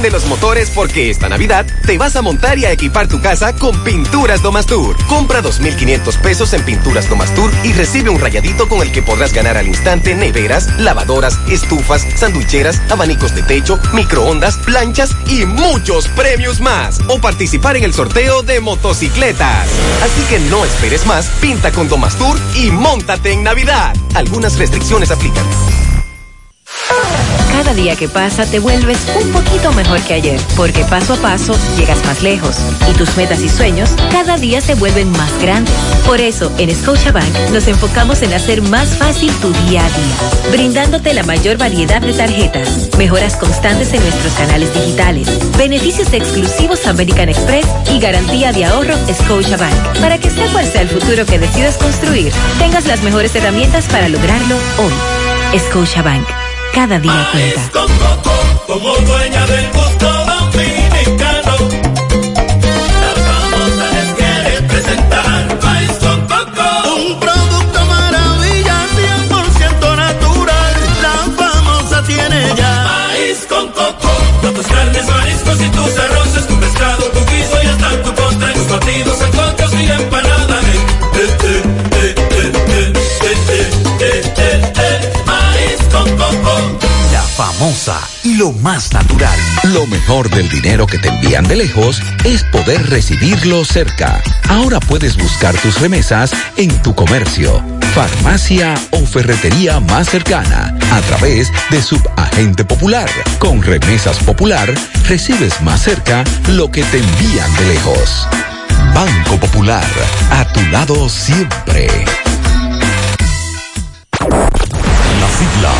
Enciende los motores porque esta Navidad te vas a montar y a equipar tu casa con Pinturas Domastur. Compra 2.500 pesos en Pinturas Domastur y recibe un rayadito con el que podrás ganar al instante neveras, lavadoras, estufas, sandwicheras, abanicos de techo, microondas, planchas y muchos premios más. O participar en el sorteo de motocicletas. Así que no esperes más, pinta con Domastur y montate en Navidad. Algunas restricciones aplican. Cada día que pasa te vuelves un poquito mejor que ayer, porque paso a paso llegas más lejos y tus metas y sueños cada día se vuelven más grandes. Por eso, en Scotiabank nos enfocamos en hacer más fácil tu día a día, brindándote la mayor variedad de tarjetas, mejoras constantes en nuestros canales digitales, beneficios exclusivos American Express y garantía de ahorro Scotiabank, para que sea cual sea el futuro que decidas construir, tengas las mejores herramientas para lograrlo hoy. Scotiabank cada día cuenta. como dueña del gusto dominicano. La famosa les quiere presentar Maíz con Coco. Un producto maravilla, 100% natural. La famosa tiene ya. Maíz con Coco. Con tus carnes, mariscos y lo más natural. Lo mejor del dinero que te envían de lejos es poder recibirlo cerca. Ahora puedes buscar tus remesas en tu comercio, farmacia o ferretería más cercana a través de Subagente Popular. Con Remesas Popular recibes más cerca lo que te envían de lejos. Banco Popular, a tu lado siempre. Las siglas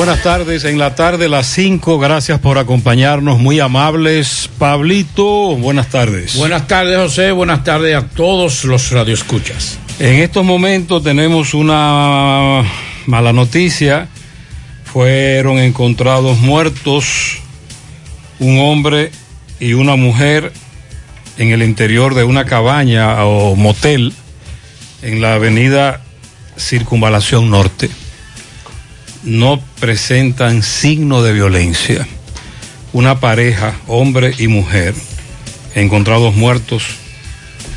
Buenas tardes, en la tarde las 5, gracias por acompañarnos, muy amables. Pablito, buenas tardes. Buenas tardes, José, buenas tardes a todos los radioescuchas. En estos momentos tenemos una mala noticia. Fueron encontrados muertos un hombre y una mujer en el interior de una cabaña o motel en la avenida Circunvalación Norte. No presentan signo de violencia. Una pareja, hombre y mujer, encontrados muertos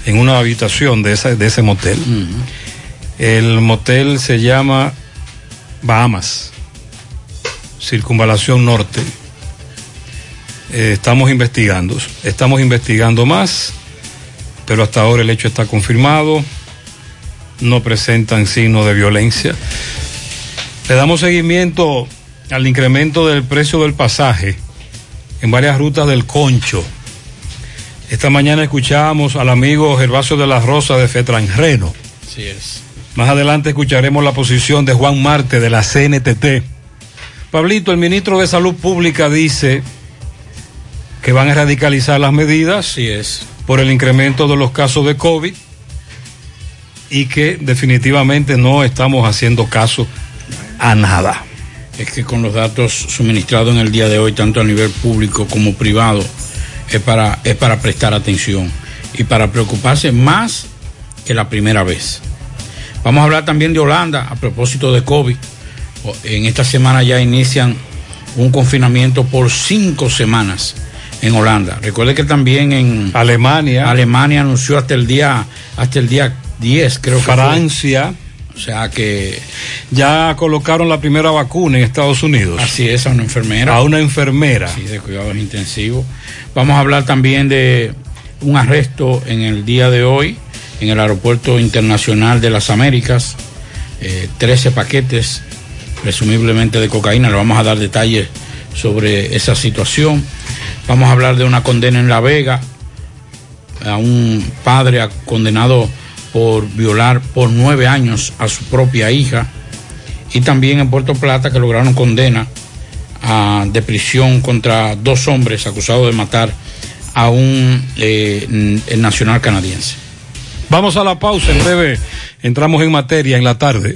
en una habitación de, esa- de ese motel. El motel se llama Bahamas, Circunvalación Norte. Eh, estamos investigando, estamos investigando más, pero hasta ahora el hecho está confirmado, no presentan signos de violencia. Le damos seguimiento al incremento del precio del pasaje en varias rutas del Concho. Esta mañana escuchábamos al amigo Gervasio de la Rosa de Fetranreno. Así es. Más adelante escucharemos la posición de Juan Marte de la CNTT. Pablito, el ministro de Salud Pública dice que van a radicalizar las medidas Así es. por el incremento de los casos de COVID y que definitivamente no estamos haciendo caso a nada. Es que con los datos suministrados en el día de hoy, tanto a nivel público como privado, es para, es para prestar atención y para preocuparse más que la primera vez. Vamos a hablar también de Holanda a propósito de COVID. En esta semana ya inician un confinamiento por cinco semanas en Holanda. Recuerde que también en Alemania, Alemania anunció hasta el día hasta el día 10, creo que fue. Francia, O sea que ya colocaron la primera vacuna en Estados Unidos así es a una enfermera. a una enfermera. Sí, de cuidados intensivos. Vamos a hablar también de un arresto en el día de hoy en el Aeropuerto Internacional de las Américas. Eh, 13 paquetes, presumiblemente de cocaína. Le vamos a dar detalles sobre esa situación. Vamos a hablar de una condena en La Vega a un padre condenado por violar por nueve años a su propia hija. Y también en Puerto Plata que lograron condena ah, de prisión contra dos hombres acusados de matar a un eh, nacional canadiense. Vamos a la pausa, en breve entramos en materia en la tarde.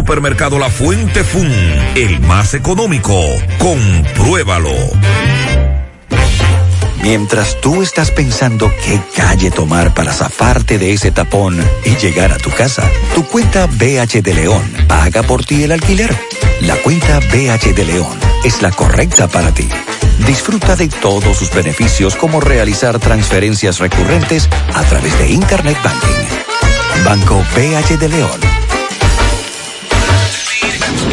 Supermercado La Fuente Fun, el más económico. Compruébalo. Mientras tú estás pensando qué calle tomar para zafarte de ese tapón y llegar a tu casa, tu cuenta BH de León paga por ti el alquiler. La cuenta BH de León es la correcta para ti. Disfruta de todos sus beneficios como realizar transferencias recurrentes a través de Internet Banking. Banco BH de León.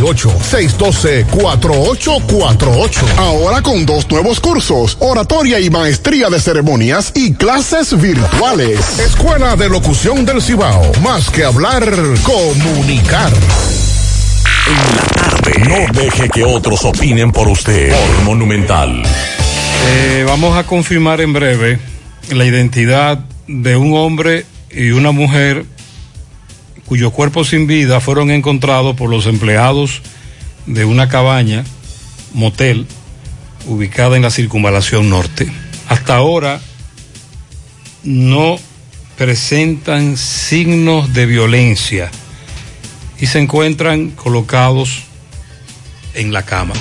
612-4848. Ahora con dos nuevos cursos, oratoria y maestría de ceremonias y clases virtuales. Escuela de Locución del Cibao. Más que hablar, comunicar. En la tarde. No deje que otros opinen por usted. Por Monumental. Eh, vamos a confirmar en breve la identidad de un hombre y una mujer cuyos cuerpos sin vida fueron encontrados por los empleados de una cabaña, motel, ubicada en la circunvalación norte. Hasta ahora no presentan signos de violencia y se encuentran colocados en la cama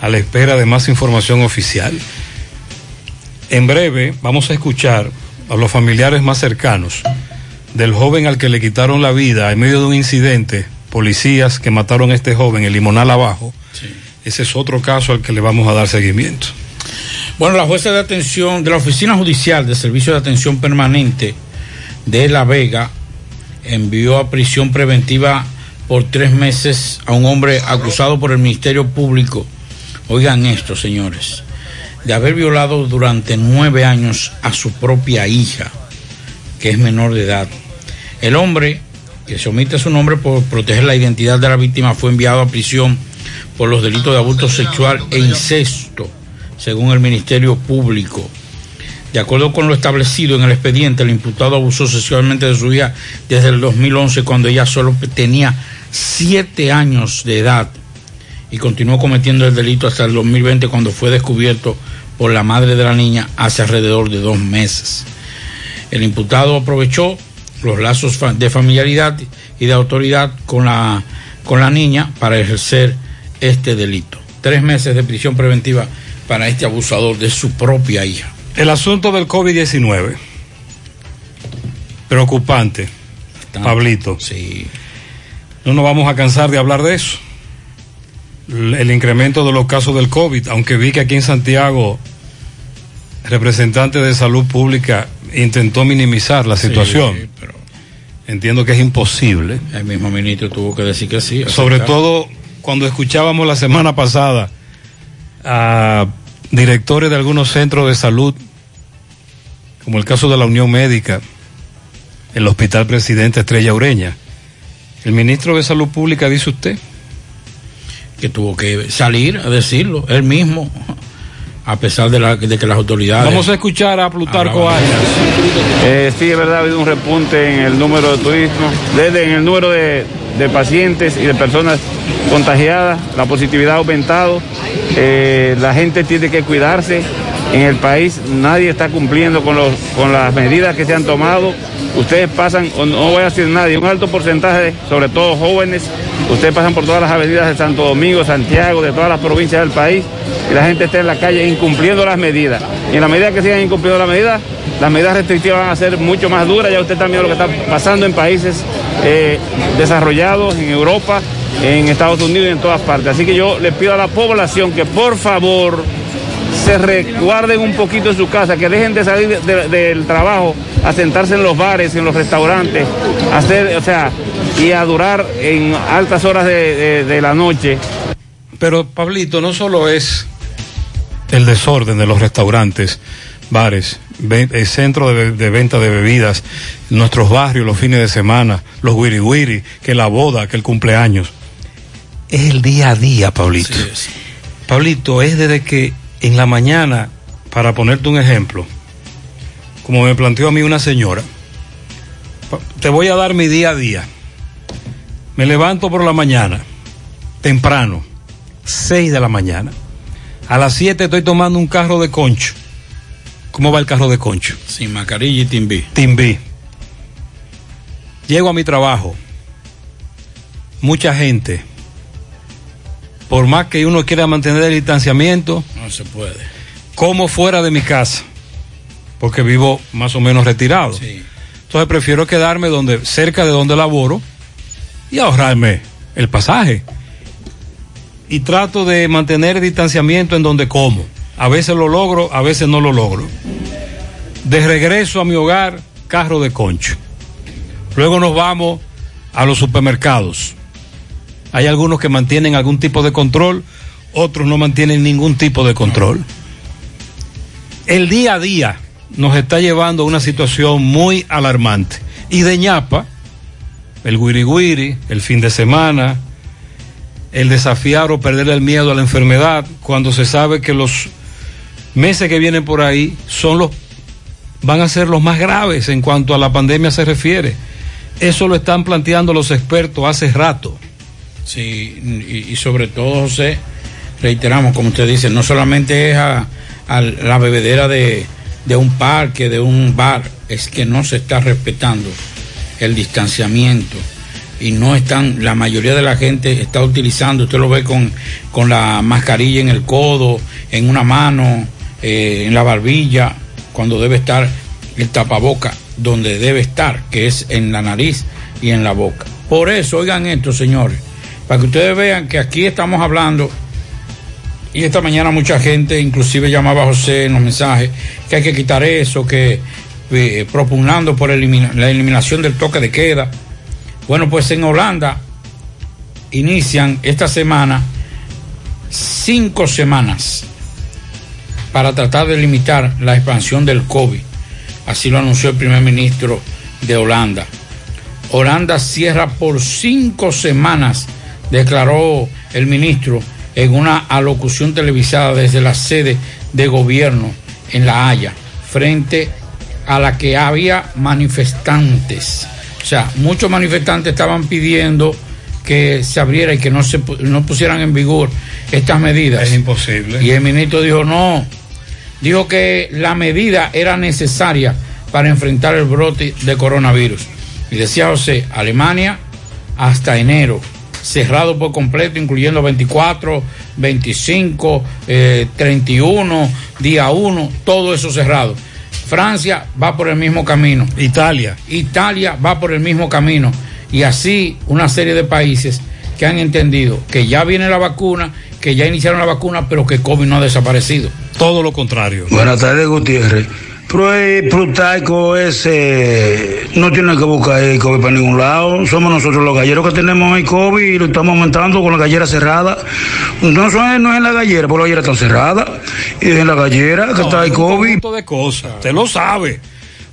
a la espera de más información oficial. En breve vamos a escuchar a los familiares más cercanos del joven al que le quitaron la vida en medio de un incidente, policías que mataron a este joven en Limonal abajo. Ese es otro caso al que le vamos a dar seguimiento. Bueno, la jueza de atención de la Oficina Judicial de Servicio de Atención Permanente de La Vega envió a prisión preventiva por tres meses a un hombre acusado por el Ministerio Público. Oigan esto, señores, de haber violado durante nueve años a su propia hija, que es menor de edad. El hombre, que se omite su nombre por proteger la identidad de la víctima, fue enviado a prisión por los delitos de abuso sexual e incesto, según el Ministerio Público. De acuerdo con lo establecido en el expediente, el imputado abusó sexualmente de su hija desde el 2011, cuando ella solo tenía siete años de edad, y continuó cometiendo el delito hasta el 2020, cuando fue descubierto por la madre de la niña hace alrededor de dos meses. El imputado aprovechó los lazos de familiaridad y de autoridad con la, con la niña para ejercer este delito. Tres meses de prisión preventiva para este abusador de su propia hija. El asunto del COVID-19. Preocupante. Pablito. Sí. No nos vamos a cansar de hablar de eso. El incremento de los casos del COVID, aunque vi que aquí en Santiago, representante de salud pública intentó minimizar la situación. Sí, pero Entiendo que es imposible. el mismo ministro tuvo que decir que sí. Sobre todo cuando escuchábamos la semana pasada a directores de algunos centros de salud, como el caso de la Unión Médica, el Hospital Presidente Estrella Ureña. El ministro de Salud Pública, dice usted, que tuvo que salir a decirlo, él mismo, a pesar de, la- de que las autoridades... Vamos a escuchar a Plutarco. Arias. Eh, sí, es verdad, ha habido un repunte en el número de turismo, desde en el número de, de pacientes y de personas contagiadas, la positividad ha aumentado, eh, la gente tiene que cuidarse, en el país nadie está cumpliendo con, los, con las medidas que se han tomado, ustedes pasan, no voy a decir nadie, un alto porcentaje, sobre todo jóvenes, ustedes pasan por todas las avenidas de Santo Domingo, Santiago, de todas las provincias del país, y la gente está en la calle incumpliendo las medidas. Y en la medida que sigan incumpliendo las medidas, las medidas restrictivas van a ser mucho más duras. Ya usted viendo lo que está pasando en países eh, desarrollados, en Europa, en Estados Unidos y en todas partes. Así que yo le pido a la población que por favor se resguarden un poquito en su casa, que dejen de salir de- de- del trabajo a sentarse en los bares, en los restaurantes, a hacer, o sea, y a durar en altas horas de, de- de la noche. Pero Pablito, no solo es el desorden de los restaurantes, bares, ve- eh, centros de, de venta de bebidas, nuestros barrios los fines de semana, los wiri wiri, que la boda, que el cumpleaños. Es el día a día, Pablito. Pablito, es desde que en la mañana, para ponerte un ejemplo, como me planteó a mí una señora, te voy a dar mi día a día. Me levanto por la mañana, temprano, 6 de la mañana. A las 7 estoy tomando un carro de concho. ¿Cómo va el carro de concho? Sin mascarilla y timbí. Timbí. Llego a mi trabajo. Mucha gente. Por más que uno quiera mantener el distanciamiento, No se puede. como fuera de mi casa. Porque vivo más o menos retirado. Entonces prefiero quedarme donde, cerca de donde laboro y ahorrarme el pasaje. Y trato de mantener el distanciamiento en donde como. A veces lo logro, a veces no lo logro. De regreso a mi hogar, carro de concho. Luego nos vamos a los supermercados. Hay algunos que mantienen algún tipo de control, otros no mantienen ningún tipo de control. El día a día nos está llevando a una situación muy alarmante. Y de ñapa, el guiri guiri, el fin de semana, el desafiar o perder el miedo a la enfermedad, cuando se sabe que los meses que vienen por ahí son los van a ser los más graves en cuanto a la pandemia se refiere. Eso lo están planteando los expertos hace rato. Sí, y, y sobre todo, José, reiteramos, como usted dice, no solamente es a, a la bebedera de, un parque, de un bar, es que no se está respetando el distanciamiento y no están, la mayoría de la gente está utilizando, usted lo ve con, con la mascarilla en el codo, en una mano, eh, en la barbilla, cuando debe estar el tapaboca donde debe estar, que es en la nariz y en la boca. Por eso, oigan esto, señores, para que ustedes vean que aquí estamos hablando, y esta mañana mucha gente, inclusive llamaba a José en los mensajes, que hay que quitar eso, que eh, propugnando por la eliminación del toque de queda. Bueno, pues en Holanda inician esta semana cinco semanas para tratar de limitar la expansión del COVID. Así lo anunció el primer ministro de Holanda. Holanda cierra por cinco semanas, declaró el ministro en una alocución televisada desde la sede de gobierno en La Haya, frente a la que había manifestantes. O sea, muchos manifestantes estaban pidiendo que se abriera y que no se no pusieran en vigor estas medidas. Es imposible. Y el ministro dijo no, dijo que la medida era necesaria para enfrentar el brote de coronavirus. Y decía José, Alemania hasta enero, cerrado por completo, incluyendo 24, 25, eh, 31, día 1, todo eso cerrado. Francia va por el mismo camino. Italia. Italia va por el mismo camino. Y así una serie de países que han entendido que ya viene la vacuna, que ya iniciaron la vacuna, pero que COVID no ha desaparecido. Todo lo contrario. Buenas tardes, Gutiérrez. Pero el protaico ese no tiene que buscar el COVID para ningún lado. Somos nosotros los galleros que tenemos el COVID y lo estamos aumentando con la gallera cerrada. No, son- no es en la gallera, porque la gallera está cerrada. Y es en la gallera que está el un COVID. conjunto de cosas. Usted lo sabe.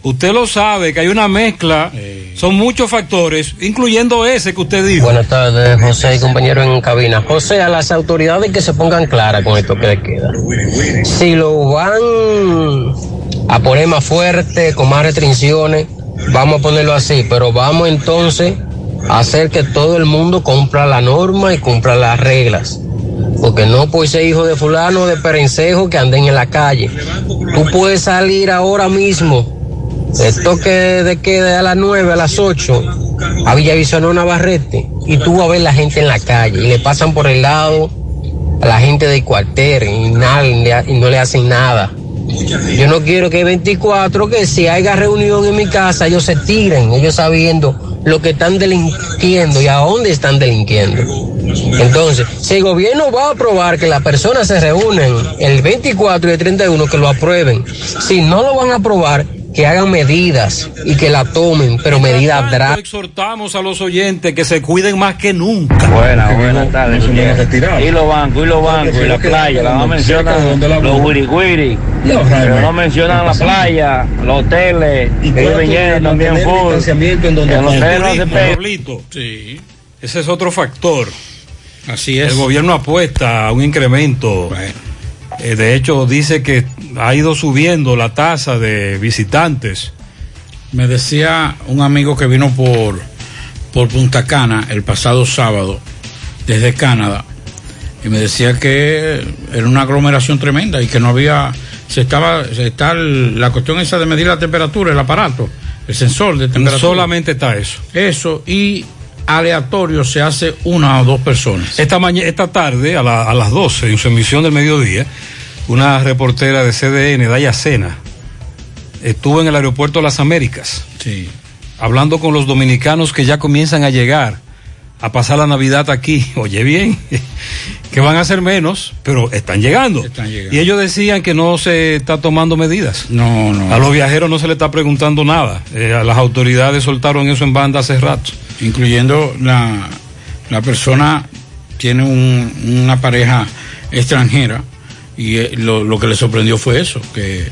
Usted lo sabe que hay una mezcla. Son muchos factores, incluyendo ese que usted dijo. Buenas tardes, José y compañero en cabina. José, a las autoridades que se pongan claras con esto que les queda. Si lo van a poner más fuerte, con más restricciones, vamos a ponerlo así, pero vamos entonces a hacer que todo el mundo cumpla la norma y cumpla las reglas. Porque no puede ser hijo de fulano de perencejo que anden en la calle. Tú puedes salir ahora mismo el toque de queda a las 9, a las 8, a Villavicencio Navarrete, y tú vas a ver la gente en la calle, y le pasan por el lado a la gente del cuartel, y, nada, y no le hacen nada. Yo no quiero que 24, que si haya reunión en mi casa, ellos se tiren, ellos sabiendo lo que están delinquiendo y a dónde están delinquiendo. Entonces, si el gobierno va a aprobar que las personas se reúnen el 24 y el 31, que lo aprueben. Si no lo van a aprobar, que hagan medidas y que la tomen, pero medidas drásticas. exhortamos a los oyentes que se cuiden más que nunca. Buenas, buenas tardes. Y los bancos, y los bancos, y la playa, no mencionan los wiri pero no mencionan la playa, los hoteles, que viven también full. Sí. Ese es otro factor. Así es. El gobierno apuesta a un incremento. Eh, de hecho, dice que ha ido subiendo la tasa de visitantes. Me decía un amigo que vino por, por Punta Cana el pasado sábado desde Canadá y me decía que era una aglomeración tremenda y que no había, se estaba, se está el- la cuestión esa de medir la temperatura, el aparato, el sensor de temperatura. Solamente está eso. Eso y aleatorio se hace una o dos personas. Esta, mañana, esta tarde, a, la- a las 12, en su emisión del mediodía, una reportera de CDN, Daya Sena, estuvo en el aeropuerto de las Américas. Sí. Hablando con los dominicanos que ya comienzan a llegar a pasar la Navidad aquí. Oye bien, que van a ser menos, pero están llegando. Están llegando. Y ellos decían que no se está tomando medidas. No, no. A los viajeros no se les está preguntando nada. Eh, a las autoridades soltaron eso en banda hace rato. Incluyendo la, la persona tiene un- una pareja extranjera y eh, lo, lo que le sorprendió fue eso, que,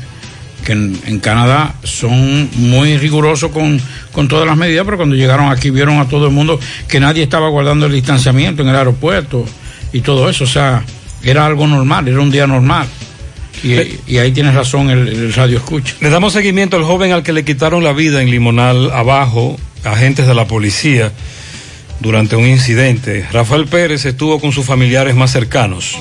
que en, en Canadá son muy rigurosos con, con todas las medidas, pero cuando llegaron aquí vieron a todo el mundo que nadie estaba guardando el distanciamiento en el aeropuerto y todo eso, o sea, era algo normal, era un día normal. Y, y ahí tienes razón el, el radio escucha. Le damos seguimiento al joven al que le quitaron la vida en Limonal abajo, agentes de la policía durante un incidente. Rafael Pérez estuvo con sus familiares más cercanos.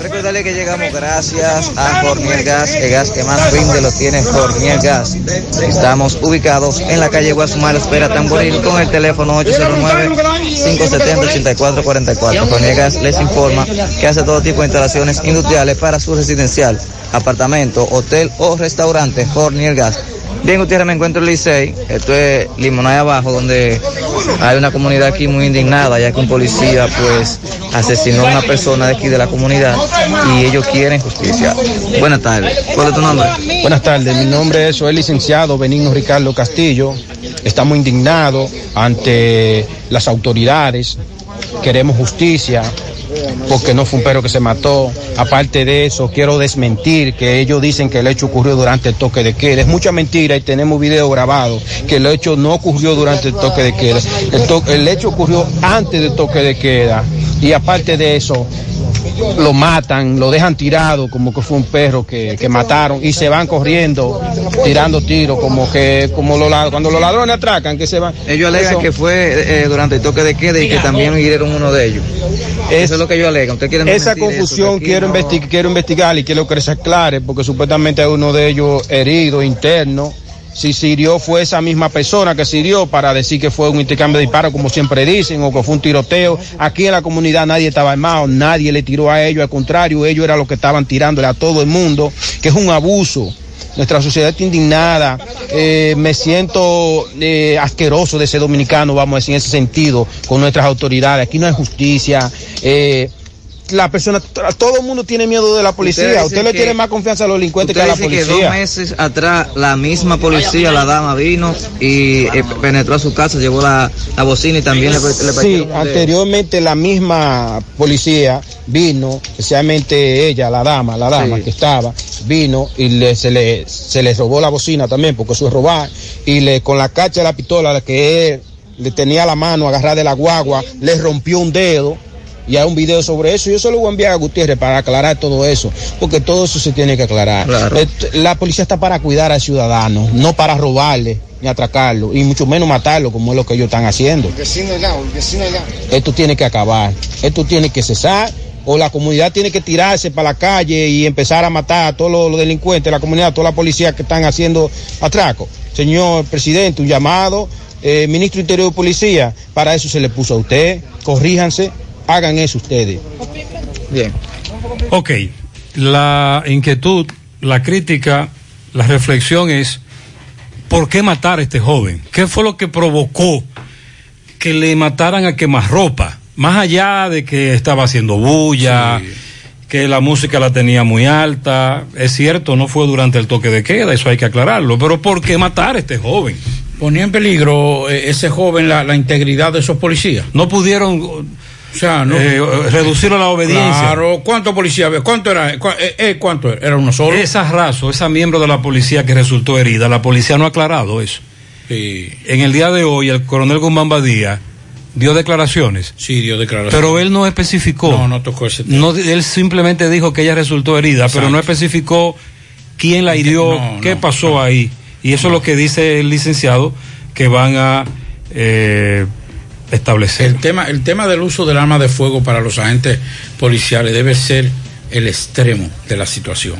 Recordarle que llegamos gracias a Fornier Gas, el gas que más rinde lo tiene Fornier Gas. Estamos ubicados en la calle Guasumar, espera Tamboril, con el teléfono 809-570-8444. Fornier Gas les informa que hace todo tipo de instalaciones industriales para su residencial, apartamento, hotel o restaurante. Fornier Gas. Bien, Gutiérrez, me encuentro en Licey. Esto es Limonada abajo, donde hay una comunidad aquí muy indignada, ya que un policía, pues, asesinó a una persona de aquí de la comunidad y ellos quieren justicia. Buenas tardes. ¿Cuál es tu nombre? Buenas tardes, mi nombre es, el licenciado Benigno Ricardo Castillo. Estamos indignados ante las autoridades, queremos justicia porque no fue un perro que se mató. Aparte de eso, quiero desmentir que ellos dicen que el hecho ocurrió durante el toque de queda. Es mucha mentira y tenemos video grabado que el hecho no ocurrió durante el toque de queda. El, el hecho ocurrió antes del toque de queda. Y aparte de eso, lo matan, lo dejan tirado como que fue un perro que, que mataron y se van corriendo, tirando tiros, como que como los cuando los ladrones atracan, que se van. Ellos alegan Eso- que fue eh, durante el toque de queda y que también hirieron uno de ellos. eso es lo que ellos alegan. ¿Usted quiere Esa eso? confusión quiero, no- quiero investigar y quiero que se aclare, porque supuestamente hay uno de ellos herido interno. Si sirió fue esa misma persona que sirió para decir que fue un intercambio de disparos, como siempre dicen, o que fue un tiroteo. Aquí en la comunidad nadie estaba armado, nadie le tiró a ellos, al contrario, ellos eran los que estaban tirándole a todo el mundo, que es un abuso. Nuestra sociedad está indignada. Eh, me siento eh, asqueroso de ser dominicano, vamos a decir, en ese sentido, con nuestras autoridades. Aquí no hay justicia. Eh, la persona, todo el mundo tiene miedo de la policía. Usted le que- tiene más confianza a los delincuentes que a la dice que policía. dos meses atrás la misma policía, la dama, vino y eh, penetró a su casa, llevó la, la bocina y también le, le Sí, anteriormente la misma policía vino, especialmente ella, la dama, la dama Sí. que estaba, vino y le, se, le, se le robó la bocina también, porque eso es robar, y le con la cacha de la pistola la que él le tenía la mano agarrada de la guagua, le rompió un dedo. Y hay un video sobre eso. Yo se lo voy a enviar a Gutiérrez para aclarar todo eso, porque todo eso se tiene que aclarar. Claro. Et- La policía está para cuidar al ciudadano, no para robarle ni atracarlo, y mucho menos matarlo, como es lo que ellos están haciendo. vecino allá, el vecino allá. Esto tiene que acabar, esto tiene que cesar, o la comunidad tiene que tirarse para la calle y empezar a matar a todos los, los delincuentes, la comunidad, toda la policía que están haciendo atraco. Señor presidente, un llamado, eh, ministro Interior de Policía, para eso se le puso a usted, corríjanse, hagan eso ustedes. Bien. Ok, la inquietud, la crítica, la reflexión es, ¿por qué matar a este joven? ¿Qué fue lo que provocó que le mataran a quemarropa? Más allá de que estaba haciendo bulla, que la música la tenía muy alta, es cierto, no fue durante el toque de queda, eso hay que aclararlo, pero ¿por qué matar a este joven? Ponía en peligro eh, ese joven la, la integridad de esos policías. No pudieron o sea, no, eh, reducir a la obediencia. Claro, ¿cuántos policías? ¿Cuánto era? ¿Cu- eh, eh, ¿Cuánto era? ¿Era uno solo? Esa raso, esa miembro de la policía que resultó herida, la policía no ha aclarado eso. En el día de hoy, el coronel Guzmán Badía dio declaraciones. Sí, dio declaraciones. Pero él no especificó. No, no tocó ese tema. No, él simplemente dijo que ella resultó herida, pero no especificó quién la hirió, No, qué no, pasó ahí. Y eso es lo que dice el licenciado que van a eh, establecer. El tema, el tema del uso del arma de fuego para los agentes policiales debe ser el extremo de la situación.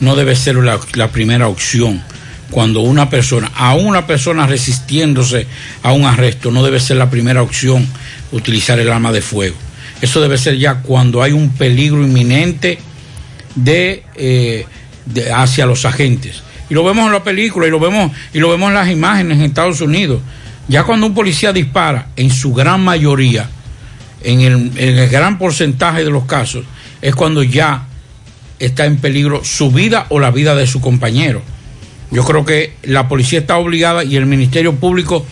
No debe ser la, primera opción. Cuando una persona, a una persona resistiéndose a un arresto, no debe ser la primera opción utilizar el arma de fuego. Eso debe ser ya cuando hay un peligro inminente de, eh, de- hacia los agentes. Y lo vemos en la película y lo vemos y lo vemos en las imágenes en Estados Unidos. Ya cuando un policía dispara, en su gran mayoría, en el, gran porcentaje de los casos, es cuando ya está en peligro su vida o la vida de su compañero. Yo creo que la policía está obligada y el Ministerio Público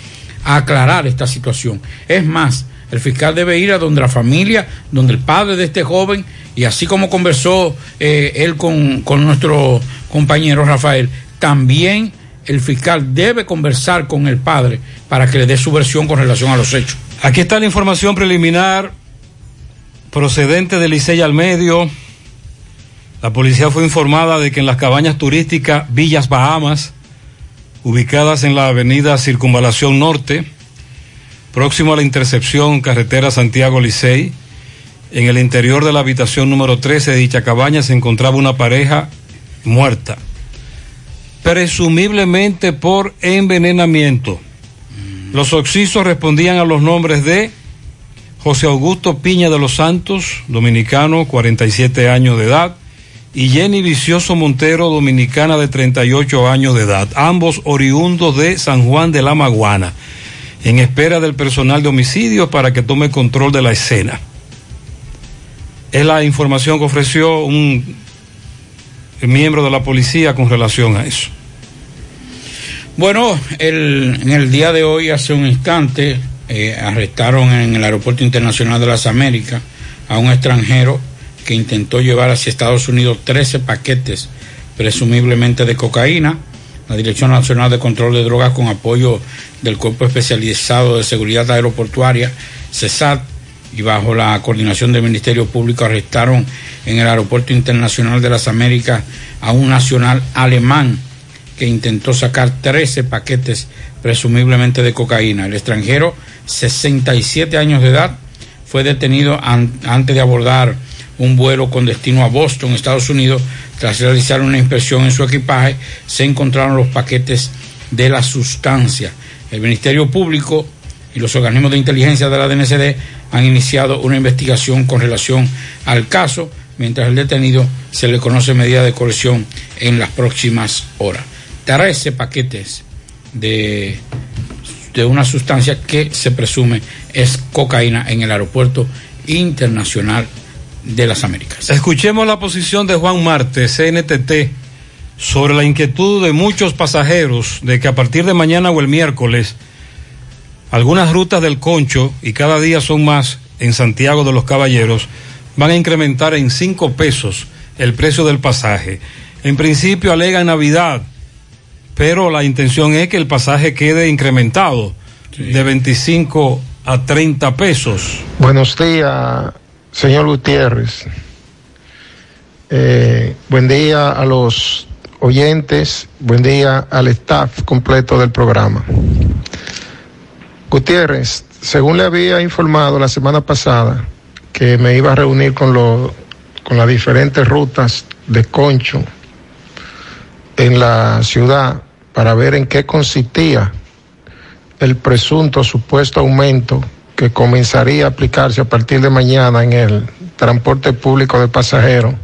a aclarar esta situación. Es más, el fiscal debe ir a donde la familia, donde el padre de este joven, y así como conversó eh, él con, con nuestro compañero Rafael, también el fiscal debe conversar con el padre para que le dé su versión con relación a los hechos. Aquí está la información preliminar procedente de Licey al Medio. La policía fue informada de que en las cabañas turísticas Villas Bahamas, ubicadas en la avenida Circunvalación Norte, próximo a la intercepción carretera Santiago Licey. En el interior de la habitación número 13 de dicha cabaña se encontraba una pareja muerta, presumiblemente por envenenamiento. Los oxisos respondían a los nombres de José Augusto Piña de los Santos, dominicano, 47 años de edad, y Jenny Vicioso Montero, dominicana de 38 años de edad, ambos oriundos de San Juan de la Maguana, en espera del personal de homicidio para que tome control de la escena. Es la información que ofreció un miembro de la policía con relación a eso. Bueno, el, en el día de hoy, hace un instante, eh, arrestaron en el Aeropuerto Internacional de las Américas a un extranjero que intentó llevar hacia Estados Unidos 13 paquetes presumiblemente de cocaína. La Dirección Nacional de Control de Drogas, con apoyo del Cuerpo Especializado de Seguridad Aeroportuaria, CESAT, y bajo la coordinación del Ministerio Público, arrestaron en el Aeropuerto Internacional de las Américas a un nacional alemán que intentó sacar 13 paquetes presumiblemente de cocaína. El extranjero, 67 años de edad, fue detenido an- antes de abordar un vuelo con destino a Boston, Estados Unidos. Tras realizar una inspección en su equipaje, se encontraron los paquetes de la sustancia. El Ministerio Público y los organismos de inteligencia de la DNCD han iniciado una investigación con relación al caso, mientras el detenido se le conoce medida de coerción en las próximas horas. 13 paquetes de, de una sustancia que se presume es cocaína en el aeropuerto internacional de las Américas. Escuchemos la posición de Juan Marte, CNTT, sobre la inquietud de muchos pasajeros de que a partir de mañana o el miércoles algunas rutas del Concho, y cada día son más en Santiago de los Caballeros, van a incrementar en 5 pesos el precio del pasaje. En principio alegan Navidad, pero la intención es que el pasaje quede incrementado de 25 a 30 pesos. Buenos días, señor Gutiérrez. Eh, buen día a los oyentes, buen día al staff completo del programa. Gutiérrez, según le había informado la semana pasada que me iba a reunir con, con las diferentes rutas de Concho en la ciudad para ver en qué consistía el presunto supuesto aumento que comenzaría a aplicarse a partir de mañana en el transporte público de pasajeros,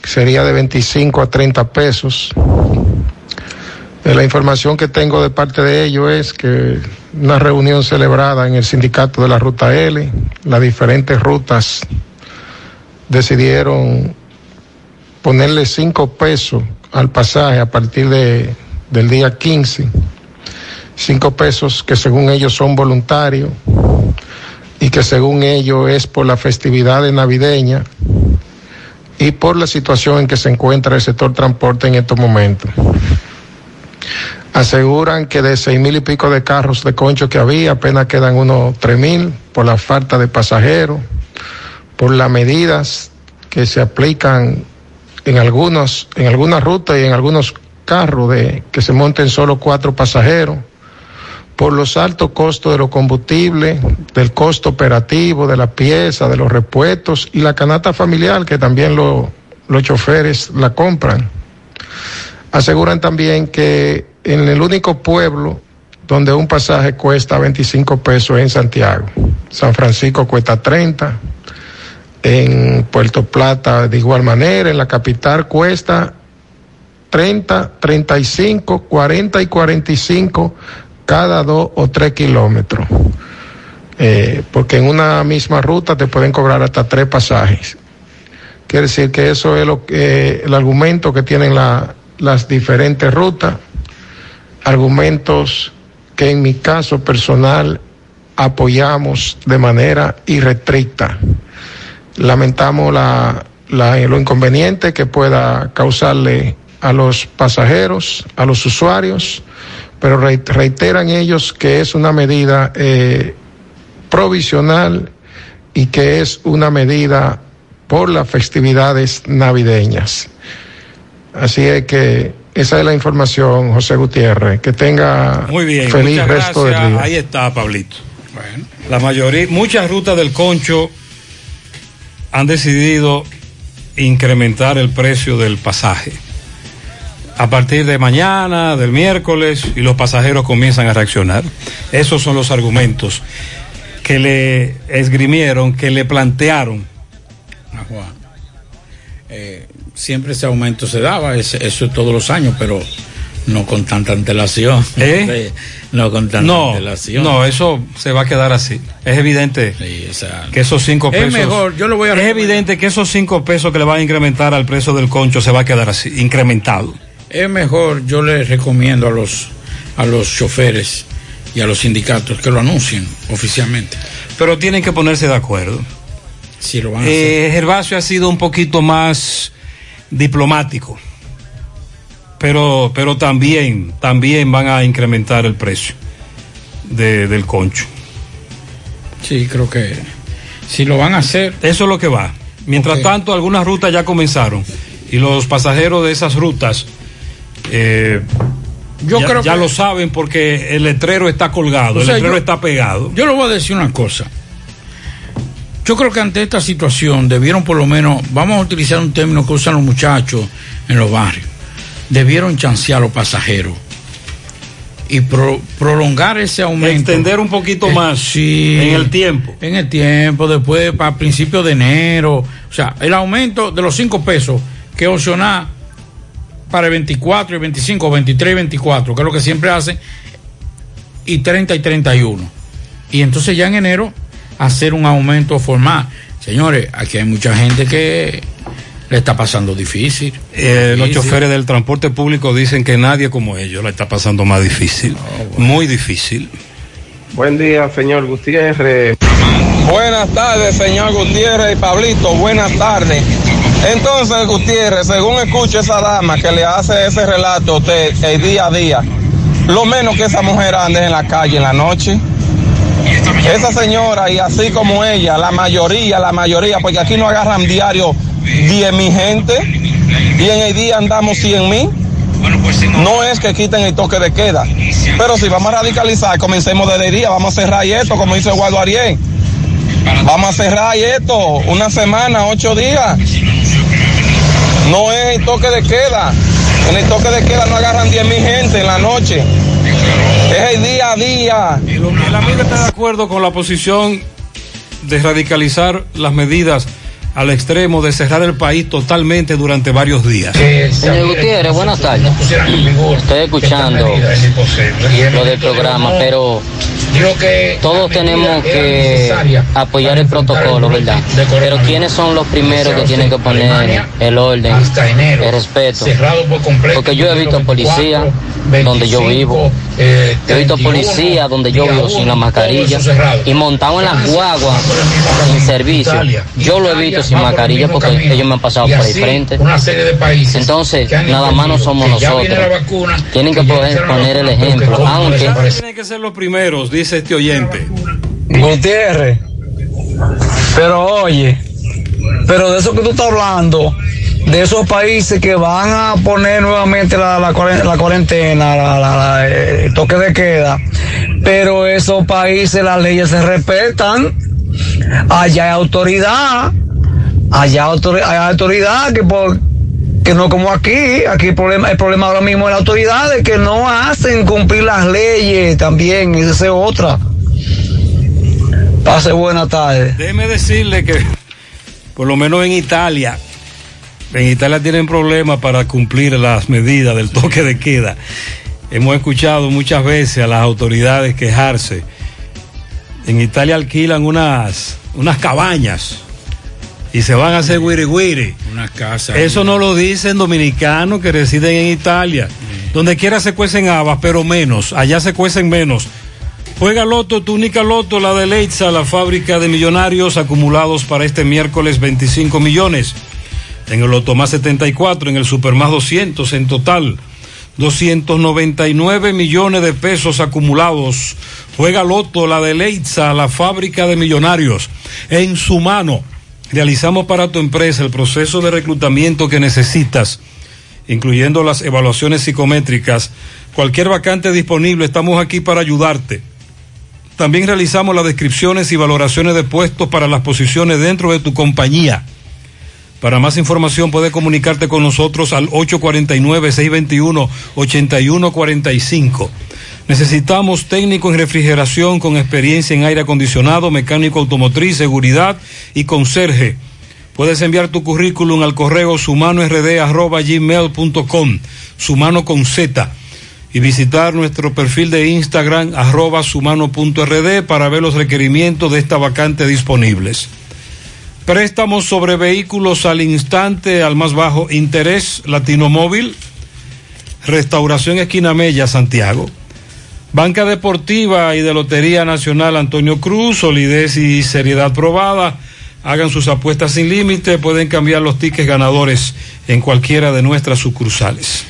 que sería de 25 a 30 pesos. Eh, La información que tengo de parte de ellos es que una reunión celebrada en el sindicato de la Ruta L, las diferentes rutas decidieron ponerle 5 pesos al pasaje a partir de, del día 15 cinco pesos que según ellos son voluntarios y que según ellos es por la festividad de navideña y por la situación en que se encuentra el sector transporte en estos momentos. Aseguran que de seis mil y pico de carros de concho que había, apenas quedan unos tres mil por la falta de pasajeros, por las medidas que se aplican en algunos, en algunas rutas y en algunos carros de que se monten solo cuatro pasajeros por los altos costos de los combustibles, del costo operativo, de la pieza, de los repuestos y la canasta familiar que también lo- los choferes la compran. Aseguran también que en el único pueblo donde un pasaje cuesta 25 pesos es en Santiago. San Francisco cuesta 30, en Puerto Plata de igual manera, en la capital cuesta 30, 35, 40 y 45 cada dos o tres kilómetros. Eh, porque en una misma ruta te pueden cobrar hasta tres pasajes. Quiere decir que eso es lo que, el argumento que tienen la- las diferentes rutas, argumentos que en mi caso personal apoyamos de manera irrestricta. Lamentamos la, lo inconveniente que pueda causarle a los pasajeros, a los usuarios, pero rei- reiteran ellos que es una medida eh, provisional y que es una medida por las festividades navideñas. Así es que Esa es la información, José Gutiérrez. Que tenga Muy bien, feliz resto del día. Ahí está, Pablito. La mayoría, muchas rutas del concho han decidido incrementar el precio del pasaje. A partir de mañana, del miércoles, y los pasajeros comienzan a reaccionar. Esos son los argumentos que le esgrimieron, que le plantearon. a Juan. Eh, siempre ese aumento se daba, ese- eso es todos los años, pero no con tanta antelación. ¿Eh? No con tanta No, antelación. no, eso se va a quedar así. Es evidente que esos cinco Es pesos. mejor, yo lo voy a Es recomendar. evidente que esos cinco pesos que le van a incrementar al precio del concho se va a quedar así, incrementado. Es mejor, yo les recomiendo a los, a los choferes y a los sindicatos que lo anuncien oficialmente. Pero tienen que ponerse de acuerdo. Si lo van a hacer. Eh, Gervasio ha sido un poquito más diplomático. Pero, pero también, también van a incrementar el precio de- del concho. Sí, creo que si lo van a hacer. Eso es lo que va. Mientras tanto, algunas rutas ya comenzaron. Y los pasajeros de esas rutas eh, Yo ya, creo ya que- lo saben porque el letrero está colgado, O sea, el letrero yo- está pegado. Yo le voy a decir una cosa. Yo creo que ante esta situación debieron por lo menos, vamos a utilizar un término que usan los muchachos en los barrios, debieron chancear a los pasajeros y pro- prolongar ese aumento. Extender un poquito Eh, más sí, en el tiempo. En el tiempo, después para principios de enero. O sea, el aumento de los 5 pesos que es opcional para el 24 y 25, 23 y 24, que es lo que siempre hacen, y 30 y 31. Y entonces ya en enero hacer un aumento formal. Señores, aquí hay mucha gente que le está pasando difícil. Eh, los choferes del transporte público dicen que nadie como ellos la está pasando más difícil. Muy difícil. Buen día, señor Gutiérrez. Buenas tardes, señor Gutiérrez y Pablito. Buenas tardes. Entonces, Gutiérrez, según escucho esa dama que le hace ese relato a usted el día a día, lo menos que esa mujer ande en la calle en la noche. Esa señora, y así como ella, la mayoría, la mayoría, porque aquí no agarran diario 10 mil gente y en el día andamos 100 mil. No es que quiten el toque de queda, pero si vamos a radicalizar, comencemos desde el día, vamos a cerrar esto, como dice Eduardo Ariel. Vamos a cerrar esto una semana, ocho días. No es el toque de queda. En el toque de queda no agarran 10 mil gente en la noche. Es el día a día. El amigo está de acuerdo con la posición de radicalizar las medidas al extremo de cerrar el país totalmente durante varios días. Señor Gutiérrez, buenas tardes. Estoy escuchando lo del programa, pero todos tenemos que apoyar el protocolo, ¿verdad? Pero ¿quiénes son los primeros que tienen que poner el orden, el respeto? Porque yo he visto policía donde yo vivo, he visto policía donde yo vivo sin la mascarilla y montado en las guaguas sin servicio. Yo lo he visto sin mascarilla porque ellos me han pasado por ahí frente. Entonces, nada más no somos nosotros. Tienen que poder poner el ejemplo, aunque Tienen que ser los primeros, dice este oyente. Gutiérrez. Pero oye, pero de eso que tú estás hablando, de esos países que van a poner nuevamente la, la cuaren- la cuarentena, la, eh, el toque de queda, pero esos países las leyes se respetan, allá hay autoridad, allá hay autoridad que por que no como aquí, aquí el problema, el problema ahora mismo es la autoridad de que no hacen cumplir las leyes también, esa es otra. Pase buena tarde. Déjeme decirle que, por lo menos en Italia, en Italia tienen problemas para cumplir las medidas del toque de queda. Hemos escuchado muchas veces a las autoridades quejarse. En Italia alquilan unas, unas cabañas y se van a hacer guiri guiri. Una casa. Eso no lo dicen dominicanos que residen en Italia. Donde quiera se cuecen habas, pero menos. Allá se cuecen menos. Juega Loto, tu única Loto, la de Leitza, la fábrica de millonarios acumulados para este miércoles 25 millones. En el Loto más 74, en el Super más 200 en total. 299 millones de pesos acumulados. Juega Loto, la de Leitza, la fábrica de millonarios. En su mano, realizamos para tu empresa el proceso de reclutamiento que necesitas incluyendo las evaluaciones psicométricas. Cualquier vacante disponible, estamos aquí para ayudarte. También realizamos las descripciones y valoraciones de puestos para las posiciones dentro de tu compañía. Para más información puedes comunicarte con nosotros al 849-621-8145. Necesitamos técnico en refrigeración con experiencia en aire acondicionado, mecánico automotriz, seguridad y conserje. Puedes enviar tu currículum al correo sumanord.gmail.com, sumano con Z, y visitar nuestro perfil de Instagram arroba sumano.rd para ver los requerimientos de esta vacante disponibles. Préstamos sobre vehículos al instante al más bajo interés, Latino Móvil, Restauración Esquina Mella, Santiago. Banca Deportiva y de Lotería Nacional Antonio Cruz, solidez y seriedad probada. Hagan sus apuestas sin límite, pueden cambiar los tickets ganadores en cualquiera de nuestras sucursales.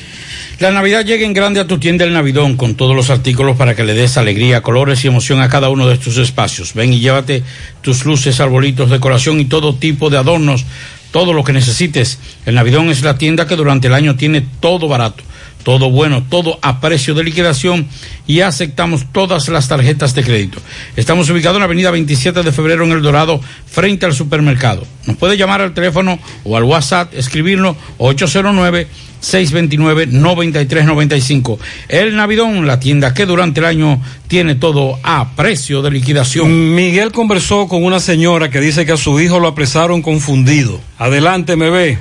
La Navidad llega en grande a tu tienda El Navidón con todos los artículos para que le des alegría, colores y emoción a cada uno de tus espacios. Ven y llévate tus luces, arbolitos, decoración y todo tipo de adornos, todo lo que necesites. El Navidón es la tienda que durante el año tiene todo barato todo bueno, todo a precio de liquidación y aceptamos todas las tarjetas de crédito. Estamos ubicados en la avenida 27 de febrero en El Dorado, frente al supermercado. Nos puede llamar al teléfono o al WhatsApp, escribirnos 809 629-9395. El Navidón, la tienda que durante el año tiene todo a precio de liquidación. Miguel conversó con una señora que dice que a su hijo lo apresaron confundido. Adelante, me ve.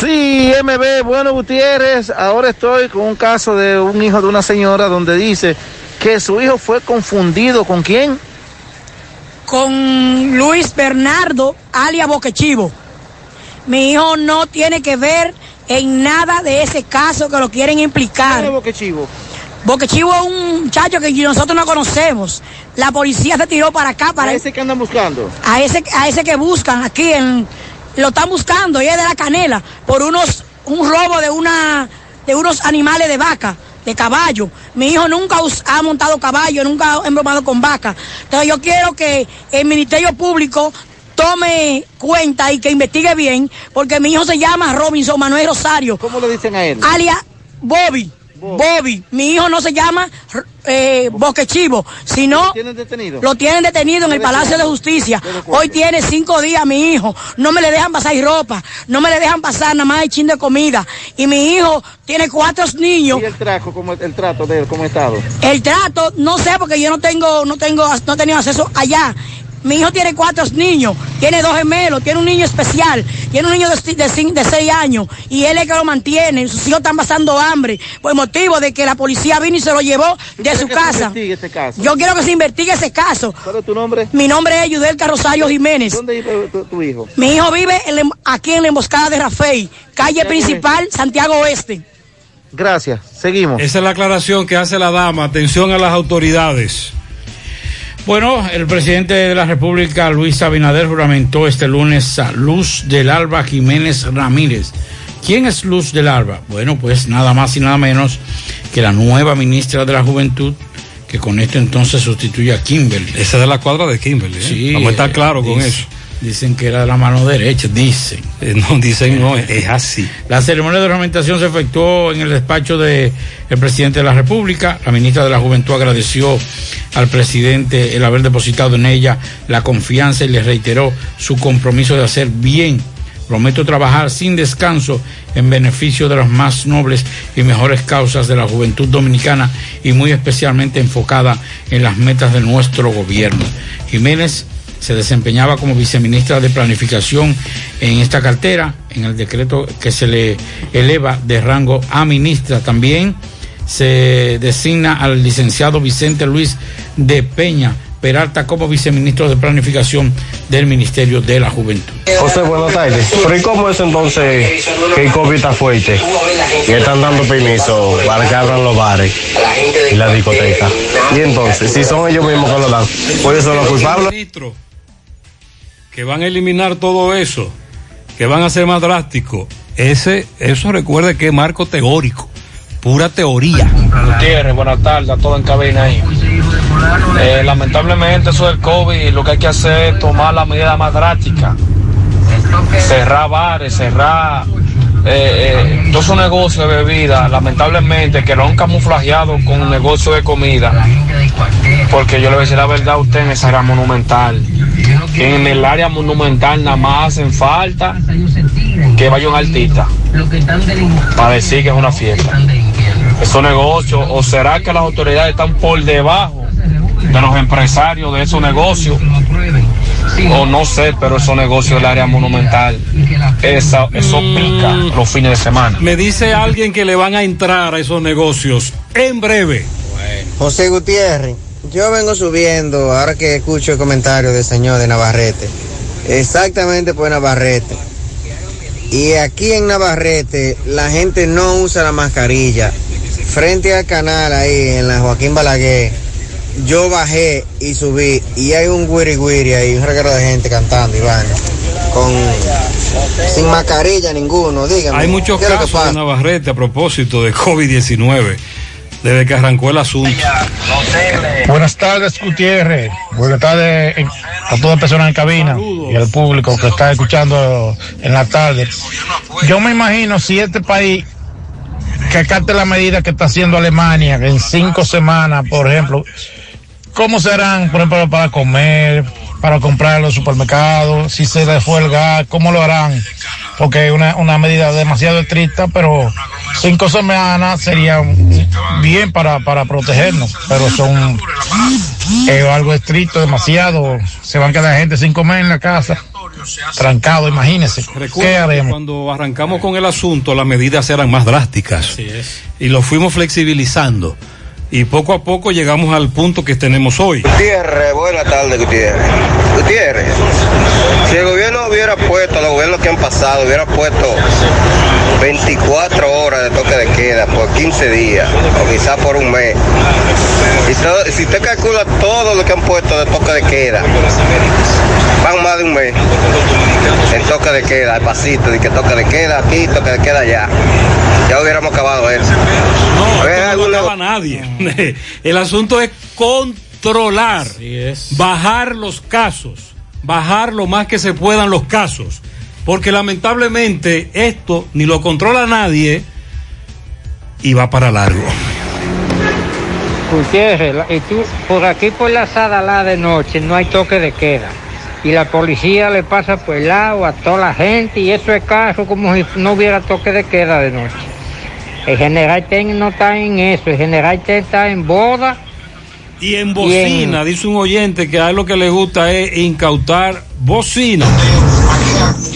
Sí, MB, bueno Gutiérrez, ahora estoy con un caso de un hijo de una señora donde dice que su hijo fue confundido con quién? Con Luis Bernardo, alias Boquechivo. Mi hijo no tiene que ver en nada de ese caso que lo quieren implicar. ¿Quién es Boquechivo? Boquechivo es un muchacho que nosotros no conocemos. La policía se tiró para acá para ¿A ese que andan buscando? A ese, a ese que buscan aquí en lo están buscando, y es de la canela, por unos, un robo de una, de unos animales de vaca, de caballo. Mi hijo nunca ha montado caballo, nunca ha embromado con vaca. Entonces yo quiero que el Ministerio Público tome cuenta y que investigue bien, porque mi hijo se llama Robinson Manuel Rosario. ¿Cómo le dicen a él? Alias Bobby. Bobby. Mi hijo no se llama eh, Boquechivo, sino... ¿Lo tienen detenido? Lo tienen detenido en el Palacio de Justicia. Hoy tiene cinco días mi hijo. No me le dejan pasar ropa, no me le dejan pasar nada más el chin de comida. Y mi hijo tiene cuatro niños. ¿Y el trato, cómo, el trato de él, cómo estado? El trato, no sé, porque yo no tengo, no tengo, no he tenido acceso allá. Mi hijo tiene cuatro niños, tiene dos gemelos, tiene un niño especial, tiene un niño de, de, seis años y él es que lo mantiene. Sus hijos están pasando hambre por motivo de que la policía vino y se lo llevó de su casa. Caso? Yo quiero que se investigue ese caso. ¿Cuál es tu nombre? Mi nombre es Yudelka Rosario Jiménez. ¿Dónde vive tu, hijo? Mi hijo vive aquí en la emboscada de Rafael, calle principal, Santiago Oeste. Gracias, seguimos. Esa es la aclaración que hace la dama. Atención a las autoridades. Bueno, el presidente de la República, Luis Abinader, juramentó este lunes a Luz del Alba Jiménez Ramírez. ¿Quién es Luz del Alba? Bueno, pues nada más y nada menos que la nueva ministra de la Juventud, que con esto entonces sustituye a Kimberly. Esa es de la cuadra de Kimberly. ¿eh? Sí. Vamos a estar claro con eso. Dicen que era de la mano derecha, dicen. Eh, no, dicen no, es así. La ceremonia de ornamentación se efectuó en el despacho del presidente de la República. La ministra de la Juventud agradeció al presidente el haber depositado en ella la confianza y le reiteró su compromiso de hacer bien. Prometo trabajar sin descanso en beneficio de las más nobles y mejores causas de la juventud dominicana y muy especialmente enfocada en las metas de nuestro gobierno. Jiménez se desempeñaba como viceministra de Planificación en esta cartera, en el decreto que se le eleva de rango a ministra. También se designa al licenciado Vicente Luis de Peña Peralta como viceministro de Planificación del Ministerio de la Juventud. José, buenas tardes. Pero ¿y cómo es entonces que el COVID está fuerte? Y están dando permiso para que abran los bares y la discoteca. Y entonces, si son ellos mismos que lo dan, ¿puede ser los culpables? Que van a eliminar todo eso, que van a ser más drásticos. Ese, eso recuerde que es marco teórico, pura teoría. Gutiérrez, buenas tardes, a todo en cabina ahí. Eh, lamentablemente eso del COVID, lo que hay que hacer es tomar la medida más drástica. Cerrar bares, cerrar eh, todos esos negocios de bebida, lamentablemente, que lo han camuflajeado con un negocio de comida, porque yo le voy a decir la verdad a usted en esa área monumental. En el área monumental nada más hacen falta que vaya un artista para decir que es una fiesta. Esos negocios, o será que las autoridades están por debajo de los empresarios de esos negocios, o no sé, pero esos negocios del área monumental, esa, eso pica los fines de semana. Me dice alguien que le van a entrar a esos negocios en breve. José Gutiérrez, yo vengo subiendo, ahora que escucho el comentario del señor de Navarrete, exactamente por Navarrete. Y aquí en Navarrete la gente no usa la mascarilla. Frente al canal ahí en la Joaquín Balaguer, yo bajé y subí y hay un guiri guiri ahí, un reguero de gente cantando y vaina, con sin mascarilla ninguno, dígame. Hay muchos ¿qué es lo que casos en Navarrete a propósito de COVID-19, desde que arrancó el asunto. Buenas tardes, Gutiérrez. Buenas tardes en- a todas las personas en cabina y al público que está escuchando en la tarde. Yo me imagino si este país que acate la medida que está haciendo Alemania en cinco semanas, por ejemplo, ¿cómo serán, por ejemplo, para comer, para comprar en los supermercados? Si se les fue el gas, ¿cómo lo harán? Porque es una, una medida demasiado estricta, pero cinco semanas sería bien para, para protegernos, pero son algo estricto, demasiado. Se van a quedar gente sin comer en la casa, trancado, imagínense. ¿Qué Recuerda que haremos? cuando arrancamos con el asunto, las medidas eran más drásticas. Y lo fuimos flexibilizando. Y poco a poco llegamos al punto que tenemos hoy. Gutiérrez, buenas tardes, Gutiérrez. Gutiérrez, si el gobierno hubiera puesto, los gobiernos que han pasado, hubiera puesto 24 horas de toque de queda por 15 días, o quizás por un mes, y todo- si usted calcula todo lo que han puesto de toque de queda, van más de un mes en toque de queda, al pasito, de que toque de queda aquí, toque de queda allá. Ya hubiéramos acabado eso. No, ¿Ves esto no alguna- acaba nadie. El asunto es controlar, bajar los casos, bajar lo más que se puedan los casos. Porque lamentablemente esto ni lo controla nadie y va para largo. Gutiérrez, y tú, por aquí por la Sadalá de noche no hay toque de queda. Y la policía le pasa por el lado a toda la gente y eso es caso como si no hubiera toque de queda de noche. El general Ten no está en eso, el general Ten está en boda. Y en bocina, dice un oyente que a él lo que le gusta es incautar bocina.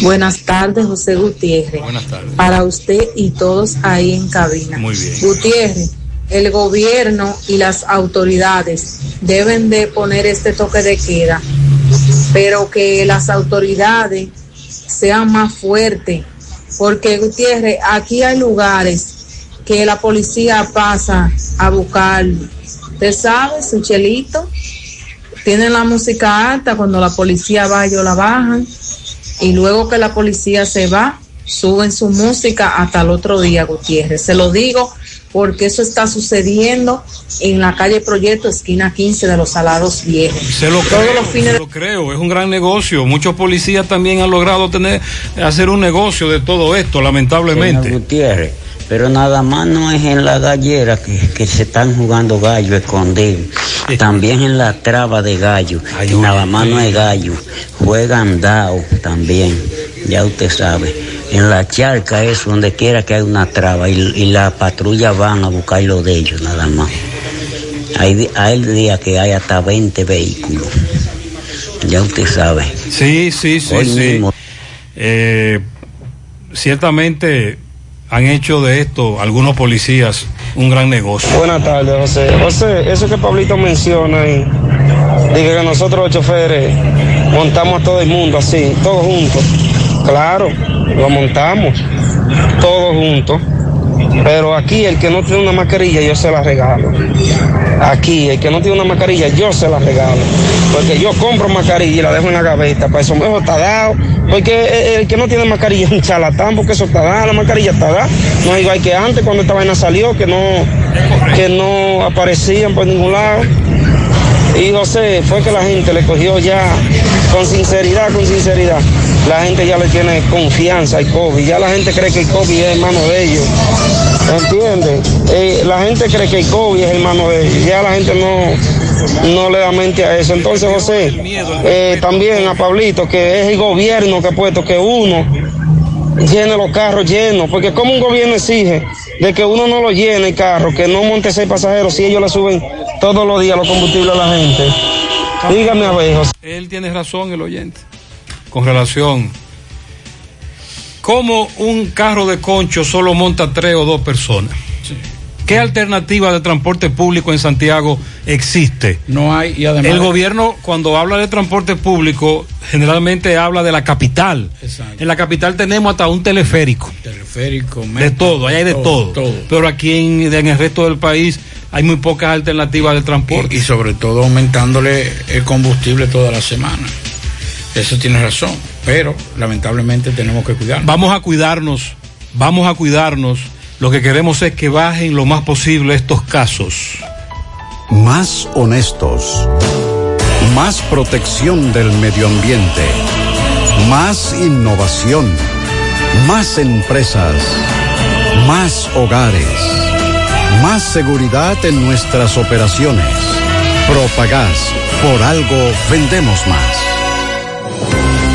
Buenas tardes, José Gutiérrez. Buenas tardes. Para usted y todos ahí en cabina. Muy bien. Gutiérrez, el gobierno y las autoridades deben de poner este toque de queda, pero que las autoridades sean más fuertes, porque Gutiérrez, aquí hay lugares que la policía pasa a buscar, usted sabe, su chelito, tienen la música alta, cuando la policía va ellos la bajan y luego que la policía se va, suben su música hasta el otro día, Gutiérrez. Se lo digo porque eso está sucediendo en la calle Proyecto, esquina 15 de los Salados Viejos. Se lo Todos creo, los fines se lo creo, es un gran negocio. Muchos policías también han logrado tener, hacer un negocio de todo esto, lamentablemente. Señor Gutiérrez, pero nada más no es en la gallera que, que se están jugando gallo escondido. También en la traba de gallo. Y nada más no es gallo. Juegan dao también. Ya usted sabe. En la charca es donde quiera que hay una traba y, y la patrulla van a buscar lo de ellos nada más. Hay, hay días que hay hasta 20 vehículos. Ya usted sabe. Sí, sí, sí, Hoy sí. mismo. Eh, ciertamente han hecho de esto algunos policías un gran negocio. Buenas tardes, José. José, eso que Pablito menciona ahí, dice que nosotros los choferes montamos a todo el mundo así, todos juntos. Claro, lo montamos, todos juntos. Pero aquí el que no tiene una mascarilla yo se la regalo. Aquí el que no tiene una mascarilla yo se la regalo. Porque yo compro mascarilla y la dejo en la gaveta. Para eso mejor está dado. Porque el- que no tiene mascarilla es un charlatán porque eso está dado, la mascarilla está dada. No es igual que antes cuando esta vaina salió que no, que no aparecían por ningún lado. Y José, fue que la gente le cogió ya con sinceridad, con sinceridad. La gente ya le tiene confianza al COVID. Ya la gente cree que el COVID es hermano de ellos. ¿Entiendes? Eh, la gente cree que el COVID es hermano de ellos. Ya la gente no, no le da mente a eso. Entonces, José, eh, también a Pablito, que es el gobierno que ha puesto que uno llene los carros llenos, porque como un gobierno exige de que uno no lo llene el carro, que no monte seis pasajeros, si ellos le suben todos los días los combustibles a la gente. Dígame a ver, José. Él tiene razón, el oyente, con relación. ¿Cómo un carro de concho solo monta tres o dos personas? ¿Qué alternativa de transporte público en Santiago existe? No hay, y además. El gobierno, cuando habla de transporte público, generalmente habla de la capital. Exacto. En la capital tenemos hasta un teleférico. Teleférico, De todo, allá hay de todo. Pero aquí en, en el resto del país hay muy pocas alternativas de transporte. Y, y sobre todo aumentándole el combustible toda la semana. Eso tiene razón. Pero lamentablemente tenemos que cuidarnos. Vamos a cuidarnos, vamos a cuidarnos. Lo que queremos es que bajen lo más posible estos casos. Más honestos. Más protección del medio ambiente. Más innovación. Más empresas. Más hogares. Más seguridad en nuestras operaciones. Propagás. Por algo vendemos más.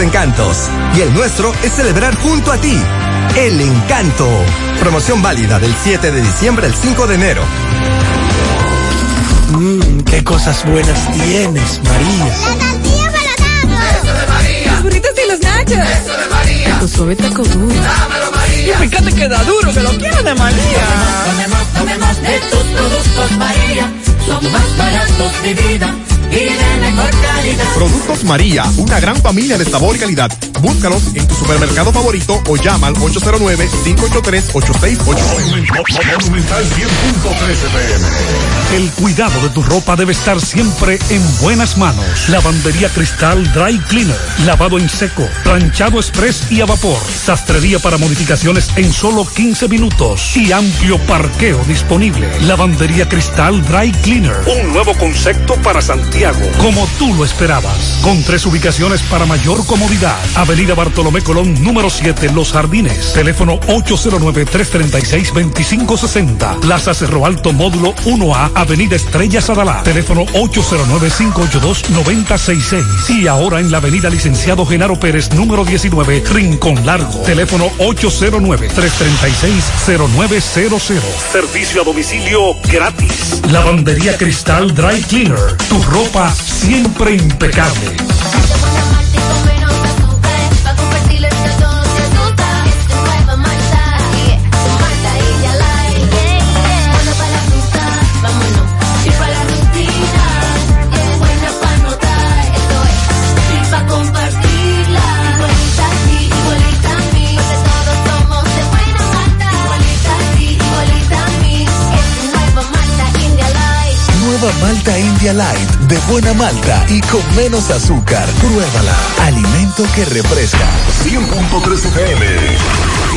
encantos y el nuestro es celebrar junto a ti. El encanto. Promoción válida del 7 de diciembre al 5 de enero. Mmm, qué cosas buenas tienes, María. La tortilla para Eso de María. Los burritos y los nachos. Eso de María. Tu suave taco duro. Dámelo, María. Y fíjate que da duro, que lo quiero de María. Tomemos, tomemos de tus productos, María. Son más baratos de vida y de mejor calidad. Productos María, una gran familia de sabor y calidad. Búscalos en tu supermercado favorito o llama al 809-583-8689. Monumental 100.13 pm. El cuidado de tu ropa debe estar siempre en buenas manos. Lavandería Cristal Dry Cleaner. Lavado en seco, planchado express y a vapor. Sastrería para modificaciones en solo 15 minutos. Y amplio parqueo disponible. Lavandería Cristal Dry Cleaner. Un nuevo concepto para Santiago. Como tú lo esperabas. Con tres ubicaciones para mayor comodidad. Avenida Bartolomé Colón, número 7, Los Jardines. Teléfono 809-336-2560. Plaza Cerro Alto, módulo 1A, Avenida Estrella Sadalá. Teléfono 809-582-9066. Y ahora en la Avenida Licenciado Genaro Pérez, número 19, Rincón Largo. Teléfono 809-336-0900. Servicio a domicilio gratis. Lavandería Cristal Dry Cleaner. Tu ropa siempre impecable. India Light, de buena malta y con menos azúcar. Pruébala. Alimento que refresca. 100.13 pm.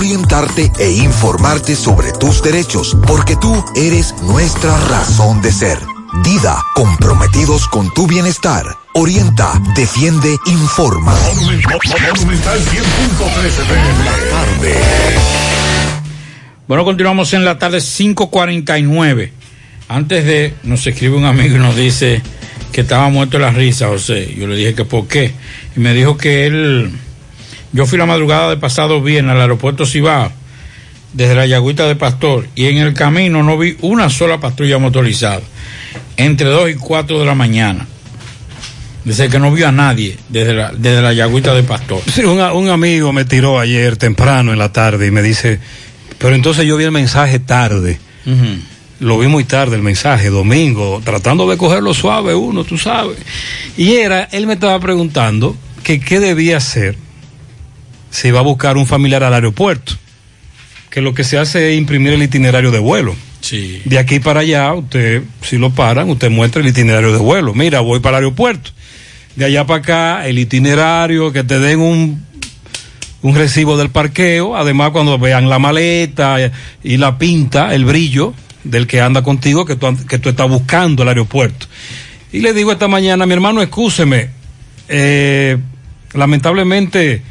orientarte e informarte sobre tus derechos, porque tú eres nuestra razón de ser. Dida, comprometidos con tu bienestar. Orienta, defiende, informa. Monumental 100.13 la tarde. Bueno, continuamos en la tarde 5.49. Antes de, nos escribe un amigo y nos dice que estaba muerto la risa, José. Yo le dije que por qué. Y me dijo que él, yo fui la madrugada de pasado viernes al aeropuerto Cibao, desde la Yagüita de Pastor, y en el camino no vi una sola patrulla motorizada, entre 2 y 4 de la mañana. Dice que no vio a nadie desde la, desde la Yagüita de Pastor. Sí, un, un amigo me tiró ayer temprano en la tarde y me dice, pero entonces yo vi el mensaje tarde. Lo vi muy tarde el mensaje, domingo, tratando de cogerlo suave uno, tú sabes. Y era, él me estaba preguntando que qué debía hacer si iba a buscar un familiar al aeropuerto. Que lo que se hace es imprimir el itinerario de vuelo. Sí. De aquí para allá, usted, si lo paran, usted muestra el itinerario de vuelo. Mira, voy para el aeropuerto. De allá para acá, el itinerario, que te den un, un recibo del parqueo. Además, cuando vean la maleta y la pinta, el brillo del que anda contigo, que tú, que tú estás buscando el aeropuerto. Y le digo esta mañana, mi hermano, excúseme. eh, lamentablemente,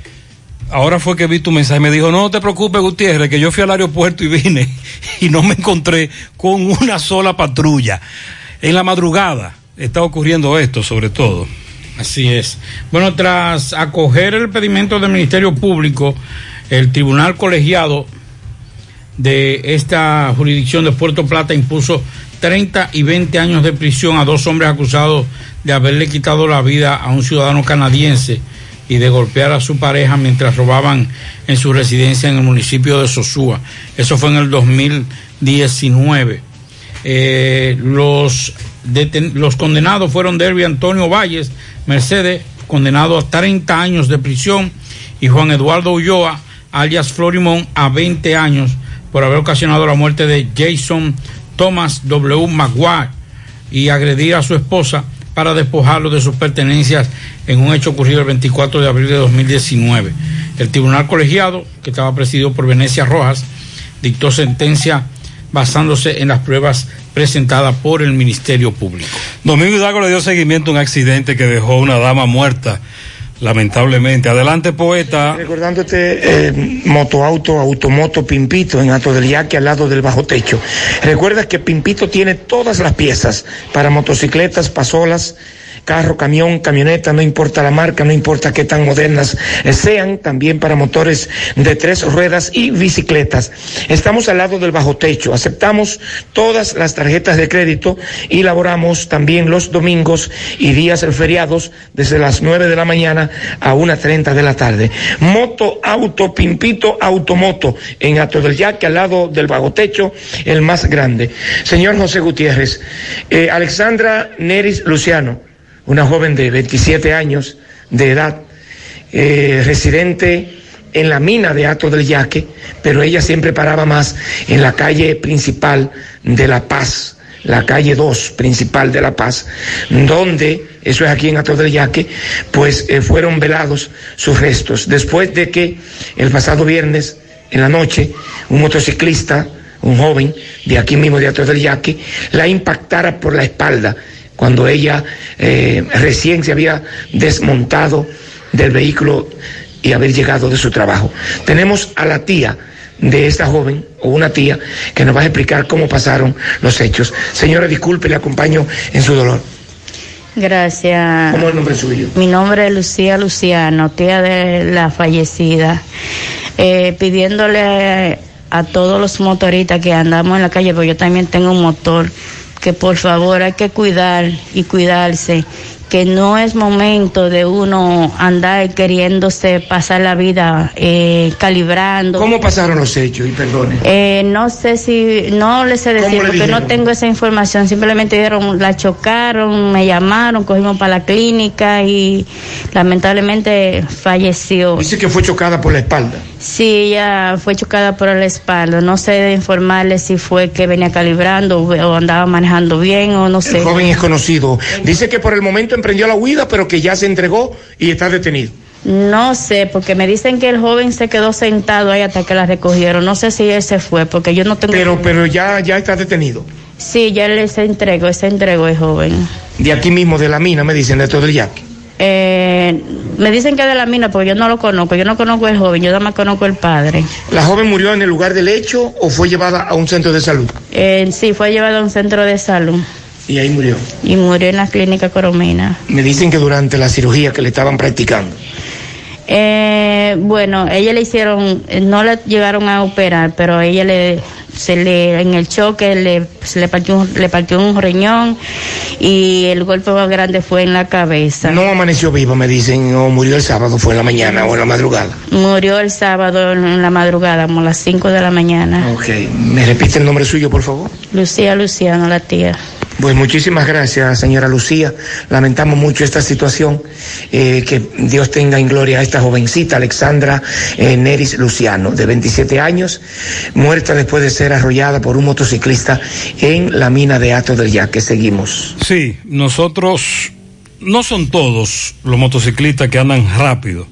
ahora fue que vi tu mensaje. Me dijo, no te preocupes, Gutiérrez, que yo fui al aeropuerto y vine y no me encontré con una sola patrulla. En la madrugada está ocurriendo esto, sobre todo. Así es. Bueno, tras acoger el pedimento del Ministerio Público, el Tribunal Colegiado de esta jurisdicción de Puerto Plata impuso 30 y 20 años de prisión a dos hombres acusados de haberle quitado la vida a un ciudadano canadiense y de golpear a su pareja mientras robaban en su residencia en el municipio de Sosúa. Eso fue en el 2019. Eh, los, los condenados fueron Derby Antonio Valles Mercedes, condenado a 30 años de prisión, y Juan Eduardo Ulloa, alias Florimón, a 20 años por haber ocasionado la muerte de Jason Thomas W. Maguire y agredir a su esposa para despojarlo de sus pertenencias en un hecho ocurrido el 24 de abril de 2019. El tribunal colegiado, que estaba presidido por Venecia Rojas, dictó sentencia basándose en las pruebas presentadas por el Ministerio Público. Domingo Hidalgo le dio seguimiento a un accidente que dejó una dama muerta, lamentablemente. Adelante, poeta. Recordando este eh, motoauto, automoto Pimpito en Alto del Yaque al lado del bajo techo. Recuerda que Pimpito tiene todas las piezas para motocicletas, pasolas, carro, camión, camioneta, no importa la marca, no importa qué tan modernas sean, también para motores de tres ruedas y bicicletas. Estamos al lado del bajo techo, aceptamos todas las tarjetas de crédito y laboramos también los domingos y días feriados desde las 9 de la mañana a 1.30 de la tarde. Moto, auto, pimpito, automoto en Ato del Yaque al lado del bajo techo, el más grande. Señor José Gutiérrez, eh, Alexandra Neris Luciano, una joven de 27 años de edad, eh, residente en la mina de Ato del Yaque, pero ella siempre paraba más en la calle principal de La Paz, la calle 2 principal de La Paz, donde eso es aquí en Ato del Yaque, pues eh, fueron velados sus restos. Después de que el pasado viernes en la noche, un motociclista, un joven de aquí mismo de Ato del Yaque, la impactara por la espalda cuando ella eh, recién se había desmontado del vehículo y haber llegado de su trabajo. Tenemos a la tía de esta joven o una tía que nos va a explicar cómo pasaron los hechos. Señora, disculpe, le acompaño en su dolor. Gracias. ¿Cómo es el nombre suyo? Mi nombre es Lucía Luciano, tía de la fallecida. Eh, pidiéndole a todos los motoristas que andamos en la calle, porque yo también tengo un motor, que por favor hay que cuidar y cuidarse, que no es momento de uno andar queriéndose pasar la vida eh, calibrando. ¿Cómo pasaron los hechos? Y perdone. Eh, no sé si, no le sé decir ¿Cómo le porque dijeron? no tengo esa información. Simplemente dijeron, la chocaron, me llamaron, cogimos para la clínica y lamentablemente falleció. Dice que fue chocada por la espalda. Sí, ella fue chocada por la espalda. No sé de informarle si fue que venía calibrando o andaba manejando bien o no sé. El joven es conocido. Dice que por el momento emprendió la huida, pero que ya se entregó y está detenido. No sé, porque me dicen que el joven se quedó sentado ahí hasta que la recogieron. No sé si él se fue, porque yo no tengo. Pero, pero ya, ya está detenido. Sí, ya él se entregó, se entregó el joven. De aquí mismo, de la mina, me dicen, de todo el yaque. Eh, me dicen que de la mina, porque yo no lo conozco. Yo no conozco el joven, yo nada más conozco el padre. ¿La joven murió en el lugar del hecho o fue llevada a un centro de salud? Eh, sí, fue llevado a un centro de salud Y ahí murió. y murió en la clínica Coromina. Me dicen que durante la cirugía que le estaban practicando. Eh, bueno, ella le hicieron, eh, no le llegaron a operar, pero ella le, se le, en el choque le, se le partió, un- le partió un riñón y el golpe más grande fue en la cabeza. No amaneció viva, me dicen, o murió el sábado, fue en la mañana o en la madrugada. Murió el sábado en en la madrugada, como a las 5 de la mañana. Ok, ¿me repite el nombre suyo, por favor? Lucía Luciano, la tía. Pues muchísimas gracias, señora Lucía. Lamentamos mucho esta situación. Eh, que Dios tenga en gloria a esta jovencita, Alexandra eh, Neris Luciano, de 27 años, muerta después de ser arrollada por un motociclista en la mina de Ato del Yaque. Seguimos. Sí, nosotros no son todos los motociclistas que andan rápido,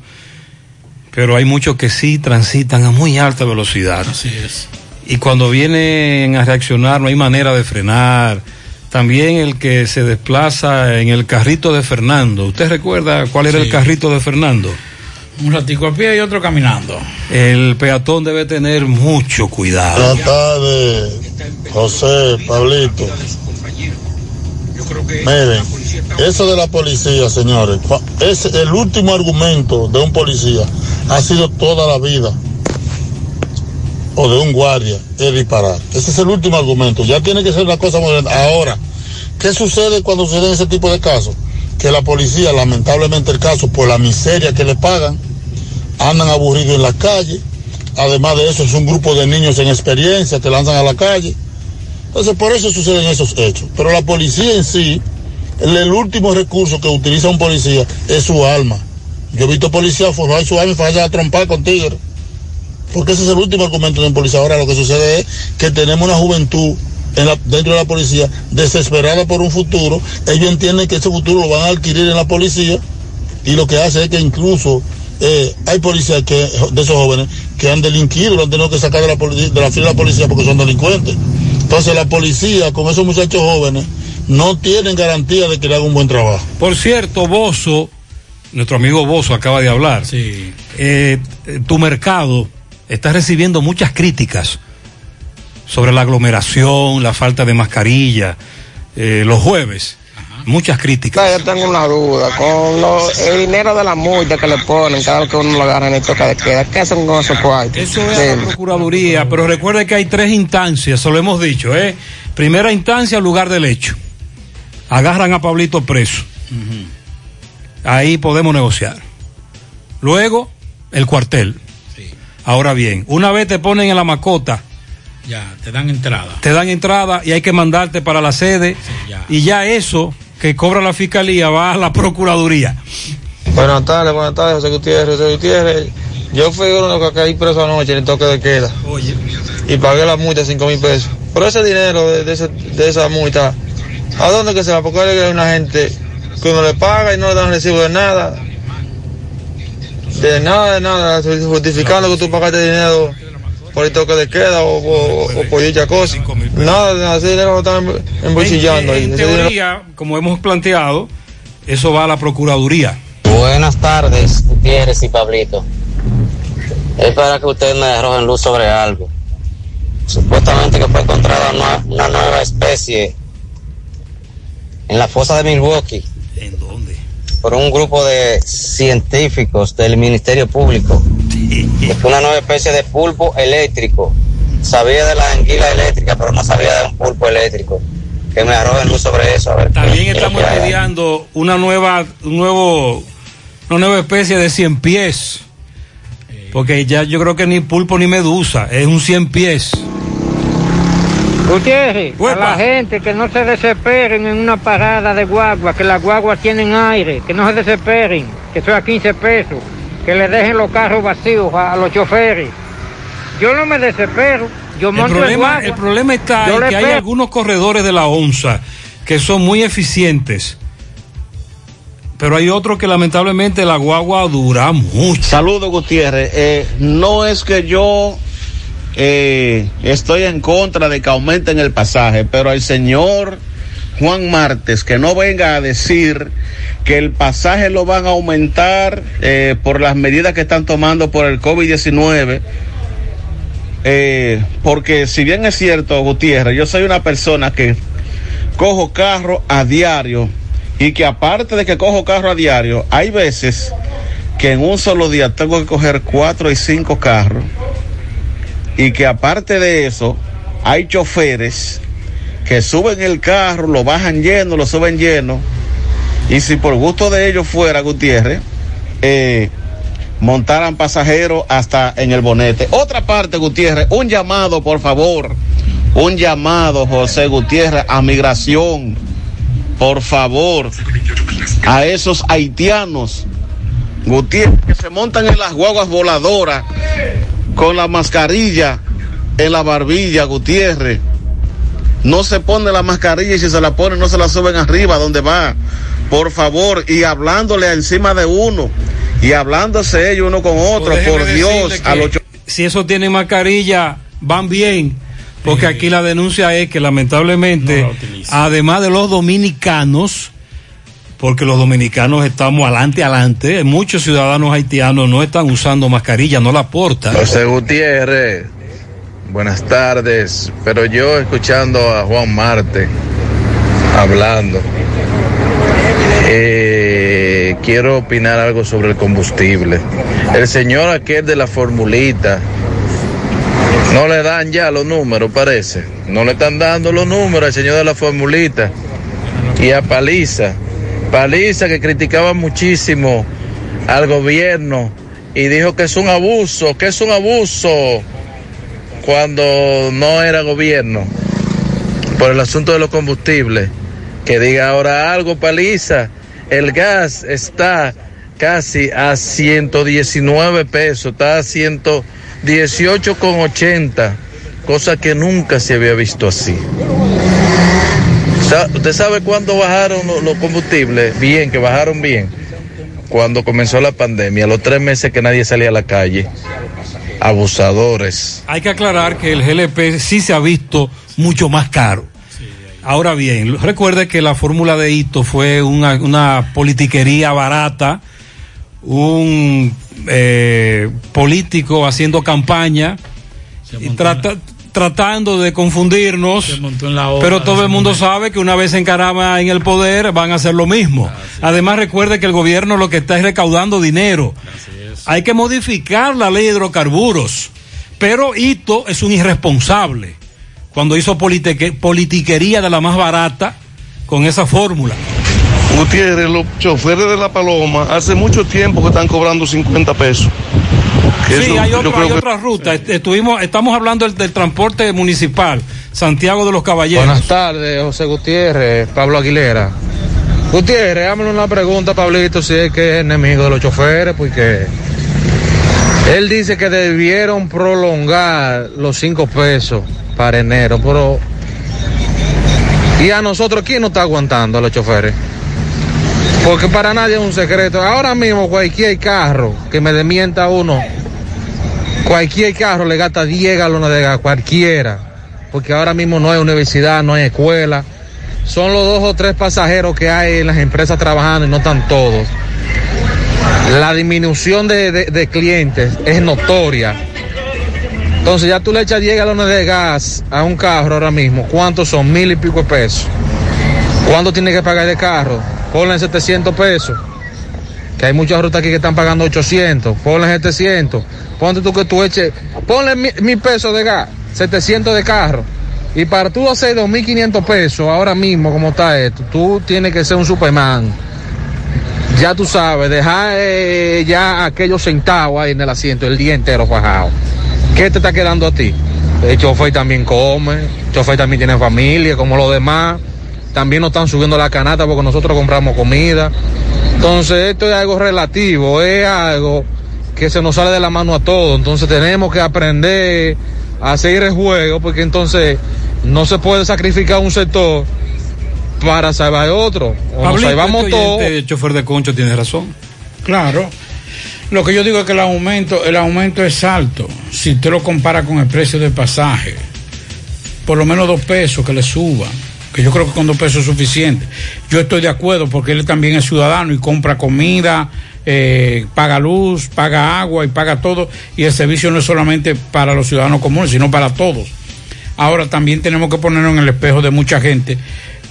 pero hay muchos que sí transitan a muy alta velocidad. Así es. Y cuando vienen a reaccionar no hay manera de frenar. También el que se desplaza en el carrito de Fernando. ¿Usted recuerda cuál era Sí. el carrito de Fernando? Un ratico a pie y otro caminando. El peatón debe tener mucho cuidado. Buenas tardes, José, Pablito. Miren, eso de la policía, señores, es el último argumento de un policía ha sido toda la vida o de un guardia es disparar. Ese es el último argumento. Ya tiene que ser una cosa moderna. Ahora, ¿qué sucede cuando suceden ese tipo de casos? Que la policía, lamentablemente el caso, por la miseria que le pagan, andan aburridos en la calle. Además de eso, es un grupo de niños en experiencia que lanzan a la calle. Entonces, por eso suceden esos hechos. Pero la policía en sí, el, el último recurso que utiliza un policía es su alma. Yo he visto policías forjar su alma y fallar a trompar con tigres. Porque ese es el último argumento de un policía. Ahora lo que sucede es que tenemos una juventud en la- dentro de la policía desesperada por un futuro. Ellos entienden que ese futuro lo van a adquirir en la policía y lo que hace es que incluso eh, hay policías que, de esos jóvenes que han delinquido, lo han tenido que sacar de la, poli- de la fila de la policía porque son delincuentes. Entonces la policía con esos muchachos jóvenes no tienen garantía de que le hagan un buen trabajo. Por cierto, Bozo, nuestro amigo Bozo acaba de hablar. Sí. Eh, tu mercado está recibiendo muchas críticas sobre la aglomeración, la falta de mascarilla, eh, los jueves. Muchas críticas. Yo tengo una duda. Con lo- el dinero de la multa que le ponen cada vez que uno lo agarra en el toque de queda, ¿qué hacen con esos cuartos? Eso es a la Procuraduría, pero recuerde que hay tres instancias, se lo hemos dicho, ¿eh? Primera instancia, lugar del hecho. Agarran a Pablito preso. Ahí podemos negociar. Luego, el cuartel. Ahora bien, una vez te ponen en la macota, Ya, te dan entrada. te dan entrada y hay que mandarte para la sede. Y ya eso que cobra la fiscalía va a la Procuraduría. Buenas tardes, buenas tardes, José Gutiérrez. José Gutiérrez, yo fui uno que caí preso anoche en el toque de queda. Y pagué la multa, cinco mil pesos. Pero ese dinero de, de ese- de esa multa, ¿a dónde que se va? Porque hay una gente que uno le paga y no le dan recibo de nada. De nada, de nada, justificando que tú pagaste dinero por el toque de queda o, o- o por dicha cosa. Nada, de nada, ese dinero lo están embolsillando ahí. En dinero- teoría, como hemos planteado, eso va a la Procuraduría. Buenas tardes, Gutiérrez y Pablito. Es para que ustedes me arrojen luz sobre algo. Supuestamente que fue encontrada una, una nueva especie en la fosa de Milwaukee. ¿En dónde? Por un grupo de científicos del Ministerio Público. Fue una nueva especie de pulpo eléctrico. Sabía de la anguila eléctrica, pero no sabía de un pulpo eléctrico. Que me arrojen luz sobre eso. A ver También qué es estamos estudiando una nueva, un nuevo, una nueva especie de cien pies. Porque ya yo creo que ni pulpo ni medusa, es un cien pies. Gutiérrez, a la gente que no se desesperen en una parada de guagua, que las guaguas tienen aire, que no se desesperen, que eso es a 15 pesos, que le dejen los carros vacíos a, a los choferes. Yo no me desespero, yo El monto el problema, guagua. el problema está Yo en que hay algunos corredores de la ONSA que son muy eficientes. Pero hay otros que lamentablemente la guagua dura mucho. Saludos, Gutiérrez. Eh, no es que yo eh, estoy en contra de que aumenten el pasaje, pero el señor Juan Martes que no venga a decir que el pasaje lo van a aumentar eh, por las medidas que están tomando por el COVID-19. Eh, porque si bien es cierto, Gutiérrez, yo soy una persona que cojo carro a diario y que aparte de que cojo carro a diario, hay veces que en un solo día tengo que coger cuatro y cinco carros y que aparte de eso hay choferes que suben el carro, lo bajan lleno, lo suben lleno. Y si por gusto de ellos fuera Gutiérrez, eh, montaran pasajeros hasta en el bonete. Otra parte, Gutiérrez, un llamado, por favor, un llamado, José Gutiérrez, a migración, por favor, a esos haitianos, Gutiérrez, que se montan en las guaguas voladoras con la mascarilla en la barbilla, Gutiérrez. No se pone la mascarilla y si se la pone no se la suben arriba donde va. Por favor, y hablándole encima de uno y hablándose ellos uno con otro, Pues por déjeme Dios, a que los si eso tiene mascarilla, van bien. Porque aquí la denuncia es que lamentablemente, además de los dominicanos, porque los dominicanos estamos adelante, adelante, muchos ciudadanos haitianos no están usando mascarilla, no la portan. José Gutiérrez, buenas tardes. Pero yo escuchando a Juan Marte hablando, eh, quiero opinar algo sobre el combustible. El señor aquel de la formulita, no le dan ya los números, parece. No le están dando los números al señor de la formulita. Y a Paliza. Paliza que criticaba muchísimo al gobierno y dijo que es un abuso, que es un abuso cuando no era gobierno por el asunto de los combustibles. Que diga ahora algo, Paliza. El gas está casi a 119 pesos, está a 118,80, cosa que nunca se había visto así. ¿Usted sabe cuándo bajaron lo- los combustibles? Bien, que bajaron bien. Cuando comenzó la pandemia, los tres meses que nadie salía a la calle. Abusadores. Hay que aclarar que el GLP sí se ha visto mucho más caro. Ahora bien, recuerde que la fórmula de Hito fue una, una politiquería barata, un eh, político haciendo campaña y trata- tratando de confundirnos, pero todo el mundo sabe que una vez se encarama en el poder van a hacer lo mismo. Además recuerde que el gobierno lo que está es recaudando dinero. Hay que modificar la ley de hidrocarburos, pero Hito es un irresponsable cuando hizo politique- politiquería de la más barata con esa fórmula. Gutiérrez, los choferes de la Paloma hace mucho tiempo que están cobrando 50 pesos. Sí, hay, que- otra ruta. Est- Estuvimos, estamos hablando del, del transporte municipal, Santiago de los Caballeros. Buenas tardes, José Gutiérrez, Pablo Aguilera. Gutiérrez, hámele una pregunta, Pablito, si es que es enemigo de los choferes, porque él dice que debieron prolongar los cinco pesos para enero, pero ¿y a nosotros quién nos está aguantando a los choferes? Porque para nadie es un secreto. Ahora mismo cualquier carro que me demienta uno, cualquier carro le gasta 10 galones de gas, cualquiera. Porque ahora mismo no hay universidad, no hay escuela. Son los dos o tres pasajeros que hay en las empresas trabajando y no están todos. La disminución de, de- clientes es notoria. Entonces ya tú le echas 10 galones de gas a un carro ahora mismo. ¿Cuántos son? Mil y pico pesos. ¿Cuánto tiene que pagar de carro? Ponle 700 pesos. Que hay muchas rutas aquí que están pagando 800. Ponle 700. Ponte tú que tú eches. Ponle mi- mil pesos de gas. 700 de carro. Y para tú hacer 2.500 pesos ahora mismo, como está esto, tú tienes que ser un Superman. Ya tú sabes, dejar eh, ya aquellos centavos ahí en el asiento el día entero fajado. ¿Qué te está quedando a ti? El chofer también come, el chofer también tiene familia, como los demás. También nos están subiendo la canasta porque nosotros compramos comida. Entonces, esto es algo relativo, es algo que se nos sale de la mano a todos. Entonces, tenemos que aprender a seguir el juego porque entonces no se puede sacrificar un sector para salvar otro. O nos Pablito, salvamos este todos. oyente, el chofer de concho tiene razón. Claro. Lo que yo digo es que el aumento, el aumento es alto. Si usted lo compara con el precio del pasaje, por lo menos dos pesos que le suban, que yo creo que con dos pesos es suficiente. Yo estoy de acuerdo porque él también es ciudadano y compra comida, eh, paga luz, paga agua y paga todo. Y el servicio no es solamente para los ciudadanos comunes, sino para todos. Ahora también tenemos que ponernos en el espejo de mucha gente.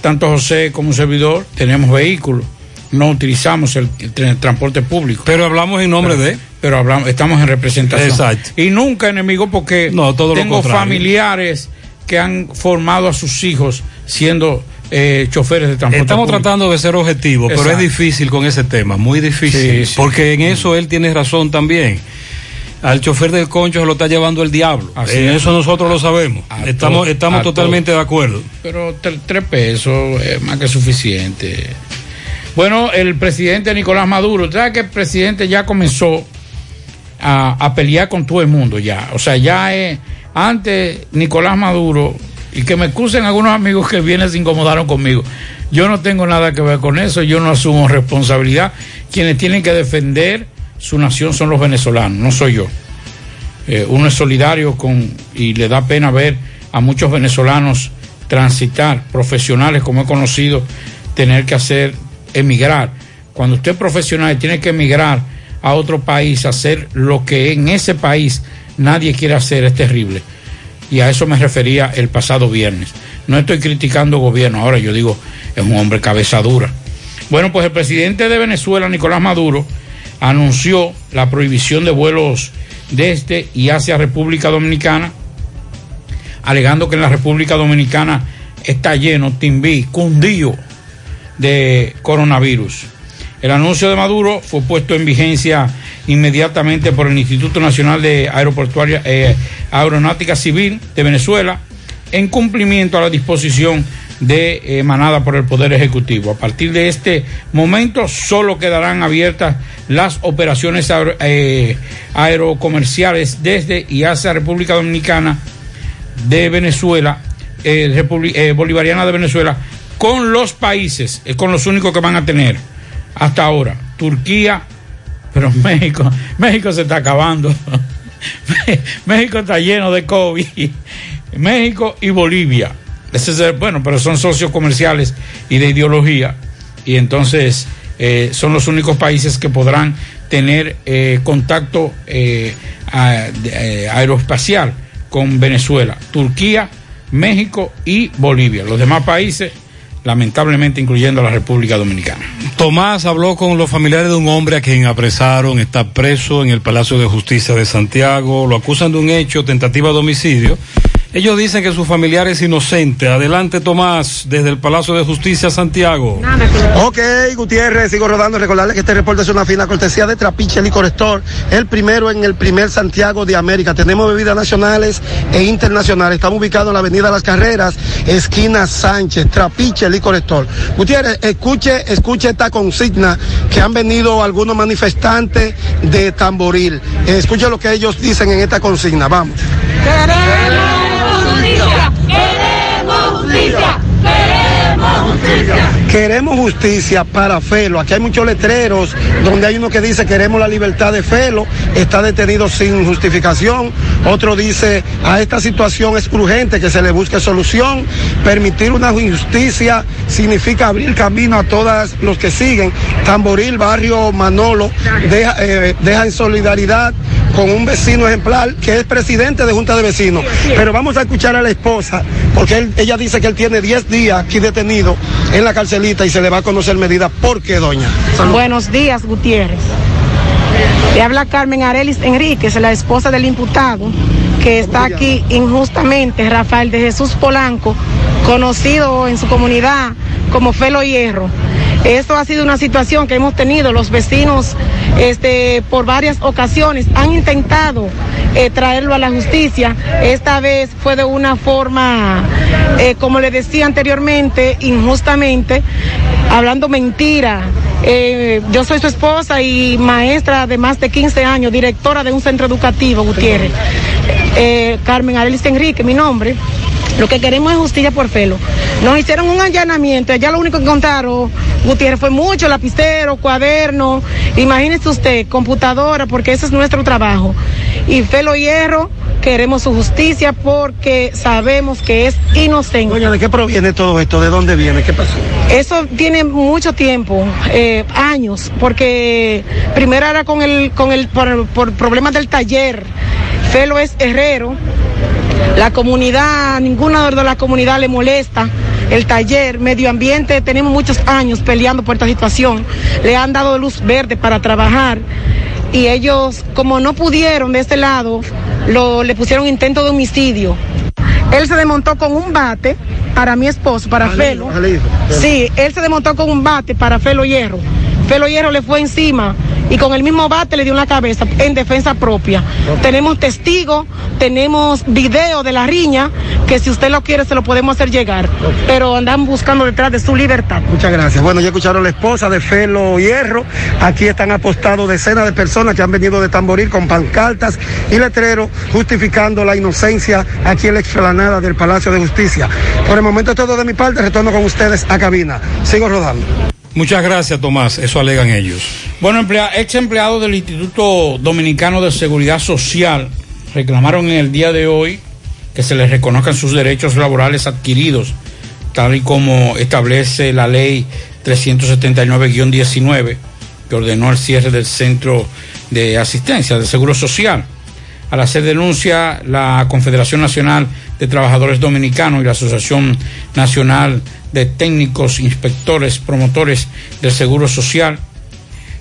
Tanto José como un servidor tenemos vehículos. No utilizamos el, el tra- transporte público. Pero hablamos en nombre Pero- de. Pero hablamos, estamos en representación. Exacto. Y nunca enemigo porque No, todo tengo familiares que han formado a sus hijos siendo eh, choferes de transporte Estamos público. tratando de ser objetivos, pero es difícil con ese tema, muy difícil. Sí, sí. Porque en eso él tiene razón también. Al chofer del concho se lo está llevando el diablo. Así en es. eso nosotros lo sabemos. A Estamos, estamos totalmente de acuerdo. Pero tre- tres pesos es más que suficiente. Bueno, el presidente Nicolás Maduro, ¿sabes que el presidente ya comenzó a, a pelear con todo el mundo ya? O sea, ya es, antes Nicolás Maduro, y que me excusen algunos amigos que vienen se incomodaron conmigo, yo no tengo nada que ver con eso, yo no asumo responsabilidad. Quienes tienen que defender su nación son los venezolanos, no soy yo. Eh, uno es solidario con y le da pena ver a muchos venezolanos transitar, profesionales como he conocido, tener que hacer emigrar. Cuando usted es profesional y tiene que emigrar a otro país, hacer lo que en ese país nadie quiere hacer, es terrible. Y a eso me refería el pasado viernes. No estoy criticando gobierno, ahora yo digo, es un hombre cabeza dura. Bueno, pues el presidente de Venezuela, Nicolás Maduro, anunció la prohibición de vuelos desde y hacia República Dominicana, alegando que en la República Dominicana está lleno, timbí, cundío de coronavirus. El anuncio de Maduro fue puesto en vigencia inmediatamente por el Instituto Nacional de Aeroportuaria, eh, Aeronáutica Civil de Venezuela, en cumplimiento a la disposición de, eh, emanada por el Poder Ejecutivo. A partir de este momento solo quedarán abiertas las operaciones aero- eh, aerocomerciales desde y hacia República Dominicana de Venezuela, eh, Bolivariana de Venezuela, con los países, con los únicos que van a tener hasta ahora. Turquía, pero México, México se está acabando. México está lleno de COVID. México y Bolivia. Ese es bueno, pero son socios comerciales y de ideología. Y entonces eh, son los únicos países que podrán tener eh, contacto eh, aeroespacial con Venezuela, Turquía, México y Bolivia. Los demás países, lamentablemente, incluyendo la República Dominicana. Tomás habló con los familiares de un hombre a quien apresaron, está preso en el Palacio de Justicia de Santiago, lo acusan de un hecho, tentativa de homicidio. Ellos dicen que su familiar es inocente. Adelante, Tomás, desde el Palacio de Justicia, Santiago. Ok, Gutiérrez, sigo rodando. Recordarles que este reporte es una fina cortesía de Trapiche Licor Store, el primero en el primer Santiago de América. Tenemos bebidas nacionales e internacionales. Estamos ubicados en la Avenida Las Carreras, esquina Sánchez, Trapiche Licor Store. Gutiérrez, escuche, escuche esta consigna que han venido algunos manifestantes de Tamboril. Escuche lo que ellos dicen en esta consigna. Vamos. queremos justicia, queremos justicia. para Felo. Aquí hay muchos letreros donde hay uno que dice queremos la libertad de Felo, está detenido sin justificación. Otro dice a esta situación es urgente que se le busque solución. Permitir una justicia significa abrir camino a todos los que siguen. Tamboril, barrio Manolo, deja, eh, deja en solidaridad con un vecino ejemplar que es presidente de Junta de Vecinos. Pero vamos a escuchar a la esposa, porque ella dice que él tiene 10 días aquí detenido en la y se le va a conocer medida. ¿Por qué, doña? Buenos días, Gutiérrez. Le habla Carmen Arelis Enríquez, la esposa del imputado, que está aquí injustamente, Rafael de Jesús Polanco, conocido en su comunidad como Felo Hierro. Esto ha sido una situación que hemos tenido, los vecinos este, por varias ocasiones han intentado eh, traerlo a la justicia. Esta vez fue de una forma, eh, como le decía anteriormente, injustamente, hablando mentira. Eh, yo soy su esposa y maestra de más de 15 años, directora de un centro educativo, Gutiérrez. Carmen Arelis Enrique, mi nombre. Lo que queremos es justicia por Felo. Nos hicieron un allanamiento, ya lo único que encontraron, Gutiérrez, fue mucho lapicero, cuaderno, imagínese usted, computadora, porque ese es nuestro trabajo. Y Felo Hierro, queremos su justicia porque sabemos que es inocente. Doña, ¿de qué proviene todo esto? ¿De dónde viene? ¿Qué pasó? Eso tiene mucho tiempo, eh, años, porque primero era con el, con el, por, por problemas del taller. Felo es herrero. La comunidad, ninguna de la comunidad le molesta el taller, medio ambiente, tenemos muchos años peleando por esta situación. Le han dado luz verde para trabajar y ellos, como no pudieron de este lado, lo, le pusieron intento de homicidio. Él se desmontó con un bate para mi esposo, para Felo. Sí, él se desmontó con un bate para Felo Hierro. Felo Hierro le fue encima y con el mismo bate le dio en la cabeza en defensa propia. Tenemos testigos, tenemos video de la riña, que si usted lo quiere se lo podemos hacer llegar. Pero andan buscando detrás de su libertad. Muchas gracias. Bueno, ya escucharon la esposa de Felo Hierro. Aquí están apostados decenas de personas que han venido de Tamboril con pancartas y letreros justificando la inocencia aquí en la explanada del Palacio de Justicia. Por el momento es todo de mi parte. Retorno con ustedes a cabina. Sigo rodando. Muchas gracias, Tomás. Eso alegan ellos. Bueno, emplea- ex empleados del Instituto Dominicano de Seguridad Social reclamaron en el día de hoy que se les reconozcan sus derechos laborales adquiridos, tal y como establece la ley 379-19, que ordenó el cierre del Centro de Asistencia del Seguro Social. Al hacer denuncia, la Confederación Nacional de Trabajadores Dominicanos y la Asociación Nacional de Técnicos, Inspectores, Promotores del Seguro Social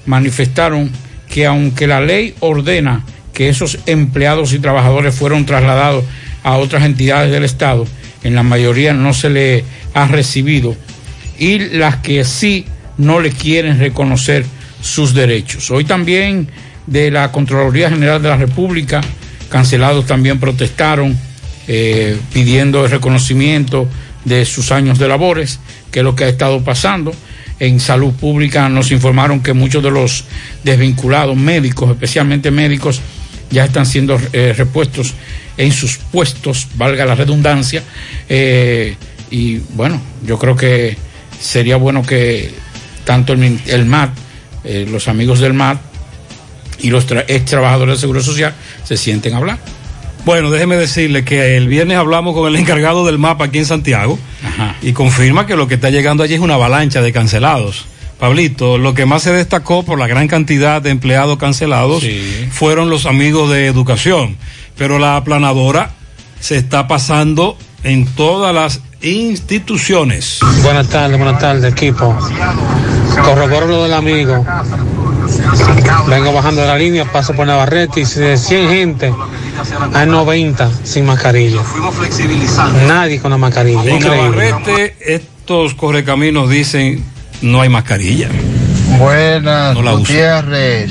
manifestaron que aunque la ley ordena que esos empleados y trabajadores fueron trasladados a otras entidades del Estado, en la mayoría no se le ha recibido y las que sí no le quieren reconocer sus derechos. Hoy también de la Contraloría General de la República, cancelados también protestaron eh, pidiendo el reconocimiento de sus años de labores, que es lo que ha estado pasando. En salud pública nos informaron que muchos de los desvinculados médicos, especialmente médicos, ya están siendo eh, repuestos en sus puestos, valga la redundancia. eh, y bueno, yo creo que sería bueno que tanto el, el MAT, eh, los amigos del MAT y los tra- ex trabajadores del Seguro Social se sienten a hablar. Bueno, déjeme decirle que el viernes hablamos con el encargado del mapa aquí en Santiago y confirma que lo que está llegando allí es una avalancha de cancelados. Pablito, lo que más se destacó por la gran cantidad de empleados cancelados fueron los amigos de educación, pero la aplanadora se está pasando en todas las instituciones. Buenas tardes, buenas tardes, equipo. Corroboro lo del amigo. Vengo bajando de la línea, paso por Navarrete y de 100 gente, hay 90 sin mascarilla. Nadie con la mascarilla. En Increíble. Navarrete, estos correcaminos dicen no hay mascarilla. Buenas, No la uso. Gutiérrez.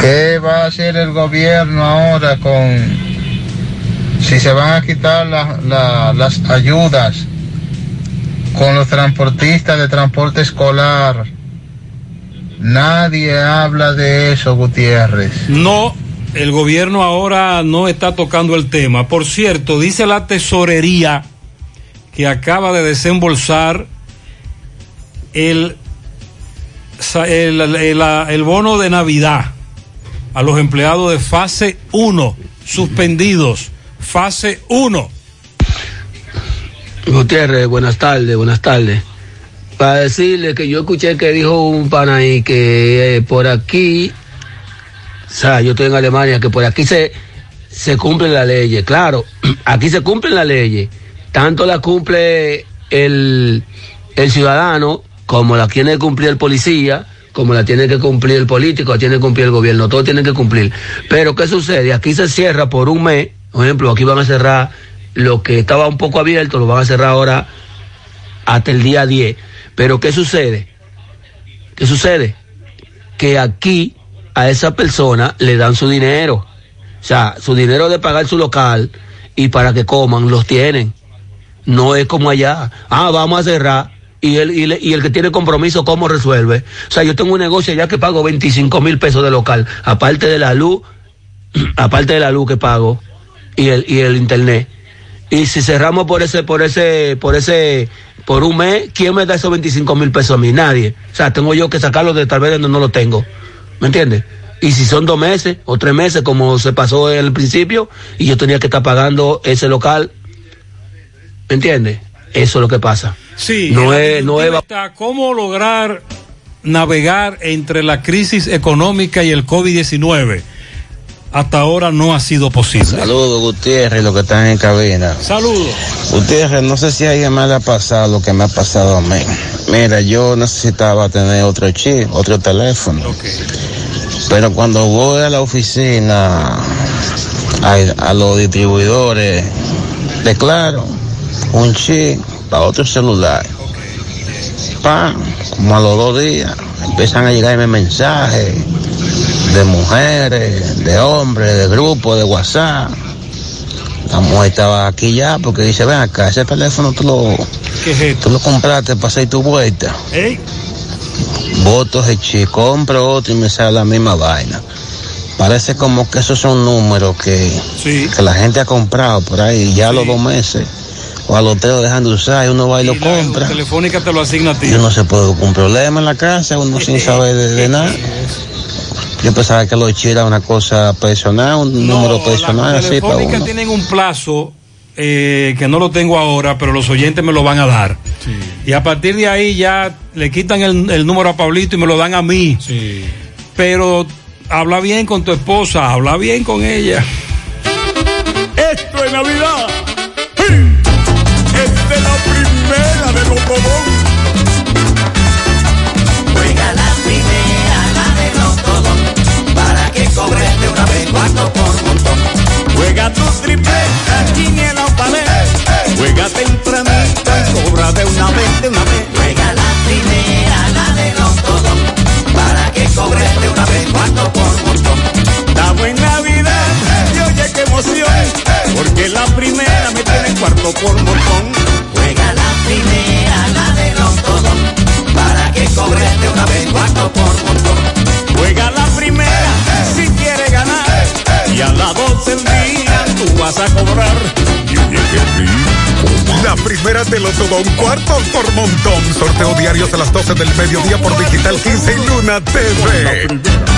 ¿Qué va a hacer el gobierno ahora con si se van a quitar la- la- las ayudas con los transportistas de transporte escolar? Nadie habla de eso, Gutiérrez. No, el gobierno ahora no está tocando el tema. Por cierto, dice la tesorería que acaba de desembolsar el, el, el bono de Navidad a los empleados de fase 1, suspendidos. Fase 1. Gutiérrez, buenas tardes, buenas tardes. Para decirle que yo escuché que dijo un pana ahí que eh, por aquí, o sea, yo estoy en Alemania, que por aquí se, se cumplen las leyes. Claro, aquí se cumplen las leyes. Tanto la cumple el, el ciudadano como la tiene que cumplir el policía, como la tiene que cumplir el político, la tiene que cumplir el gobierno, todos tienen que cumplir. Pero ¿qué sucede? Aquí se cierra por un mes, por ejemplo, aquí van a cerrar lo que estaba un poco abierto, lo van a cerrar ahora hasta el día 10. Pero ¿qué sucede? ¿Qué sucede? Que aquí a esa persona le dan su dinero. O sea, su dinero de pagar su local y para que coman, los tienen. No es como allá. Ah, vamos a cerrar. Y el, y, y el que tiene compromiso, ¿cómo resuelve? O sea, yo tengo un negocio allá que pago 25 mil pesos de local, aparte de la luz, aparte de la luz que pago y el, y el internet. Y si cerramos por ese, por ese, por ese, por un mes, ¿quién me da esos 25 mil pesos a mí? Nadie. O sea, tengo yo que sacarlos de tal vez donde no lo tengo. ¿Me entiendes? Y si son dos meses o tres meses, como se pasó en el principio, y yo tenía que estar pagando ese local, ¿me entiendes? Eso es lo que pasa. Sí. No es, no es, está cómo lograr navegar entre la crisis económica y el COVID-19. Hasta ahora no ha sido posible. Saludos, Gutiérrez, los que están en cabina. Saludos. Gutiérrez, no sé si a alguien más le ha pasado lo que me ha pasado a mí. Mira, yo necesitaba tener otro chip, otro teléfono. Pero cuando voy a la oficina, a, a los distribuidores, declaro un chip para otro celular. Pa, como a los dos días, empiezan a llegarme mensajes de mujeres, de hombres, de grupos, de WhatsApp. La mujer estaba aquí ya porque dice, ven acá, ese teléfono tú lo, tú lo compraste para hacer tu vuelta. Ey. Voto ese chip, compro otro y me sale la misma vaina. Parece como que esos son números que, que la gente ha comprado por ahí ya a los dos meses o a los tres lo dejan de usar y uno va y lo compra. Telefónica te lo asigna a ti. Y uno se puede con un problema en la casa, uno sin saber de, de nada. Yo pensaba que los chips era una cosa personal, un número personal así para Telefónica uno. tienen un plazo eh, que no lo tengo ahora, pero los oyentes me lo van a dar. Y a partir de ahí ya le quitan el, el número a Pablito y me lo dan a mí. Pero habla bien con tu esposa, habla bien con ella. Esto es Navidad. Juega tu triple, quiniela o palé. Juega tempranito y cobra de una vez, de una vez. Juega la primera, la de los todos, para que cobres de una vez cuarto por montón. Estamos en Navidad y oye qué emoción, porque la primera me tiene cuarto por montón. Juega la primera, la de los todos, para que cobres de una vez cuarto por montón. Juega la primera si quieres ganar y a las 12 del día tú vas a cobrar. La primera te lo todo un cuarto por montón. Sorteo diarios a las 12 del mediodía por Digital 15 y Luna TV.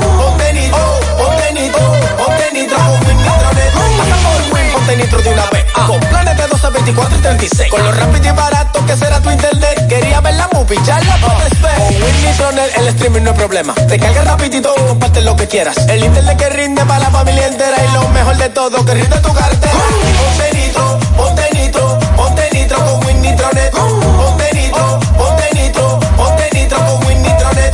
Nitro de una vez. Con planes de 12, 24 y 36. Con lo rápido y barato que será tu internet. Quería ver la movie, ya la puedes ver. Con Winnie Tronel el streaming no es problema. Te carga rapidito, comparte lo que quieras. El internet que rinde para la familia entera. Y lo mejor de todo, que rinde tu cartera. Ponte nitro, ponte nitro, ponte nitro con Winnie Tronel. Ponte nitro, ponte nitro, ponte nitro con Winnie Tronel.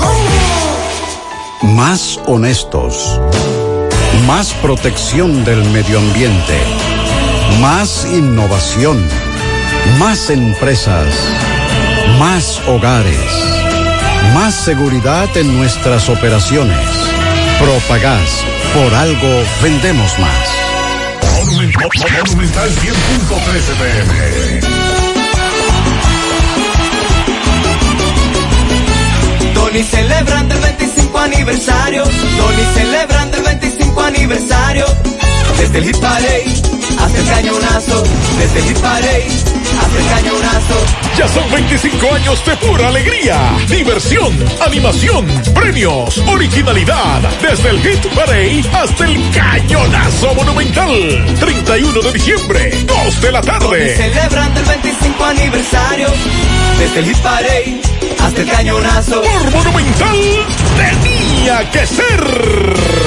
Más honestos. Más protección del medio ambiente. Más innovación. Más empresas. Más hogares. Más seguridad en nuestras operaciones. Propagás. Por algo vendemos más. Monumental 100.13 pm. Tony celebrando el 25 aniversario. Tony celebrando el 25 aniversario. Desde el hit parade hasta el cañonazo. Desde el hit parade hasta el cañonazo. Ya son 25 años de pura alegría, diversión, animación, premios, originalidad. Desde el Hit Parade hasta el Cañonazo Monumental. 31 de diciembre, 2 de la tarde. celebrando el 25 aniversario. Desde el hit parade hasta el cañonazo. Por Monumental tenía que ser.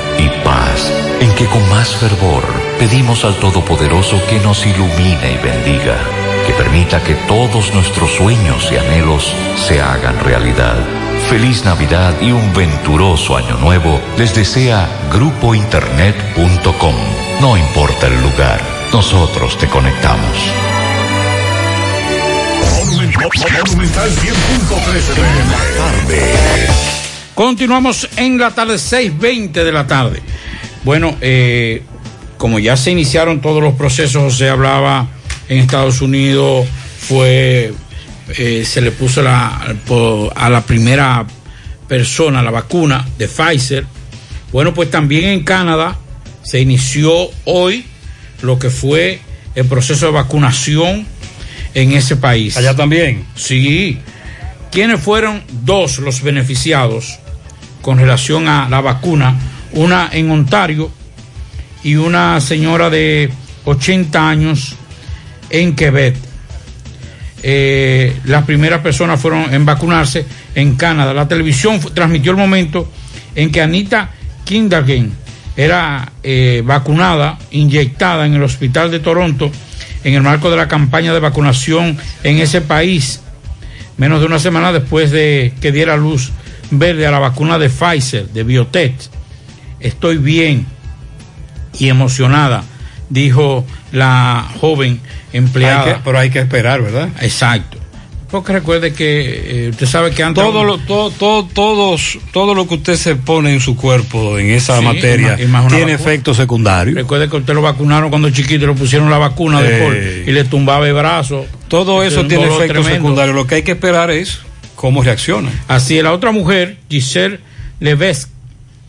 y paz, en que con más fervor pedimos al Todopoderoso que nos ilumine y bendiga, que permita que todos nuestros sueños y anhelos se hagan realidad. Feliz Navidad y un venturoso año nuevo les desea grupointernet.com. No importa el lugar, nosotros te conectamos. Monumental 100.13 pm. Continuamos en la tarde, 6.20 de la tarde. Bueno, eh, como ya se iniciaron todos los procesos, se hablaba en Estados Unidos, fue, eh, se le puso la, a la primera persona la vacuna de Pfizer. Bueno, pues también en Canadá se inició hoy lo que fue el proceso de vacunación en ese país. Allá también. Sí. ¿Quiénes fueron dos los beneficiados con relación a la vacuna? Una en Ontario y una señora de 80 años en Quebec. Eh, las primeras personas fueron en vacunarse en Canadá. La televisión transmitió el momento en que Anita Kindergen era eh, vacunada, inyectada en el hospital de Toronto en el marco de la campaña de vacunación en ese país, menos de una semana después de que diera luz verde a la vacuna de Pfizer, de Biotech. Estoy bien y emocionada, dijo la joven empleada. Hay que- pero hay que esperar, ¿verdad? Exacto. Porque recuerde que eh, usted sabe que antes... Todo lo, todo, todo, todos, todo lo que usted se pone en su cuerpo en esa Sí, materia y más- y más una tiene efectos secundarios. Recuerde que usted lo vacunaron cuando chiquito y le pusieron la vacuna de Eh. por y le tumbaba el brazo. Todo eso tiene efectos tremendo. secundarios. Lo que hay que esperar es cómo reacciona. Así es, la otra mujer, Giselle Levesque,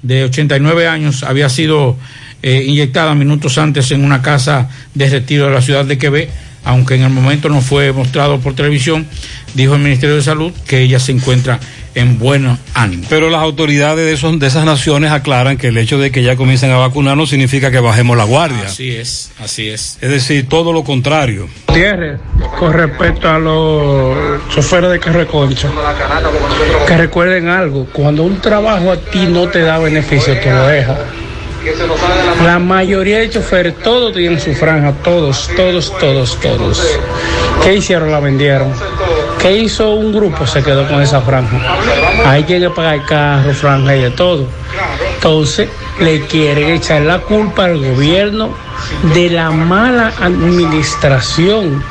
de 89 años, había sido eh, inyectada minutos antes en una casa de retiro de la ciudad de Quebec, aunque en el momento no fue mostrado por televisión, dijo el Ministerio de Salud que ella se encuentra en buen ánimo. Pero las autoridades de, esos, de esas naciones aclaran que el hecho de que ya comiencen a vacunar no significa que bajemos la guardia. Así es, así es. Es decir, todo lo contrario. Gutiérrez, con respecto a los choferes de carro concha, que recuerden algo, cuando un trabajo a ti no te da beneficio, tú lo dejas. La mayoría de choferes, todos tienen su franja, todos, todos, todos, todos. ¿Qué hicieron? La vendieron. ¿Qué hizo un grupo? Se quedó con esa franja. Hay que pagar carro, franja y de todo. Entonces, le quieren echar la culpa al gobierno de la mala administración,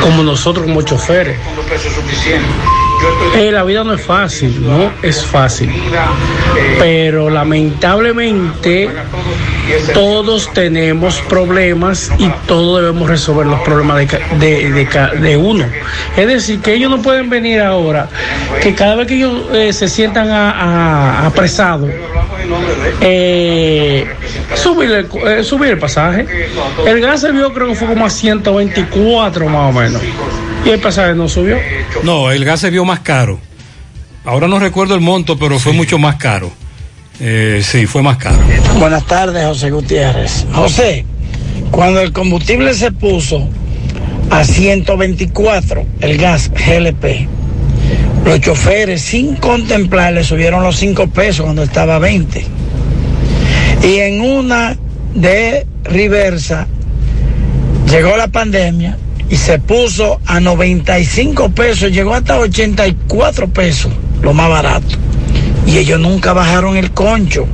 como nosotros como choferes. Eh, la vida no es fácil, no es fácil. Pero lamentablemente todos tenemos problemas y todos debemos resolver los problemas de, de- uno. Es decir, que ellos no pueden venir ahora, que cada vez que ellos eh, se sientan apresados, eh, subir, el, eh, subir el pasaje. El gas se vio creo que fue como a 124 más o menos. Y el pasaje no subió. No, el gas se vio más caro. Ahora no recuerdo el monto, pero fue mucho más caro. Eh, sí, fue más caro. Buenas tardes, José Gutiérrez. José, cuando el combustible se puso a 124, el gas GLP, los choferes sin contemplar le subieron los 5 pesos cuando estaba a 20. Y en una de reversa llegó la pandemia y se puso a 95 pesos, llegó hasta 84 pesos, lo más barato. Y ellos nunca bajaron el concho.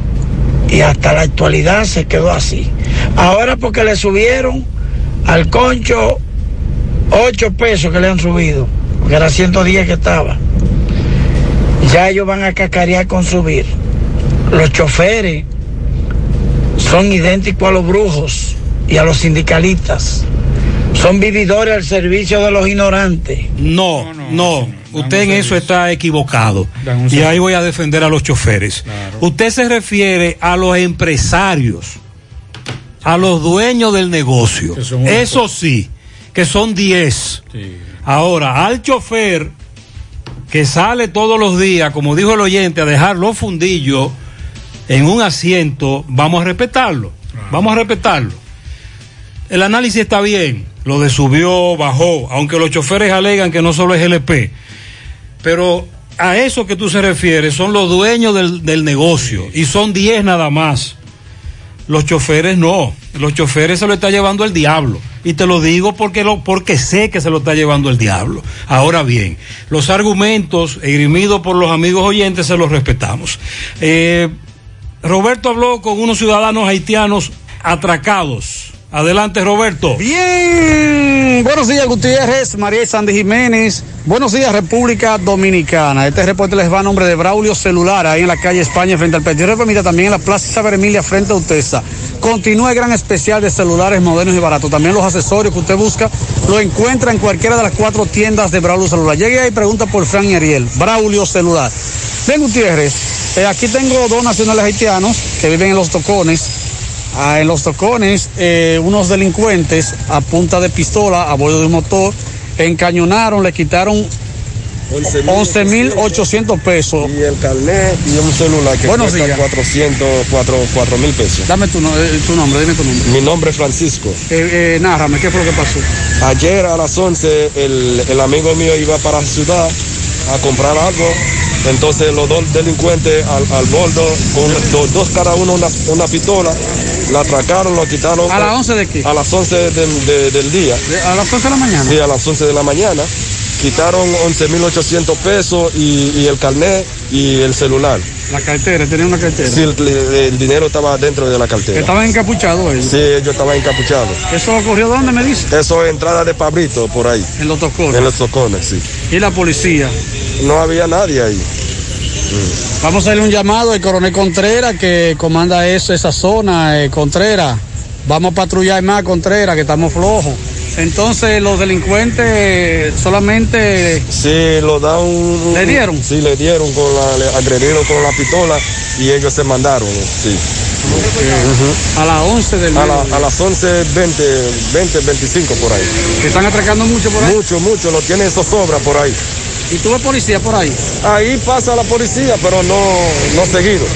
Y hasta la actualidad se quedó así. Ahora porque le subieron al concho 8 pesos que le han subido, porque era 110 que estaba. Ya ellos van a cacarear con subir. Los choferes son idénticos a los brujos y a los sindicalistas. Son vividores al servicio de los ignorantes. No, no, usted en eso está equivocado. Y ahí voy a defender a los choferes. Usted se refiere a los empresarios, a los dueños del negocio. Eso sí, que son 10. Ahora, al chofer que sale todos los días, como dijo el oyente, a dejar los fundillos en un asiento, vamos a respetarlo. Vamos a respetarlo. El análisis está bien, lo de subió, bajó, aunque los choferes alegan que no solo es LP. Pero a eso que tú se refieres son los dueños del, del negocio y son 10 nada más. Los choferes no, los choferes se lo está llevando el diablo. Y te lo digo porque, lo, porque sé que se lo está llevando el diablo. Ahora bien, los argumentos esgrimidos por los amigos oyentes se los respetamos. Eh, Roberto habló con unos ciudadanos haitianos atracados. Adelante, Roberto. Bien, buenos días Gutiérrez, María Sandy Jiménez, buenos días República Dominicana. Este reporte les va a nombre de Braulio Celular, ahí en la calle España frente al Petit Permita, también en la Plaza Isabel Emilia frente a Utesa. Continúa el gran especial de celulares modernos y baratos. También los accesorios que usted busca lo encuentra en cualquiera de las cuatro tiendas de Braulio Celular. Llegue ahí y pregunta por Fran y Ariel, Braulio Celular. Bien Gutiérrez, eh, aquí tengo dos nacionales haitianos que viven en los tocones. Ah, en los tocones, eh, unos delincuentes a punta de pistola a bordo de un motor encañonaron, le quitaron 11.800 pesos. Y el carnet y un celular que Buenos cuesta días. 400, 4 mil pesos. Dame tu, eh, tu nombre, dime tu nombre. Mi nombre es Francisco. Eh, eh, nárrame, ¿qué fue lo que pasó? Ayer a las 11 el, el amigo mío iba para la ciudad a comprar algo. Entonces los dos delincuentes al, al bordo, con dos cada uno una, una pistola, la atracaron, lo quitaron. ¿A las 11 de qué? A las 11 del- de- del día. ¿A las 11 de la mañana? Sí, a las 11 de la mañana. Quitaron 11.800 pesos y, y el carnet y el celular. La cartera, tenía una cartera. Sí, el, el dinero estaba dentro de la cartera. Estaban encapuchados ellos. Sí, ellos estaban encapuchados. ¿Eso ocurrió dónde me dice? Eso es entrada de Pabrito, por ahí. En los tocones. En los tocones, sí. ¿Y la policía? No había nadie ahí. Vamos a hacerle un llamado al coronel Contreras que comanda eso, esa zona, eh, Contreras. Vamos a patrullar más Contreras, que estamos flojos. Entonces los delincuentes solamente Sí, lo da un... ¿Le dieron? Sí, le dieron, con la, le agredieron con la pistola y ellos se mandaron, sí. a las 11 del A, la- a las 11, 20, 20, 25 por ahí. Están atracando mucho por ahí. Mucho, mucho, lo tienen zozobra por ahí. ¿Y tú ves policía por ahí? Ahí pasa la policía, pero no, no seguido.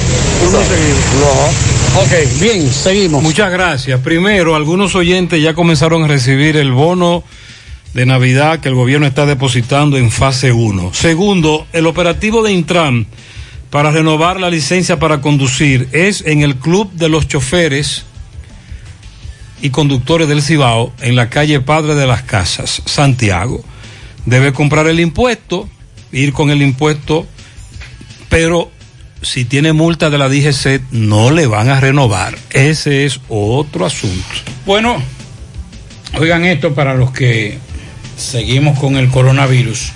No seguido. No. Ok, bien, seguimos. Muchas gracias. Primero, algunos oyentes ya comenzaron a recibir el bono de Navidad que el gobierno está depositando en fase 1. Segundo, el operativo de Intran para renovar la licencia para conducir es en el Club de los Choferes y Conductores del Cibao, en la calle Padre de las Casas, Santiago. Debe comprar el impuesto, ir con el impuesto, pero si tiene multa de la DGC no le van a renovar. Ese es otro asunto. Bueno, oigan esto para los que seguimos con el coronavirus.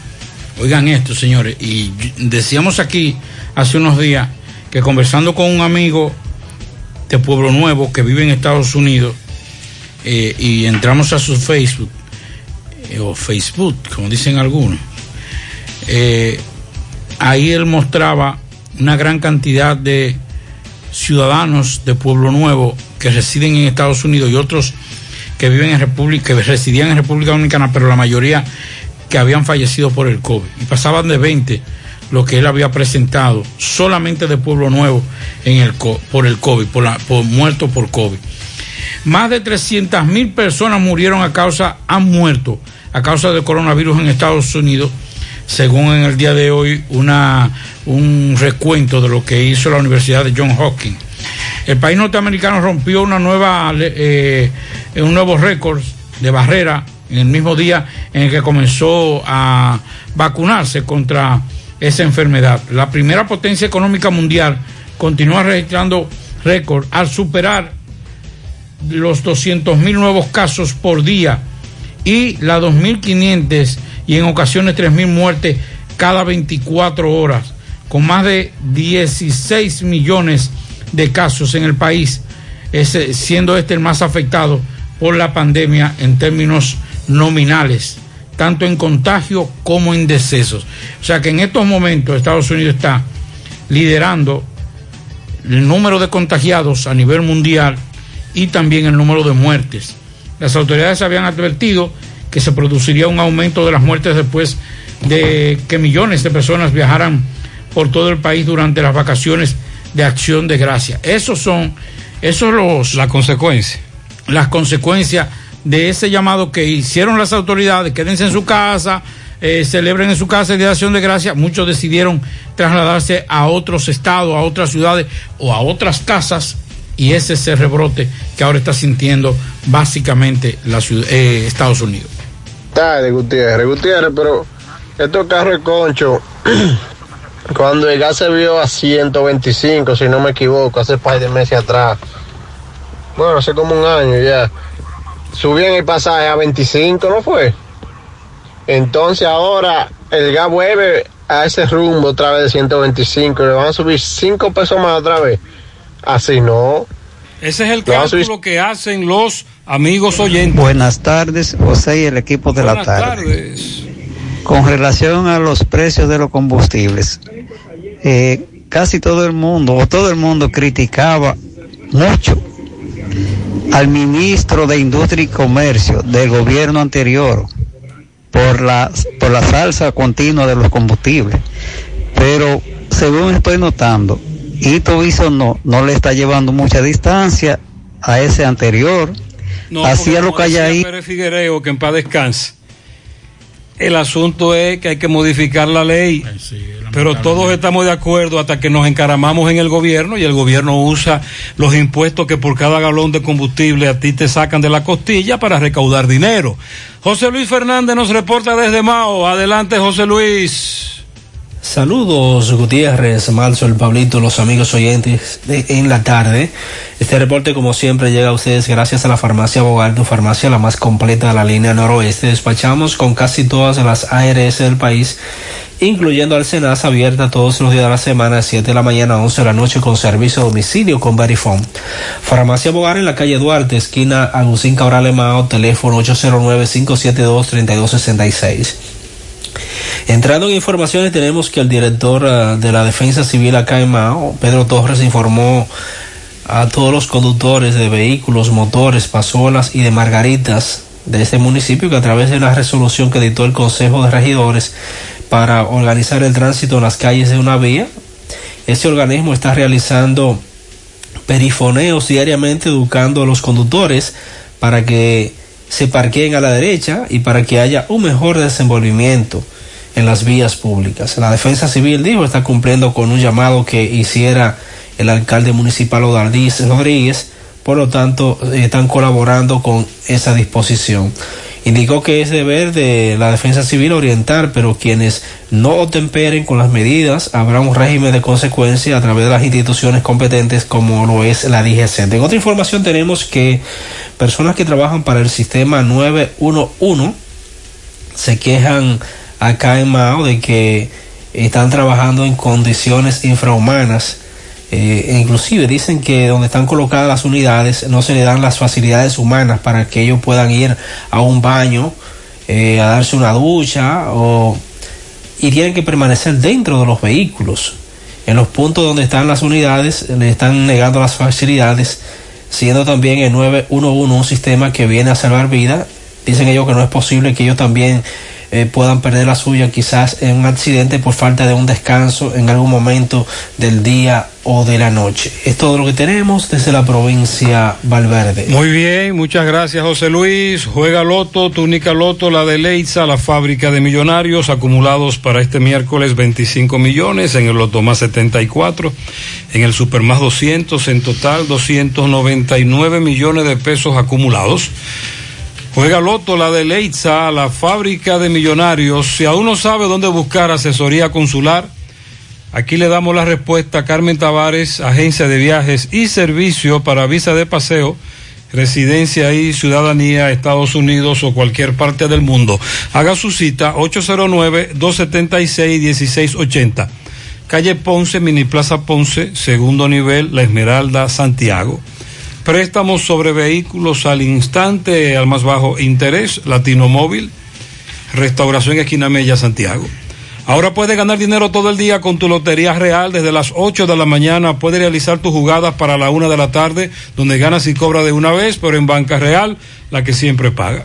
Oigan esto, señores. Y decíamos aquí hace unos días que conversando con un amigo de Pueblo Nuevo que vive en Estados Unidos eh, y entramos a su Facebook, o Facebook, como dicen algunos, eh, ahí él mostraba una gran cantidad de ciudadanos de Pueblo Nuevo que residen en Estados Unidos y otros que viven en República, que residían en República Dominicana, pero la mayoría que habían fallecido por el COVID. Y pasaban de 20 lo que él había presentado solamente de Pueblo Nuevo en el, por el COVID, por, la, por muerto por COVID. Más de 300 mil personas murieron a causa, han muerto a causa del coronavirus en Estados Unidos, según en el día de hoy una, un recuento de lo que hizo la Universidad de John Hopkins. El país norteamericano rompió una nueva, eh, un nuevo récord de barrera en el mismo día en el que comenzó a vacunarse contra esa enfermedad. La primera potencia económica mundial continúa registrando récord al superar los 200 mil nuevos casos por día y las 2.500 y en ocasiones 3.000 muertes cada 24 horas, con más de 16 millones de casos en el país, siendo este el más afectado por la pandemia en términos nominales, tanto en contagio como en decesos. O sea que en estos momentos Estados Unidos está liderando el número de contagiados a nivel mundial y también el número de muertes. Las autoridades habían advertido que se produciría un aumento de las muertes después de que millones de personas viajaran por todo el país durante las vacaciones de acción de gracia. Esos son, esos los... La consecuencia. Las consecuencias de ese llamado que hicieron las autoridades, quédense en su casa, eh, celebren en su casa el Día de Acción de Gracia, muchos decidieron trasladarse a otros estados, a otras ciudades o a otras casas y ese es el rebrote que ahora está sintiendo básicamente la eh, Estados Unidos. tarde, Gutiérrez. Gutiérrez, pero estos carros concho, cuando el gas se vio a 125, si no me equivoco, hace par de meses atrás, bueno, hace como un año ya, subían el pasaje a 25, ¿no fue? Entonces ahora el gas vuelve a ese rumbo otra vez de 125, le van a subir 5 pesos más otra vez. Así no. Ese es el cálculo que hacen los amigos oyentes. Buenas tardes, José y el equipo de la Buenas tarde. tardes. Con relación a los precios de los combustibles, eh, casi todo el mundo, o todo el mundo criticaba mucho al ministro de Industria y Comercio del gobierno anterior por la, por la salsa continua de los combustibles. Pero según estoy notando, Ito Hizo no, no le está llevando mucha distancia a ese anterior. No, Hacía lo calladito. Pérez Figuereo, que en paz descanse. El asunto es que hay que modificar la ley. Pero todos estamos de acuerdo hasta que nos encaramamos en el gobierno y el gobierno usa los impuestos que por cada galón de combustible a ti te sacan de la costilla para recaudar dinero. José Luis Fernández nos reporta desde Mao. Adelante, José Luis. Saludos Gutiérrez, Malzo, el Pablito, los amigos oyentes de en la tarde. Este reporte como siempre llega a ustedes gracias a la farmacia Bogar, tu farmacia la más completa de la línea noroeste. Despachamos con casi todas las ARS del país, incluyendo Alcenas abierta todos los días de la semana de 7 de la mañana a 11 de la noche con servicio a domicilio con Verifone. Farmacia Bogar en la calle Duarte, esquina Agustín Cabral Emao, teléfono 809-572-3266. Entrando en informaciones, tenemos que el director ah, de la Defensa Civil acá en Mao, Pedro Torres, informó a todos los conductores de vehículos, motores, pasolas y de margaritas de este municipio que a través de una resolución que dictó el Consejo de Regidores para organizar el tránsito en las calles de una vía, este organismo está realizando perifoneos diariamente educando a los conductores para que se parqueen a la derecha y para que haya un mejor desenvolvimiento en las vías públicas. La Defensa Civil dijo está cumpliendo con un llamado que hiciera el alcalde municipal Odaldiz Rodríguez, por lo tanto eh, están colaborando con esa disposición. Indicó que es deber de la defensa civil orientar, pero quienes no temperen con las medidas, habrá un régimen de consecuencia a través de las instituciones competentes como lo es la DGC. En otra información tenemos que personas que trabajan para el sistema 911 se quejan acá en Mao de que están trabajando en condiciones infrahumanas. Eh, e inclusive dicen que donde están colocadas las unidades no se le dan las facilidades humanas para que ellos puedan ir a un baño, eh, a darse una ducha o y tienen que permanecer dentro de los vehículos. En los puntos donde están las unidades le están negando las facilidades, siendo también el 911 un sistema que viene a salvar vidas. Dicen ellos que no es posible que ellos también eh, puedan perder la suya quizás en un accidente por falta de un descanso en algún momento del día o de la noche. Es todo lo que tenemos desde la provincia Valverde. Muy bien, muchas gracias José Luis. Juega Loto, túnica Loto, la de Leitza, la fábrica de millonarios acumulados para este miércoles 25 millones, en el Loto más 74, en el Super más 200, en total 299 millones de pesos acumulados. Juega Loto, la de Leitza, la fábrica de millonarios. Si aún no sabe dónde buscar asesoría consular, aquí le damos la respuesta a Carmen Tavares, agencia de viajes y servicio para visa de paseo, residencia y ciudadanía, Estados Unidos o cualquier parte del mundo. Haga su cita 809-276-1680. Calle Ponce, Mini Plaza Ponce, segundo nivel, La Esmeralda, Santiago. Préstamos sobre vehículos al instante, al más bajo interés, Latino Móvil, Restauración Esquina Mella, Santiago. Ahora puedes ganar dinero todo el día con tu Lotería Real. Desde las 8 de la mañana puedes realizar tus jugadas para la 1 de la tarde, donde ganas y cobras de una vez, pero en Banca Real, la que siempre paga.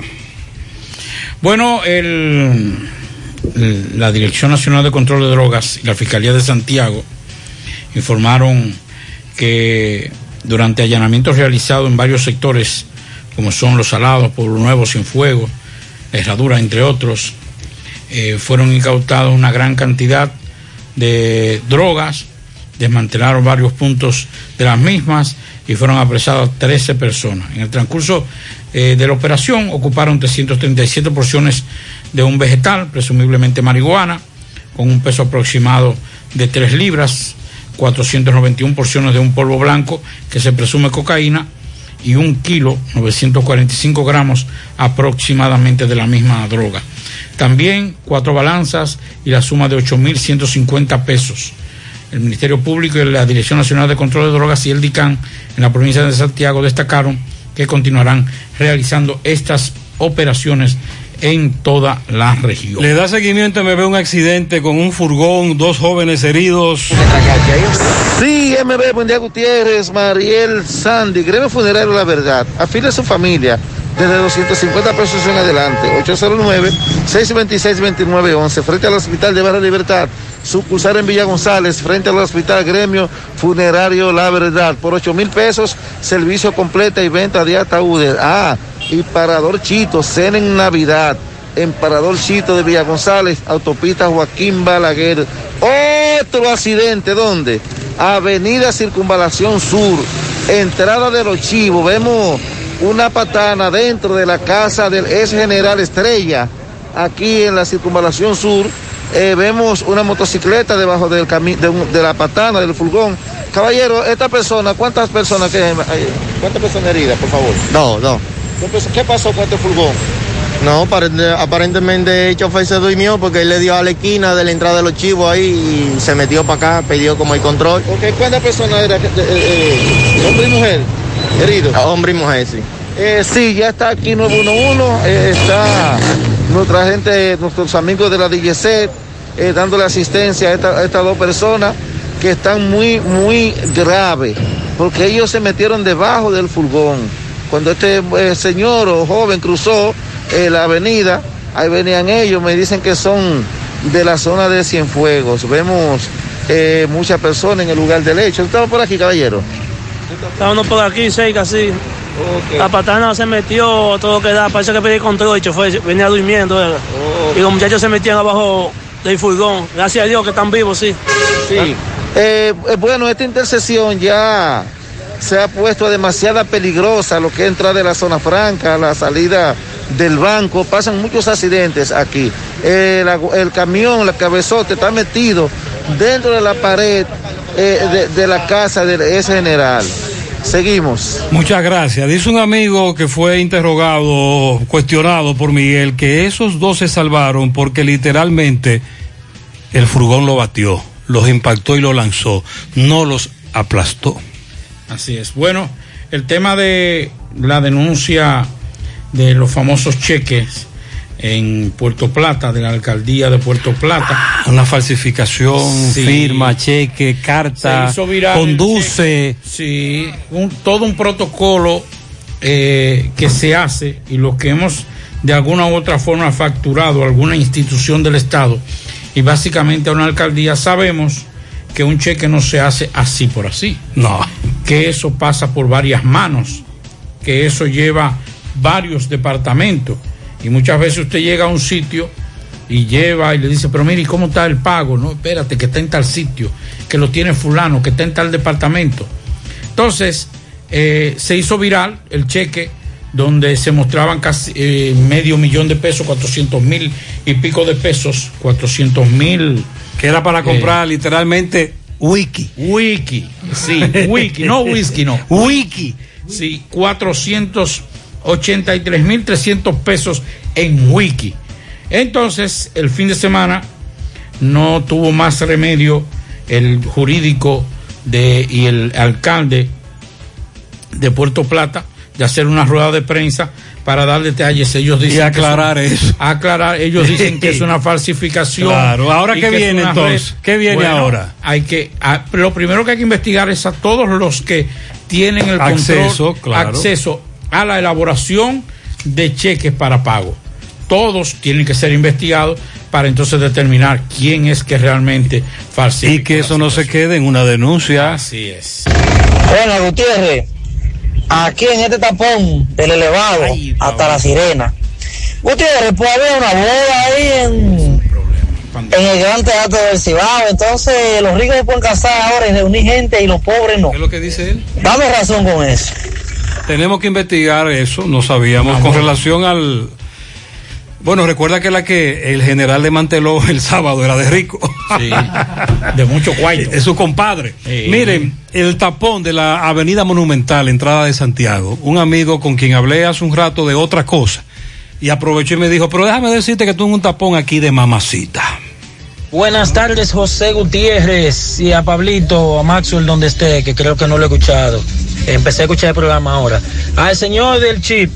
Bueno, el, el- la Dirección Nacional de Control de Drogas y la Fiscalía de Santiago informaron que durante allanamientos realizados en varios sectores, como son Los Salados, Pueblo Nuevo, Cienfuegos, La Herradura, entre otros, eh, fueron incautados una gran cantidad de drogas, desmantelaron varios puntos de las mismas y fueron apresadas 13 personas. En el transcurso eh, de la operación ocuparon 337 porciones de un vegetal, presumiblemente marihuana, con un peso aproximado de 3 libras, 491 porciones de un polvo blanco que se presume cocaína y un kilo, 945 gramos aproximadamente de la misma droga. También cuatro balanzas y la suma de 8.150 pesos. El Ministerio Público y la Dirección Nacional de Control de Drogas y el DICAN en la provincia de Santiago destacaron que continuarán realizando estas operaciones en toda la región. Le da seguimiento, me ve un accidente con un furgón, dos jóvenes heridos. Sí, MB, buen día Gutiérrez, Mariel Sandy, Gremio Funerario La Verdad. Afile a su familia desde 250 pesos en adelante. 809-626-2911, frente al Hospital de Barra Libertad. Sucursal en Villa González, frente al Hospital Gremio Funerario La Verdad. Por 8 mil pesos, servicio completa y venta de ataúdes. Ah, y Parador Chito, cena en Navidad. En Parador Chito de Villa González, autopista Joaquín Balaguer. Otro accidente, ¿dónde? Avenida Circunvalación Sur, entrada de los chivos. Vemos una patana dentro de la casa del ex general Estrella, aquí en la Circunvalación Sur. Eh, vemos una motocicleta debajo del cami- de, un- de la patana, del furgón. Caballero, esta persona, ¿cuántas personas que hay? ¿Cuántas personas heridas, por favor? No, no. ¿Qué pasó- ¿Qué pasó con este furgón? No, aparente- aparentemente el chofer se durmió porque él le dio a la esquina de la entrada de los chivos ahí y se metió para acá, pidió como el control. Ok, ¿cuántas personas eran? Eh, eh, ¿Hombre y mujer? Heridos. Hombre y mujer, sí. Eh, sí, ya está aquí 911, eh, está nuestra gente, nuestros amigos de la DGC, eh, dándole asistencia a, esta- a estas dos personas que están muy, muy graves, porque ellos se metieron debajo del furgón. Cuando este eh, señor o joven cruzó eh, la avenida, ahí venían ellos, me dicen que son de la zona de Cienfuegos. Vemos eh, muchas personas en el lugar del hecho. ¿Estaba por aquí, caballero? Estábamos por aquí cerca, sí. La patana se metió, todo que da, parece que pedí control, el chofer venía durmiendo. era. Y los muchachos se metían abajo del furgón. Gracias a Dios que están vivos, sí. Sí. Eh, bueno, esta intersección ya se ha puesto demasiada peligrosa, lo que entra de la zona franca, la salida del banco, pasan muchos accidentes aquí. El, camión, la cabezote está metido dentro de la pared eh, de, de la casa de ese general. Seguimos. Muchas gracias. Dice un amigo que fue interrogado, cuestionado por Miguel, que esos dos se salvaron porque literalmente el furgón lo batió, los impactó y lo lanzó, no los aplastó. Así es. Bueno, el tema de la denuncia de los famosos cheques en Puerto Plata, de la alcaldía de Puerto Plata. Una falsificación, Sí. firma, cheque, carta, Se hizo viral el conduce. Sí, un- todo un protocolo eh, que se hace y lo que hemos de alguna u otra forma facturado a alguna institución del Estado y básicamente a una alcaldía, sabemos que un cheque no se hace así por así. No. Que eso pasa por varias manos, que eso lleva varios departamentos. Y muchas veces usted llega a un sitio y lleva y le dice, pero mire, ¿y cómo está el pago? No, espérate, que está en tal sitio, que lo tiene fulano, que está en tal departamento. Entonces, eh, se hizo viral el cheque donde se mostraban casi eh, medio millón de pesos, 400 mil y pico de pesos, 400 mil. Que era para comprar literalmente wiki. Wiki, sí, wiki, no whisky, no. Wiki. Sí, 483 mil 300 pesos en wiki. Entonces, el fin de semana no tuvo más remedio el jurídico de, y el alcalde de Puerto Plata de hacer una rueda de prensa para dar detalles. Ellos dicen Y aclarar que es eso. aclarar, ellos dicen que es una falsificación. Claro, ¿ahora qué que viene entonces? red. ¿Qué viene Bueno, ahora? Hay que, a- lo primero que hay que investigar es a todos los que tienen el Acceso, control, claro. acceso a la elaboración de cheques para pago. Todos tienen que ser investigados para entonces determinar quién es que realmente falsifica. Y que eso no se quede en una denuncia. Así es. Hola Gutiérrez, aquí en este tapón del elevado hasta la sirena. Gutiérrez, pues había una boda ahí en, en el Gran Teatro del Cibao, entonces los ricos se pueden casar ahora y reunir gente y los pobres no. ¿Qué es lo que dice él? Dame razón con eso. Tenemos que investigar eso, no sabíamos, con relación al... Bueno, recuerda que la que el general desmanteló el sábado era de rico. de mucho cuarto. Es su compadre. Sí. Miren, el tapón de la Avenida Monumental, entrada de Santiago, un amigo con quien hablé hace un rato de otra cosa, y aprovechó y me dijo, pero déjame decirte que tú un tapón aquí de mamacita. Buenas tardes, José Gutiérrez y a Pablito, a Maxwell, donde esté, que creo que no lo he escuchado. Empecé a escuchar el programa ahora. Al señor del chip,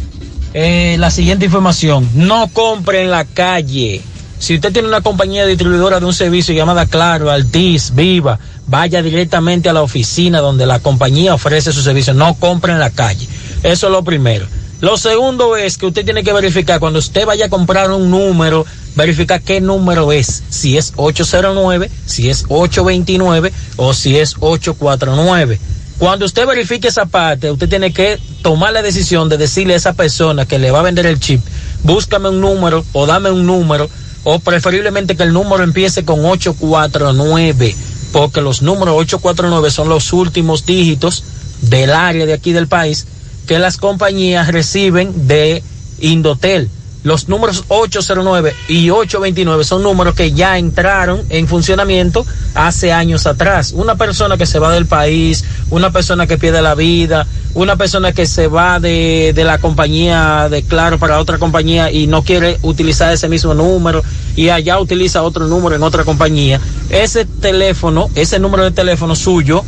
eh, la siguiente información. No compre en la calle. Si usted tiene una compañía distribuidora de un servicio llamada Claro, Altis, Viva, vaya directamente a la oficina donde la compañía ofrece su servicio. No compre en la calle. Eso es lo primero. Lo segundo es que usted tiene que verificar cuando usted vaya a comprar un número, verificar qué número es, si es 809, si es 829 o si es 849. Cuando usted verifique esa parte, usted tiene que tomar la decisión de decirle a esa persona que le va a vender el chip, búscame un número o dame un número, o preferiblemente que el número empiece con 849, porque los números 849 son los últimos dígitos del área de aquí del país que las compañías reciben de Indotel. Los números 809 y 829 son números que ya entraron en funcionamiento hace años atrás. Una persona que se va del país, una persona que pierde la vida, una persona que se va de, de la compañía de Claro para otra compañía y no quiere utilizar ese mismo número y allá utiliza otro número en otra compañía. Ese teléfono, ese número de teléfono suyo,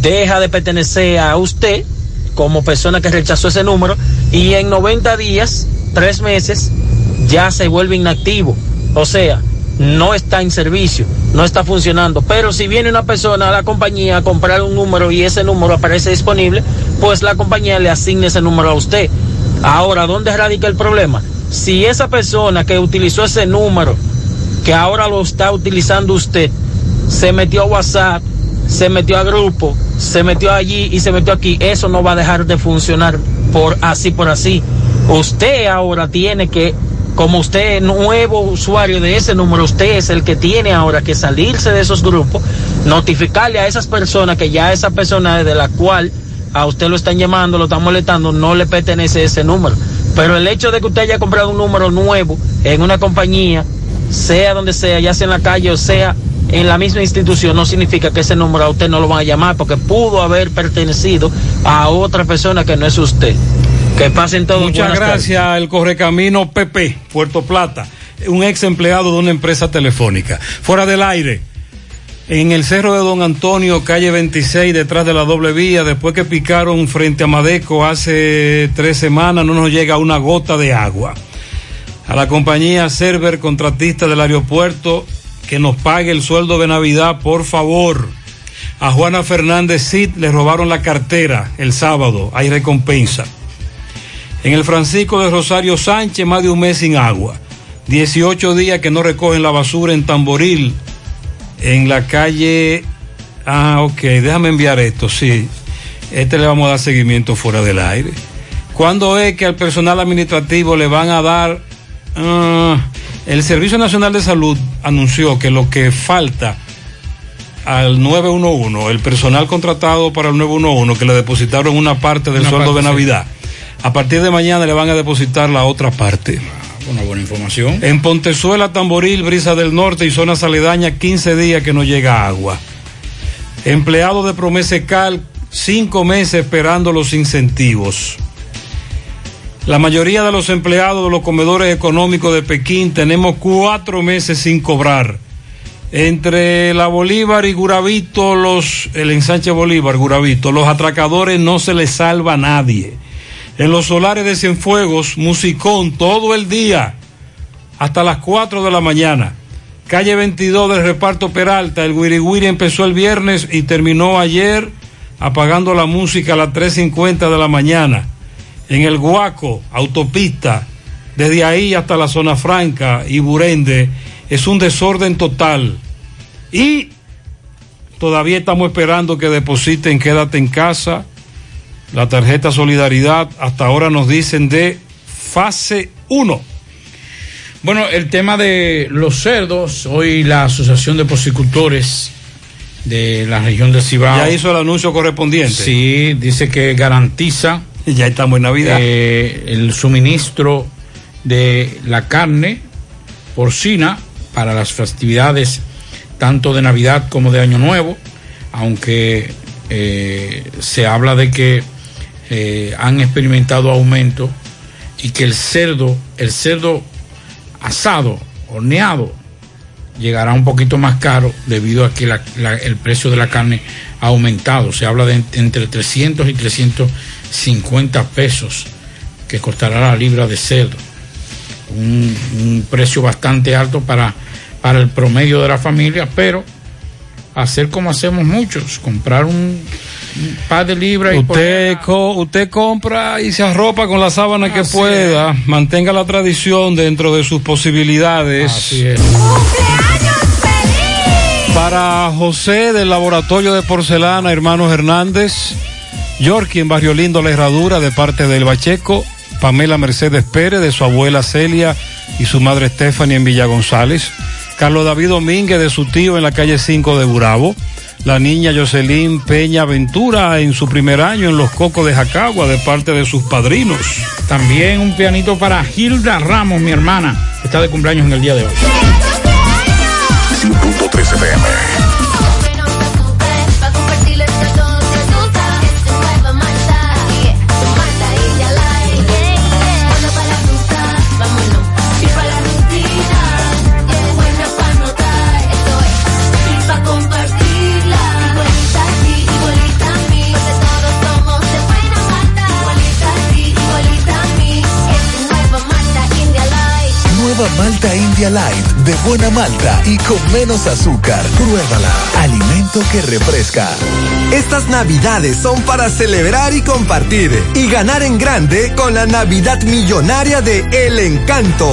deja de pertenecer a usted como persona que rechazó ese número y en 90 días, tres meses, ya se vuelve inactivo. O sea, no está en servicio, no está funcionando. Pero si viene una persona a la compañía a comprar un número y ese número aparece disponible, pues la compañía le asigna ese número a usted. Ahora, ¿dónde radica el problema? Si esa persona que utilizó ese número, que ahora lo está utilizando usted, se metió a WhatsApp, se metió a grupo, se metió allí y se metió aquí, eso no va a dejar de funcionar por así por así. Usted ahora tiene que, como usted nuevo usuario de ese número, usted es el que tiene ahora que salirse de esos grupos, notificarle a esas personas que ya esa persona de la cual a usted lo están llamando, lo están molestando, no le pertenece ese número. Pero el hecho de que usted haya comprado un número nuevo en una compañía, sea donde sea, ya sea en la calle o sea en la misma institución, no significa que ese número a usted no lo van a llamar porque pudo haber pertenecido a otra persona que no es usted. Que pasen todos. Muchas buenas tardes. gracias, el Correcamino PP, Puerto Plata, un ex empleado de una empresa telefónica. Fuera del aire, en el cerro de Don Antonio, calle 26, detrás de la doble vía, después que picaron frente a Madeco hace tres semanas, no nos llega una gota de agua. A la compañía Server, contratista del aeropuerto, que nos pague el sueldo de Navidad, por favor. A Juana Fernández Cid le robaron la cartera el sábado, hay recompensa. En el Francisco de Rosario Sánchez, más de un mes sin agua. 18 días que no recogen la basura en Tamboril, en la calle. Ah, ok, déjame enviar esto, sí. Este le vamos a dar seguimiento fuera del aire. ¿Cuándo es que al personal administrativo le van a dar... ah, el Servicio Nacional de Salud anunció que lo que falta al 911, el personal contratado para el 911, que le depositaron una parte del Una sueldo de sí. A partir de mañana le van a depositar la otra parte. Una buena información. En Pontezuela, Tamboril, Brisa del Norte y zonas aledañas, 15 días que no llega agua. Empleado de Promesecal, cinco meses esperando los incentivos. La mayoría de los empleados de los comedores económicos de Pekín tenemos cuatro meses sin cobrar. Entre la Bolívar y Guravito, los, el ensanche Bolívar, Guravito, los atracadores no se les salva a nadie. En los solares de Cienfuegos, musicón todo el día, hasta las 4 de la mañana. Calle 22 del reparto Peralta, el Wiri empezó el viernes y terminó ayer apagando la música a las 3.50 de la mañana. En el Guaco, autopista, desde ahí hasta la zona franca y Burende, es un desorden total. Y todavía estamos esperando que depositen Quédate en casa, la tarjeta Solidaridad, hasta ahora nos dicen de fase 1. Bueno, el tema de los cerdos, hoy la Asociación de Porcicultores de la región de Cibao. Ya hizo el anuncio correspondiente. Sí, dice que garantiza. Ya estamos en Navidad. eh, el suministro de la carne porcina para las festividades tanto de Navidad como de Año Nuevo, aunque eh, se habla de que eh, han experimentado aumento y que el cerdo, el cerdo asado, horneado, llegará un poquito más caro debido a que el precio de la carne ha aumentado. Se habla de en- entre 300 y 350 pesos que costará la libra de cerdo. Un, un precio bastante alto para, para el promedio de la familia, pero hacer como hacemos muchos, comprar un, un par de libras y Usted, co- usted compra y se arropa con la sábana que pueda, mantenga la tradición dentro de sus posibilidades. Así es. Para José del Laboratorio de Porcelana, hermanos Hernández, Yorkie en Barrio Lindo, La Herradura, de parte del Bacheco, Pamela Mercedes Pérez, de su abuela Celia y su madre Stephanie en Villa González, Carlos David Domínguez, de su tío en la calle 5 de Burabo, la niña Jocelyn Peña Ventura en su primer año en Los Cocos de Jacagua, de parte de sus padrinos. También un pianito para Hilda Ramos, mi hermana, que está de cumpleaños en el día de hoy. 100.3 FM. Malta India Light, de buena malta y con menos azúcar. Pruébala. Alimento que refresca. Estas navidades son para celebrar y compartir y ganar en grande con la Navidad Millonaria de El Encanto.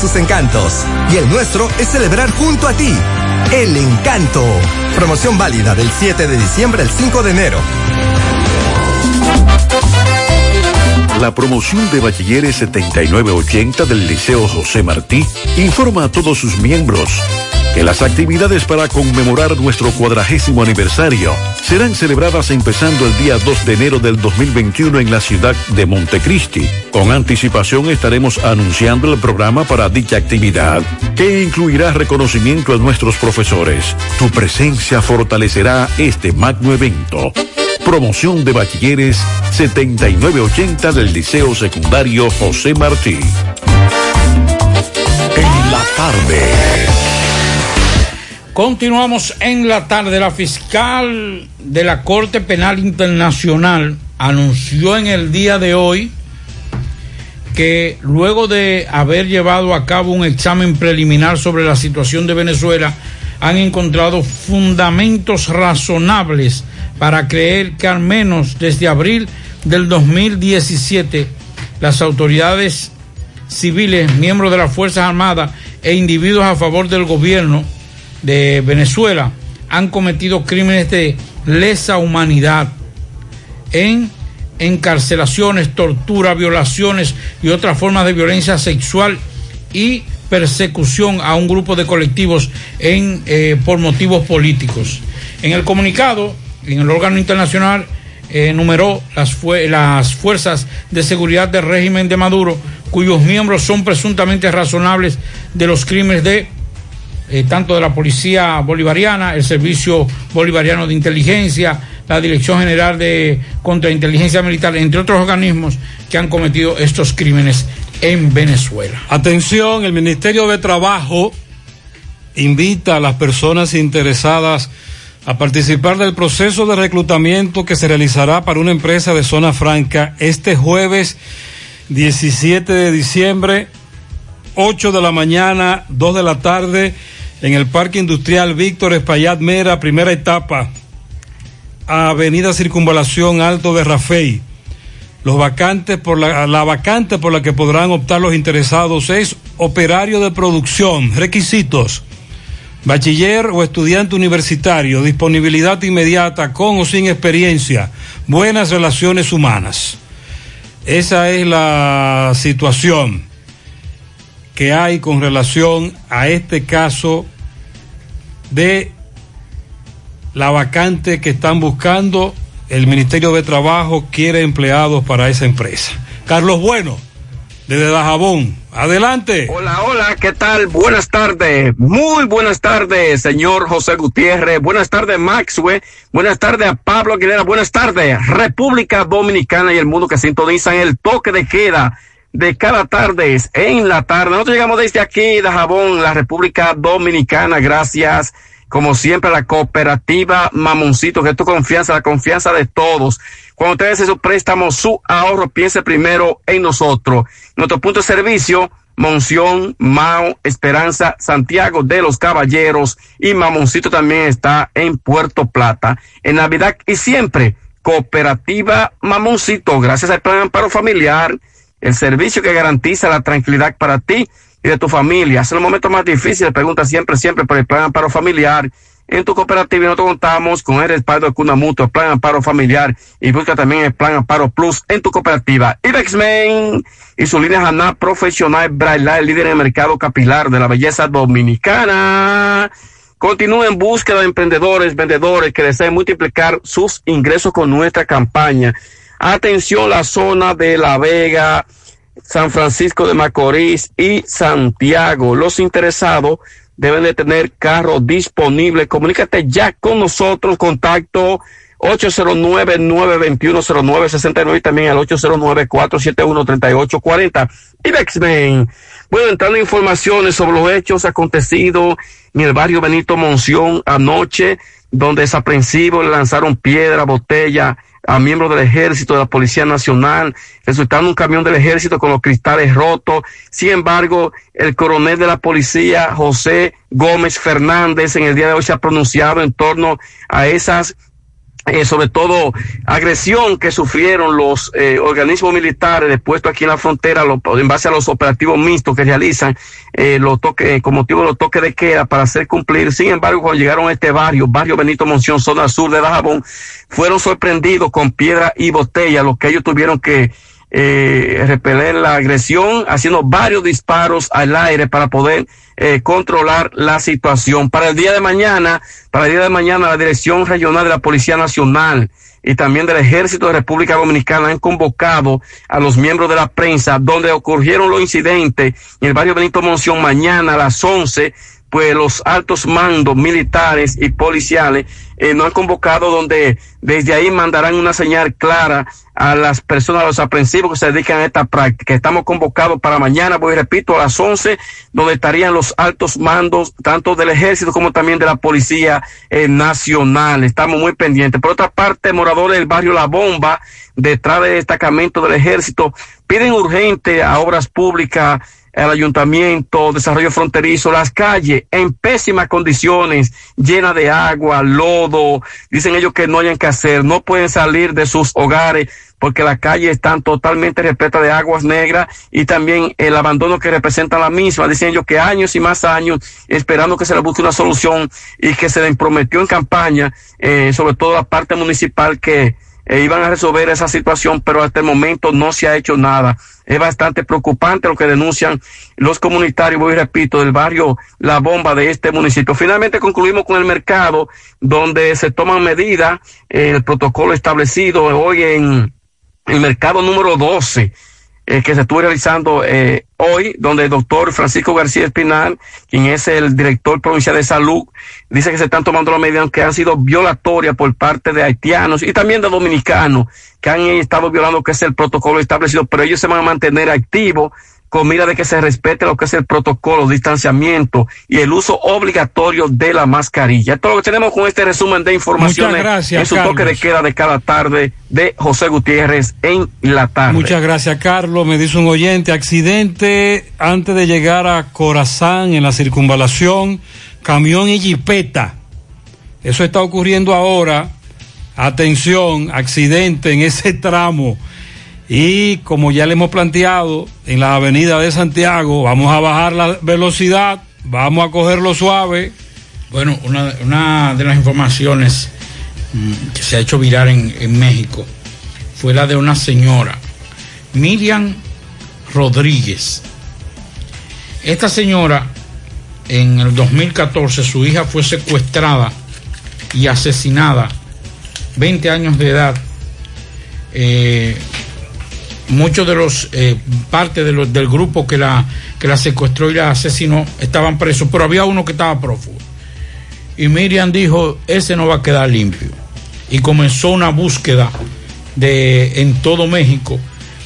sus encantos y el nuestro es celebrar junto a ti. El encanto. Promoción válida del 7 de diciembre al 5 de enero. La promoción de Bachilleres 7980 del Liceo José Martí informa a todos sus miembros que las actividades para conmemorar nuestro cuadragésimo aniversario serán celebradas empezando el día 2 de enero del 2021 en la ciudad de Montecristi. Con anticipación estaremos anunciando el programa para dicha actividad, que incluirá reconocimiento a nuestros profesores. Tu presencia fortalecerá este magno evento. Promoción de bachilleres 7980 del Liceo Secundario José Martí. En la tarde. Continuamos en la tarde. La fiscal de la Corte Penal Internacional anunció en el día de hoy que luego de haber llevado a cabo un examen preliminar sobre la situación de Venezuela, han encontrado fundamentos razonables para creer que al menos desde abril del 2017 las autoridades civiles, miembros de las Fuerzas Armadas e individuos a favor del gobierno de Venezuela han cometido crímenes de lesa humanidad en encarcelaciones, tortura, violaciones y otras formas de violencia sexual y persecución a un grupo de colectivos en, eh, por motivos políticos. En el comunicado, en el órgano internacional, eh, enumeró las, las fuerzas de seguridad del régimen de Maduro, cuyos miembros son presuntamente razonables de los crímenes de eh, tanto de la Policía Bolivariana, el Servicio Bolivariano de Inteligencia, la Dirección General de Contrainteligencia Militar, entre otros organismos que han cometido estos crímenes en Venezuela. Atención, el Ministerio de Trabajo invita a las personas interesadas a participar del proceso de reclutamiento que se realizará para una empresa de zona franca este jueves 17 de diciembre, 8 de la mañana, 2 de la tarde, en el Parque Industrial Víctor Espaillat Mera, primera etapa, Avenida Circunvalación Alto de Rafey. Los vacantes por la, la vacante por la que podrán optar los interesados es operario de producción. Requisitos. Bachiller o estudiante universitario, disponibilidad inmediata con o sin experiencia, buenas relaciones humanas. Esa es la situación que hay con relación a este caso de la vacante que están buscando. El Ministerio de Trabajo quiere empleados para esa empresa. Carlos Bueno, desde Dajabón. Adelante. Hola, hola, ¿qué tal? Buenas tardes. Muy buenas tardes, señor José Gutiérrez. Buenas tardes, Maxwell. Buenas tardes a Pablo Aguilera. Buenas tardes, República Dominicana y el mundo que sintonizan el toque de queda de cada tarde en la tarde. Nosotros llegamos desde aquí, de Jabón, la República Dominicana. Gracias, como siempre, a la cooperativa Mamoncito, que es tu confianza, la confianza de todos. Cuando usted hace su préstamo, su ahorro, piense primero en nosotros. Nuestro punto de servicio, Monción, Mao, Esperanza, Santiago de los Caballeros y Mamoncito también está en Puerto Plata. En Navidad y siempre, Cooperativa Mamoncito, gracias al Plan Amparo Familiar, el servicio que garantiza la tranquilidad para ti y de tu familia. Es el momento más difícil, pregunta siempre, siempre por el Plan Amparo Familiar. En tu cooperativa nosotros contamos con el respaldo de Cuna Mutua, Plan Amparo Familiar y busca también el Plan Amparo Plus en tu cooperativa. Ibexmen y su línea Haná Profesional Braille, el líder en el mercado capilar de la belleza dominicana. Continúa en búsqueda de emprendedores, vendedores que deseen multiplicar sus ingresos con nuestra campaña. Atención, la zona de La Vega, San Francisco de Macorís y Santiago. Los interesados deben de tener carro disponible. Comunícate ya con nosotros, contacto 809-921-0969 y también al 809-471-3840. Y Bexmen, bueno, entrando en informaciones sobre los hechos acontecidos en el barrio Benito Monción anoche, donde desaprensivos le lanzaron piedra, botella a miembros del ejército, de la Policía Nacional, resultando un camión del ejército con los cristales rotos. Sin embargo, el coronel de la policía, José Gómez Fernández, en el día de hoy se ha pronunciado en torno a esas eh, sobre todo agresión que sufrieron los eh, organismos militares depuestos aquí en la frontera en base a los operativos mixtos que realizan eh, los toques, con motivo de los toques de queda para hacer cumplir. Sin embargo, cuando llegaron a este barrio, barrio Benito Monción, zona sur de Dajabón, fueron sorprendidos con piedra y botella, lo que ellos tuvieron que eh, repeler la agresión, haciendo varios disparos al aire para poder eh, controlar la situación. Para el día de mañana, para el día de mañana, la Dirección Regional de la Policía Nacional y también del Ejército de República Dominicana han convocado a los miembros de la prensa donde ocurrieron los incidentes en el barrio Benito Monción mañana a las 11 pues los altos mandos militares y policiales eh, nos han convocado donde desde ahí mandarán una señal clara a las personas, a los aprensivos que se dedican a esta práctica. Estamos convocados para mañana, voy repito, a las 11, donde estarían los altos mandos, tanto del ejército como también de la policía eh, nacional. Estamos muy pendientes. Por otra parte, moradores del barrio La Bomba, detrás del destacamento del ejército, piden urgente a obras públicas el ayuntamiento, desarrollo fronterizo, las calles en pésimas condiciones, llenas de agua, lodo, dicen ellos que no hayan que hacer, no pueden salir de sus hogares porque las calles están totalmente repletas de aguas negras y también el abandono que representa la misma, dicen ellos que años y más años esperando que se le busque una solución y que se les prometió en campaña, eh, sobre todo la parte municipal que eh, iban a resolver esa situación, pero hasta el momento no se ha hecho nada. Es bastante preocupante lo que denuncian los comunitarios, voy y repito, del barrio La Bomba de este municipio. Finalmente concluimos con el mercado, donde se toman medidas, el protocolo establecido hoy en el mercado número 12 eh, que se estuvo realizando eh, hoy, donde el doctor Francisco García Espinal, quien es el director provincial de salud, dice que se están tomando las medidas que han sido violatorias por parte de haitianos y también de dominicanos que han estado violando que es el protocolo establecido, pero ellos se van a mantener activos con mira de que se respete lo que es el protocolo, distanciamiento y el uso obligatorio de la mascarilla. Esto es lo que tenemos con este resumen de informaciones Muchas gracias, en su Carlos. toque de queda de cada tarde de José Gutiérrez en la tarde. Muchas gracias, Carlos. Me dice un oyente, accidente antes de llegar a Corazán en la circunvalación, camión y jipeta. Eso está ocurriendo ahora. Atención, accidente en ese tramo. Y como ya le hemos planteado, en la avenida de Santiago, vamos a bajar la velocidad, vamos a cogerlo suave. Bueno, una, de las informaciones mm, que se ha hecho viral en, en México fue la de una señora, Miriam Rodríguez. Esta señora, en el 2014, su hija fue secuestrada y asesinada, 20 años de edad. Eh, muchos de los, eh, parte de los, del grupo que la, que la secuestró y la asesinó estaban presos, pero había uno que estaba prófugo. Y Miriam dijo, ese no va a quedar limpio. Y comenzó una búsqueda de, en todo México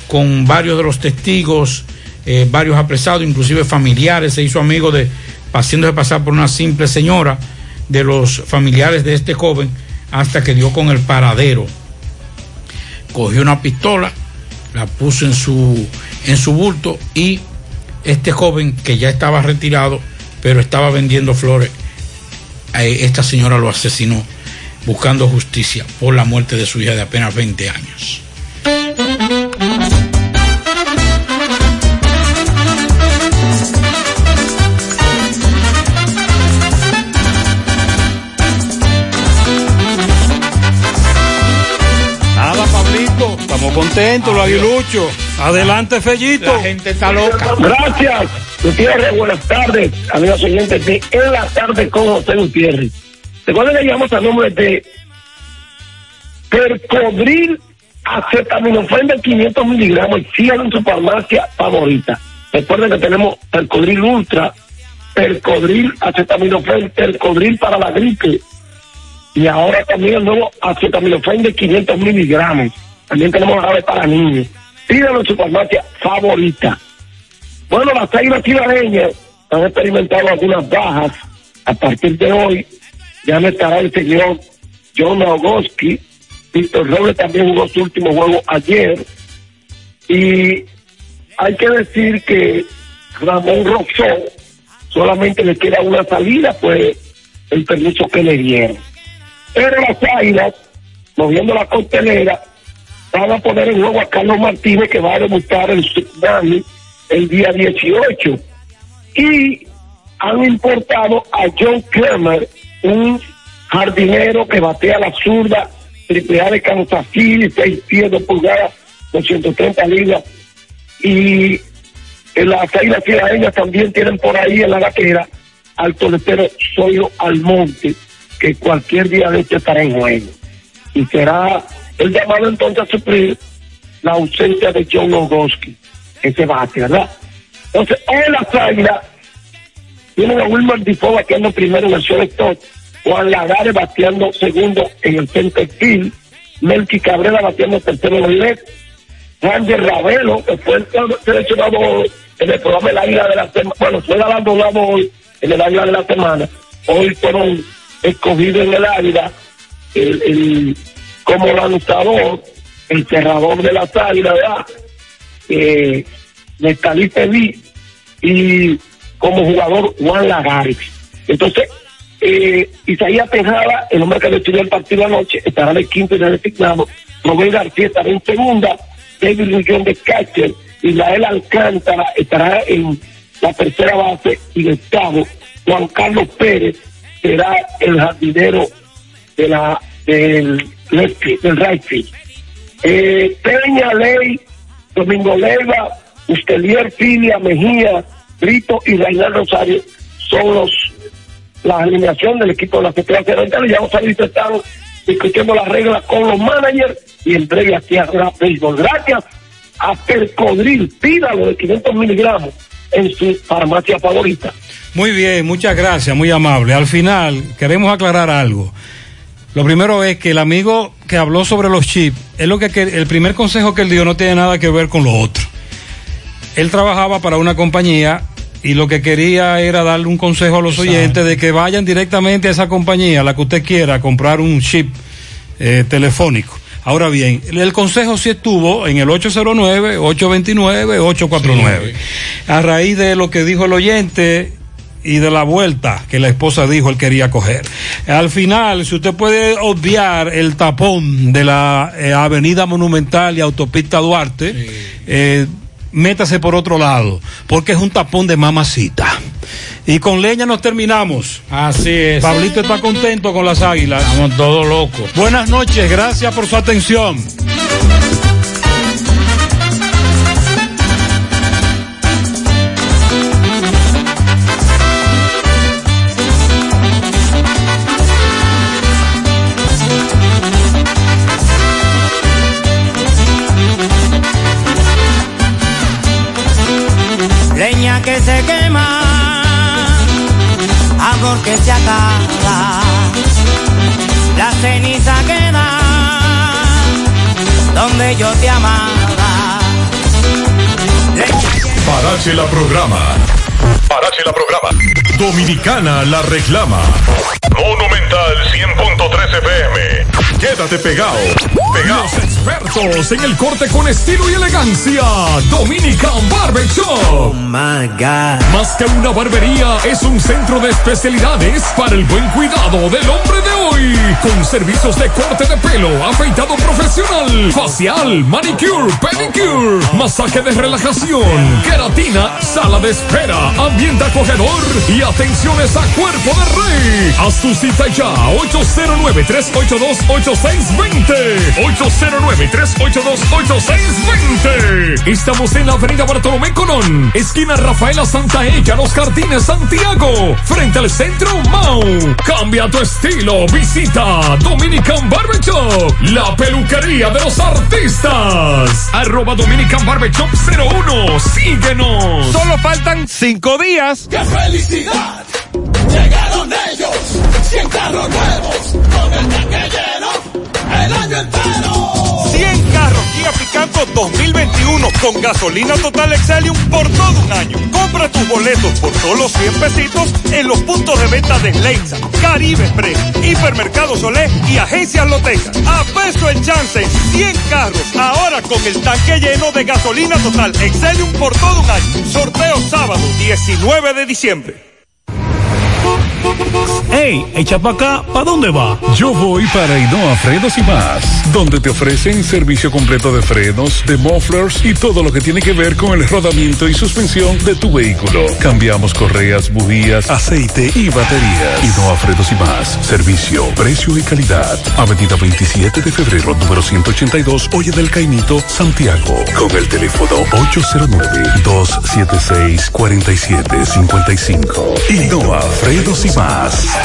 con varios de los testigos, eh, varios apresados, inclusive familiares, se hizo amigo de, haciéndose pasar por una simple señora de los familiares de este joven, hasta que dio con el paradero. Cogió una pistola, la puso en su, en su bulto y este joven que ya estaba retirado, pero estaba vendiendo flores, eh, esta señora lo asesinó buscando justicia por la muerte de su hija de apenas 20 años. Contentos, los aguiluchos. Adelante, Fellito. La gente está loca. Gracias, Gutiérrez. Buenas tardes, amigos oyentes de En la Tarde con José Gutiérrez. Recuerden que llamamos al nombre de Percodril acetaminofén de 500 miligramos y sigan en su farmacia favorita. Recuerden que tenemos Percodril Ultra Percodril, acetaminofén, Percodril para la gripe. Y ahora también el nuevo acetaminofén de 500 miligramos. También tenemos jarabe para niños. Pídalo en su farmacia favorita. Bueno, las águilas cibareñas han experimentado algunas bajas. A partir de hoy ya no estará el señor John Ogoski. Víctor Robles también jugó su último juego ayer. Y hay que decir que Ramón Roxó solamente le queda una salida, pues el permiso que le dieron. Pero las águilas, moviendo la costelera, van a poner en juego a Carlos Martínez, que va a debutar en Tsunami el día 18. Y han importado a John Kramer, un jardinero que batea la zurda, triple A de Kansas City, 6 pies, 2 pulgadas, 230 libras. Y en las águilas ciudadanas también tienen por ahí en la vaquera al toletero Soyo Almonte, que cualquier día de este estará en juego. Y será el llamado entonces a suplir la ausencia de John Ogoski, ese bate, ¿verdad? Entonces, hoy las águilas tienen a Wilmer Defoe bateando primero en el shortstop, Juan Lagares bateando segundo en el center field, Melky Cabrera bateando tercero en el left, Juan de Ravelo, que fue el seleccionado en el programa El Águila de la Semana, bueno, fue galardonado hoy en el Águila de la Semana, hoy fueron escogidos en el Águila el- como lanzador, el cerrador de las Águilas, ¿verdad? Eh, Nestalí y como jugador Juan Lagares. Entonces, eh, Isaías Tejada, el hombre que decidió el partido anoche, estará de quinto y de designado. Rubén García estará en segunda. David Lullón de catcher. Israel Alcántara estará en la tercera base y de octavo. Juan Carlos Pérez será el jardinero de la, del, del right. Eh, Peña Ley, Domingo Leiva, Ustelier Filia, Mejía, Brito y Reinal Rosario son los la alineación del equipo de la Secretaría y ya a ir están discutiendo las reglas con los managers y en breve aquí habrá béisbol. Gracias a Percodril, pídalo de 500 miligramos en su farmacia favorita. Muy bien, muchas gracias, muy amable. Al final, queremos aclarar algo. Lo primero es que el amigo que habló sobre los chips, es lo que, que- el primer consejo que él dio no tiene nada que ver con lo otro. Él trabajaba para una compañía y lo que quería era darle un consejo a los oyentes de que vayan directamente a esa compañía, la que usted quiera, a comprar un chip eh, telefónico. Ahora bien, el, consejo sí estuvo en el 809-829-849. A raíz de lo que dijo el oyente y de la vuelta que la esposa dijo él quería coger. Al final, si usted puede obviar el tapón de la eh, Avenida Monumental y Autopista Duarte, eh, métase por otro lado, porque es un tapón de mamacita. Y con leña nos terminamos. Así es. Pablito está contento con las águilas. Estamos todos locos. Buenas noches, gracias por su atención. Donde yo te amaba. Parache la programa. Parache la programa. Dominicana la reclama. Monumental 100.13 FM. Quédate pegado. Pegado. Los expertos en el corte con estilo y elegancia. Dominican Barber Shop. Más que una barbería, es un centro de especialidades para el buen cuidado del hombre de hoy. Con servicios de corte de pelo, afeitado profesional, facial, manicure, pedicure, masaje de relajación, queratina, sala de espera, ambiente acogedor y atenciones a cuerpo de rey. Haz tu cita ya, 809-382-8620. 809-382-8620. Estamos en la avenida Bartolomé Colón, esquina Rafaela Santaella, Los Jardines, Santiago, frente al centro Mau. Cambia tu estilo, Visita Dominican Barber Shop, la peluquería de los artistas. Arroba Dominican Barber Shop 01. Síguenos. Solo faltan cinco días. ¡Qué felicidad! Llegaron ellos, 100 carros nuevos, con el tanque lleno, el año entero. 100 Kia Picanto 2021 con gasolina total Excelium por todo un año. Compra tus boletos por solo 100 pesitos en los puntos de venta de Lexa, Caribe Express, Hipermercado Solé y Agencias Loteca. A peso el chance, 100 carros ahora con el tanque lleno de gasolina total Excelium por todo un año. Sorteo sábado 19 de diciembre. ¡Ey! Echa para acá, ¿para dónde va? Yo voy para Inoa Frenos y más, donde te ofrecen servicio completo de frenos, de mufflers y todo lo que tiene que ver con el rodamiento y suspensión de tu vehículo. Cambiamos correas, bujías, aceite y baterías. Inoa Frenos y más, servicio, precio y calidad. Avenida 27 de febrero, número 182, Oye del Caimito, Santiago. Con el teléfono 809-276-4755. Inoa Frenos y más.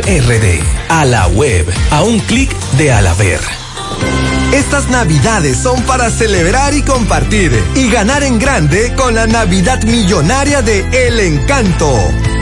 RD. A la web. A un clic de Alaber. Estas navidades son para celebrar y compartir y ganar en grande con la Navidad Millonaria de El Encanto.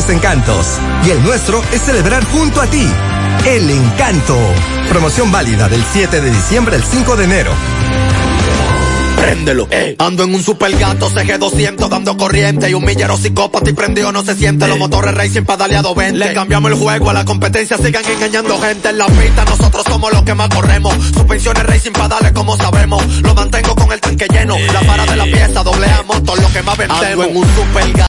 sus encantos y el nuestro es celebrar junto a ti. El encanto. Promoción válida del 7 de diciembre al 5 de enero. Préndelo. Ando en un super gato CG200 dando corriente y un millero psicópata y prendido no se siente. Los motores racing pedaleado 20. Le cambiamos el juego a la competencia, sigan engañando gente en la pista. Nosotros somos los que más corremos. Suspensiones racing pedales como sabemos. Lo mantengo con el tanque lleno. La para de la pieza, doble A motor, lo que más vendemos. Ando en un super gato